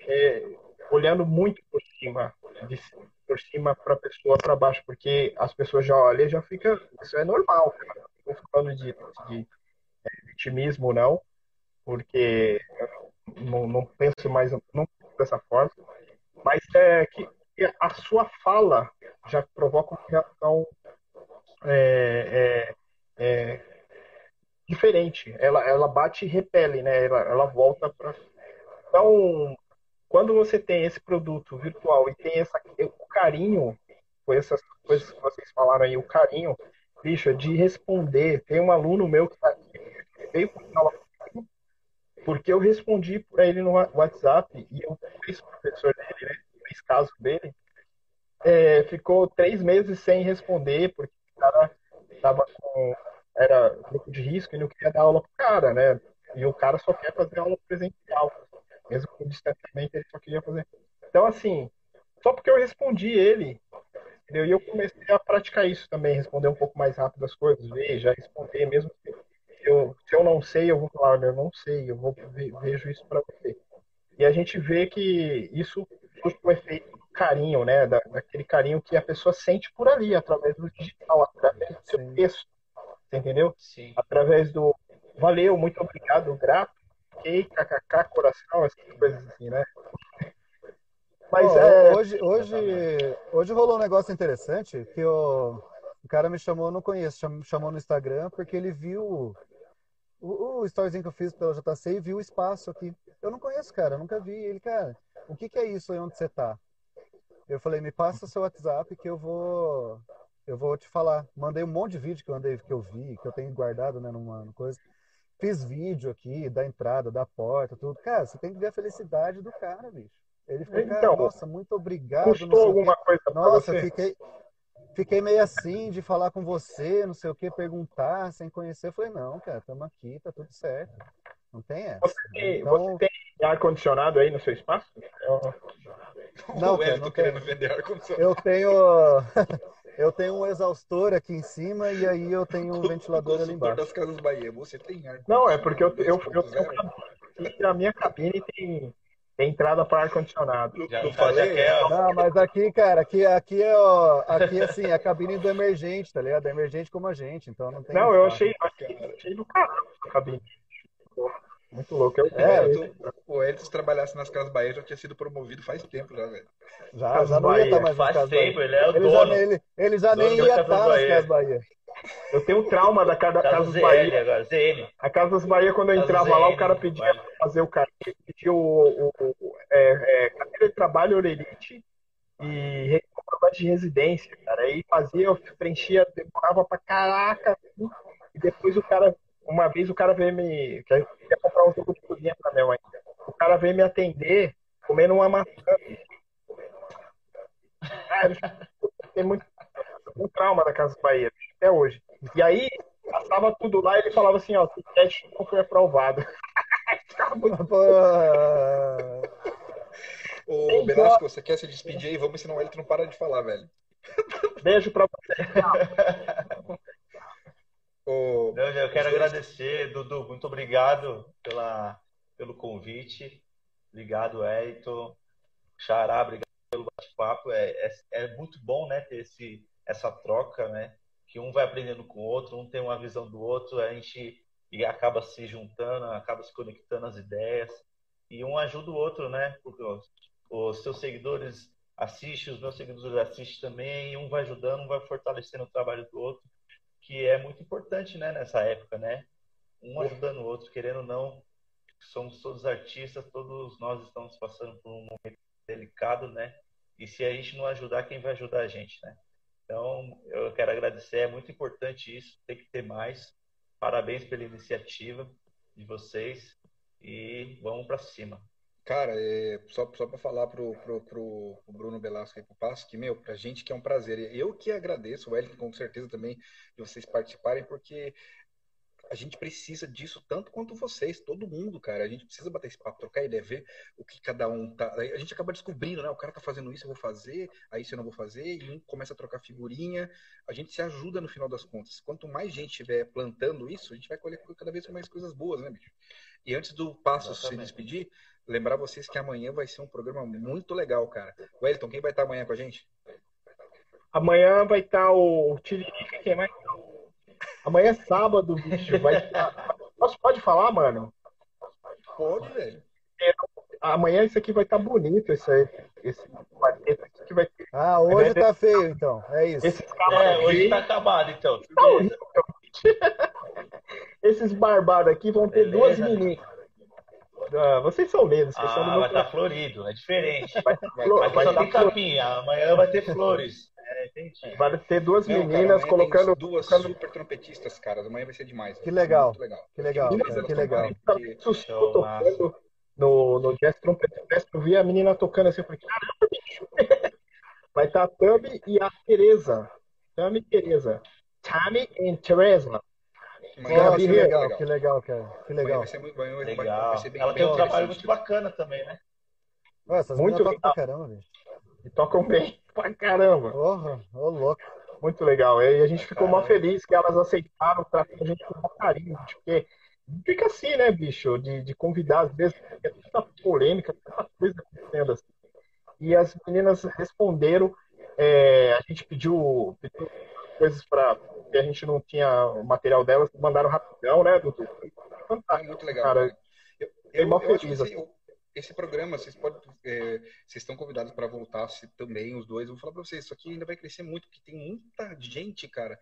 S1: é, olhando muito por cima, de, por cima para pessoa para baixo, porque as pessoas já olham e já fica, isso é normal. Cara. Não estou falando de, de, de vitimismo não, porque não, não penso mais não dessa forma, mas é que a sua fala já provoca uma reação é, é, é, diferente. Ela, ela bate e repele, né? Ela, ela volta para. Então, quando você tem esse produto virtual e tem essa, o carinho, com essas coisas que vocês falaram aí, o carinho, bicho, de responder. Tem um aluno meu que tá aqui, veio para aula porque eu respondi para ele no WhatsApp e eu fiz professor dele, né? Fiz caso dele. É, ficou três meses sem responder, porque o cara tava com. Era grupo de risco e não queria dar aula pro cara, né? E o cara só quer fazer aula presencial. Mesmo com distanciamento, ele só queria fazer. Então, assim, só porque eu respondi ele, entendeu? E eu comecei a praticar isso também, responder um pouco mais rápido as coisas, ver, já responder, mesmo que eu, se eu não sei, eu vou falar, eu não sei, eu vou vejo isso para você. E a gente vê que isso surge o efeito do carinho, né? Da, daquele carinho que a pessoa sente por ali, através do digital, através do seu texto. Você entendeu?
S5: Sim.
S1: Através do valeu, muito obrigado, grato. ok, kkk, coração, essas coisas assim, né?
S4: Mas oh, é... hoje, hoje, hoje rolou um negócio interessante que o, o cara me chamou, não conheço, me chamou no Instagram porque ele viu o, o storyzinho que eu fiz pela JC e viu o espaço aqui. Eu não conheço, cara, nunca vi. Ele, cara, o que, que é isso aí onde você tá? Eu falei, me passa seu WhatsApp que eu vou eu vou te falar. Mandei um monte de vídeo que eu andei, que eu vi, que eu tenho guardado, né, numa coisa. Fiz vídeo aqui da entrada, da porta, tudo. Cara, você tem que ver a felicidade do cara, bicho. Ele ficou, então, cara, nossa, muito obrigado.
S1: Custou alguma coisa pra
S4: Nossa,
S1: você?
S4: fiquei fiquei meio assim de falar com você, não sei o que, perguntar sem conhecer. Eu falei, não, cara, estamos aqui, tá tudo certo. Não tem essa.
S1: Você tem, então... você tem ar-condicionado aí no seu espaço? Eu...
S4: Não, cara, não querendo vender ar-condicionado. Eu tenho. Eu tenho um exaustor aqui em cima e aí eu tenho um ventilador ali embaixo.
S3: das Casas Bahia, você tem ar
S1: Não, é porque eu, eu, eu, eu, a minha cabine tem, tem entrada para ar-condicionado.
S4: Já, falei? É, não, mas aqui, cara, aqui, aqui é ó, aqui assim, é a cabine do emergente, tá ligado? É emergente como a gente, então não tem.
S1: Não, eu achei, achei, achei do caralho a cabine. Muito louco. Eu,
S3: é, eu tô, o Edson, se trabalhasse nas Casas Bahia, já tinha sido promovido faz tempo já, velho.
S4: Já, já não ia estar tá mais
S5: faz
S4: nas
S5: tempo, ele é o
S4: ele
S5: dono.
S4: Já, ele, ele já nem ia estar tá nas Casas Bahia.
S1: Eu tenho um trauma da Casa, Casas Bahia. Agora, ZM. A Casas Bahia, quando eu entrava ZM, lá, o cara pedia pra fazer o cara, pedia o, o, o é, é, carteira de trabalho Orelite e comprovante de residência, cara. Aí fazia, eu preenchia, demorava pra caraca, e depois o cara uma vez o cara veio me. Queria comprar um jogo de cozinha pra Mel ainda. O cara veio me atender comendo uma maçã. tem muito, um trauma da Casa Bahia, até hoje. E aí, passava tudo lá e ele falava assim, ó, o teste não foi aprovado.
S3: Ô, Benasco, você quer se despedir aí? Vamos ensinar o Elton não para de falar, velho.
S1: Beijo pra você.
S5: O... Não, eu quero agradecer, Dudu, muito obrigado pela, pelo convite. Obrigado, Elton. Xará, obrigado pelo bate-papo. É, é, é, muito bom né, ter esse, essa troca, né? Que um vai aprendendo com o outro, um tem uma visão do outro, a gente e acaba se juntando, acaba se conectando as ideias. E um ajuda o outro, né? Porque os, os seus seguidores assistem, os meus seguidores assistem também, e um vai ajudando, um vai fortalecendo o trabalho do outro que é muito importante, né, nessa época, né? Um ajudando o outro, querendo ou não, somos todos artistas, todos nós estamos passando por um momento delicado, né? E se a gente não ajudar, quem vai ajudar a gente, né? Então, eu quero agradecer, é muito importante isso, tem que ter mais. Parabéns pela iniciativa de vocês e vamos para cima.
S3: Cara, é, só, só para falar pro, pro, pro, pro, Bruno Belasco e pro Passo, que, meu, pra gente que é um prazer. Eu que agradeço, o Wellington, com certeza também, de vocês participarem, porque a gente precisa disso tanto quanto vocês, todo mundo, cara. A gente precisa bater esse papo, trocar ideia, ver o que cada um tá. A gente acaba descobrindo, né? O cara tá fazendo isso, eu vou fazer, aí isso eu não vou fazer, e um começa a trocar figurinha. A gente se ajuda no final das contas. Quanto mais gente estiver plantando isso, a gente vai colher cada vez mais coisas boas, né, bicho? E antes do Passo se despedir, lembrar vocês que amanhã vai ser um programa muito legal, cara. Wellington, quem vai estar amanhã com a gente?
S1: Amanhã vai estar o Tiririca, quem mais? Amanhã é sábado, bicho. Vai estar... Posso, pode falar, mano?
S3: Pode, velho.
S1: É, amanhã isso aqui vai estar bonito, esse, esse quarteto aqui vai ter.
S4: Ah, hoje tá feio, então. É isso. Esse
S5: é, hoje tá acabado, então. Tá horrível,
S1: Esses barbados aqui vão ter Beleza. duas meninas. Ah, vocês são menos.
S5: Ah, vai estar tá florido, é diferente. Vai, vai, vai, vai só tem capinha, amanhã vai ter flores. É,
S1: vai ter duas Não, meninas cara, colocando.
S3: Duas colocando... super trompetistas, cara. Amanhã vai ser demais.
S4: Que legal. legal. Que legal. Que legal. Que legal.
S1: Tocando no, no Jazz Trumpet Fest, eu vi a menina tocando assim, eu falei, caramba, bicho. Vai estar tá a Tami e a Tereza. Tami e Tereza. Tami e Teresa.
S4: Oh, que, legal, legal, que legal, cara. Que legal.
S5: Vai ser muito, vai, legal. Vai ser bem, Ela tem um trabalho muito bacana também, né?
S4: Ué, essas muito legal. pra caramba, bicho.
S1: E tocam bem pra caramba.
S4: Porra, ô louco.
S1: Muito legal. E a gente ficou mó feliz que elas aceitaram tratar a gente com carinho, porque fica assim, né, bicho, de, de convidar, às vezes, é tanta polêmica, tanta coisa acontecendo assim. E as meninas responderam, é, a gente pediu, pediu coisas para que a gente não tinha o material delas, mandaram rapidão, né, Dudu?
S3: Fantástico. Muito legal. Cara. Eu, eu, eu que esse, esse programa, vocês podem, é, vocês estão convidados para voltar se, também, os dois. Eu vou falar para vocês, isso aqui ainda vai crescer muito, porque tem muita gente, cara,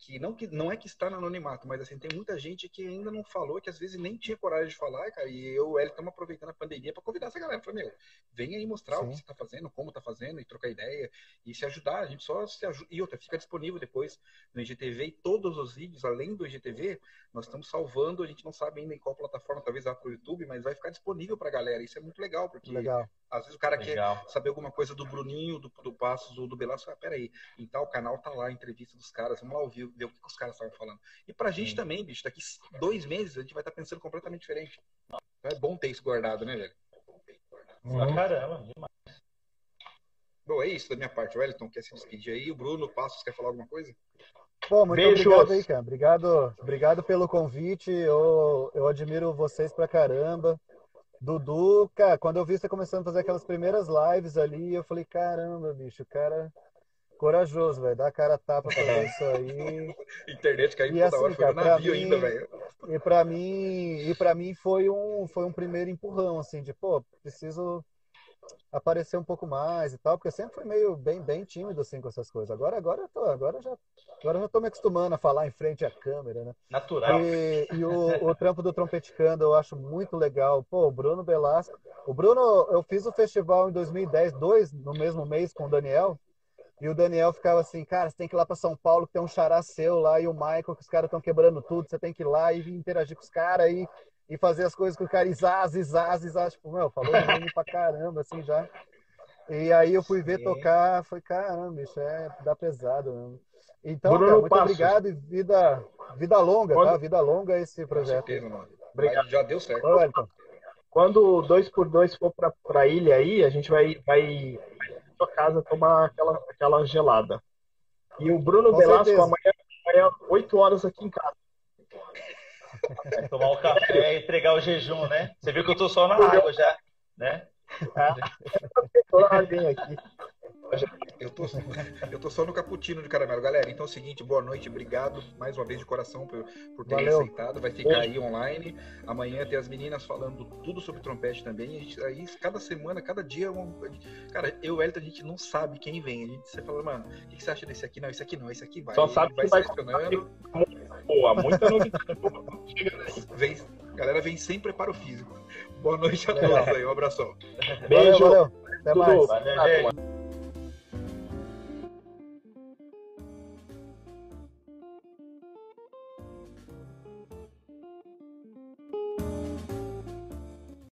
S3: que não, que não é que está no anonimato, mas assim, tem muita gente que ainda não falou, que às vezes nem tinha coragem de falar, cara, e eu ele estamos aproveitando a pandemia para convidar essa galera. Falei, meu, vem aí mostrar Sim. o que você está fazendo, como está fazendo, e trocar ideia, e se ajudar, a gente só se ajuda. E outra, fica disponível depois no IGTV e todos os vídeos, além do IGTV, nós estamos salvando, a gente não sabe ainda em qual plataforma, talvez lá para o YouTube, mas vai ficar disponível para a galera. Isso é muito legal, porque legal. às vezes o cara legal. quer saber alguma coisa do Bruninho, do, do Passos ou do Belasco, ah, peraí, então o canal tá lá, a entrevista dos caras, vamos lá ouvir, ver o que, que os caras estavam falando. E pra gente Sim. também, bicho, daqui dois meses a gente vai estar tá pensando completamente diferente. Então é bom ter isso guardado, né, velho?
S5: Uhum. Caramba, demais.
S3: Bom, é isso da minha parte. O Wellington quer se despedir aí. O Bruno Passos quer falar alguma coisa?
S4: Bom, muito Beijos. obrigado aí, cara. Obrigado, obrigado pelo convite. Eu, eu admiro vocês pra caramba. Dudu, cara, quando eu vi você começando a fazer aquelas primeiras lives ali, eu falei, caramba, bicho, o cara corajoso, velho. Dá a cara tapa pra fazer isso aí.
S3: Internet caiu toda assim, hora, foi no navio mim, ainda, velho.
S4: E pra mim, e para mim foi um, foi um primeiro empurrão, assim, de, pô, preciso aparecer um pouco mais e tal, porque eu sempre fui meio bem, bem tímido assim com essas coisas. Agora, agora eu tô, agora já, agora já tô me acostumando a falar em frente à câmera, né?
S5: Natural.
S4: E, e o, o trampo do Trompeticando eu acho muito legal. Pô, o Bruno Belasco. O Bruno, eu fiz o festival em 2010, dois no mesmo mês com o Daniel. E o Daniel ficava assim, cara, você tem que ir lá para São Paulo, que tem um xará seu lá, e o Michael, que os caras estão quebrando tudo, você tem que ir lá e interagir com os caras e, e fazer as coisas com o cara, e zaz, e zaz, e zaz. Tipo, meu, falou de mim pra caramba, assim, já. E aí eu fui ver Sim. tocar, foi caramba, isso é dá pesado mesmo. Então, cara, muito Passos. obrigado e vida, vida longa, Quando... tá? Vida longa esse projeto.
S3: Certeza, obrigado. Já deu certo.
S1: Quando o 2x2 for pra, pra ilha aí, a gente vai, vai sua casa tomar aquela, aquela gelada. E o Bruno Com Velasco amanhã, amanhã, 8 horas aqui em casa.
S5: Tomar o café e entregar o jejum, né? Você viu que eu tô só na água já, né? Ah,
S3: aqui. Eu tô, eu tô só no cappuccino de caramelo. Galera, então é o seguinte, boa noite, obrigado mais uma vez de coração por, por terem aceitado. Vai ficar aí online. Amanhã tem as meninas falando tudo sobre trompete também. A gente, aí, cada semana, cada dia. Um, cara, eu e o Elton, a gente não sabe quem vem. A gente você fala, mano, o que você acha desse aqui? Não, esse aqui não, esse aqui vai.
S1: Só sabe vai que vai selecionando. Boa, muita novidade.
S3: vem, galera vem sem preparo físico. Boa noite a todos é. aí, um abração.
S4: Beijo. Valeu, valeu. Até Tudo. mais. Valeu,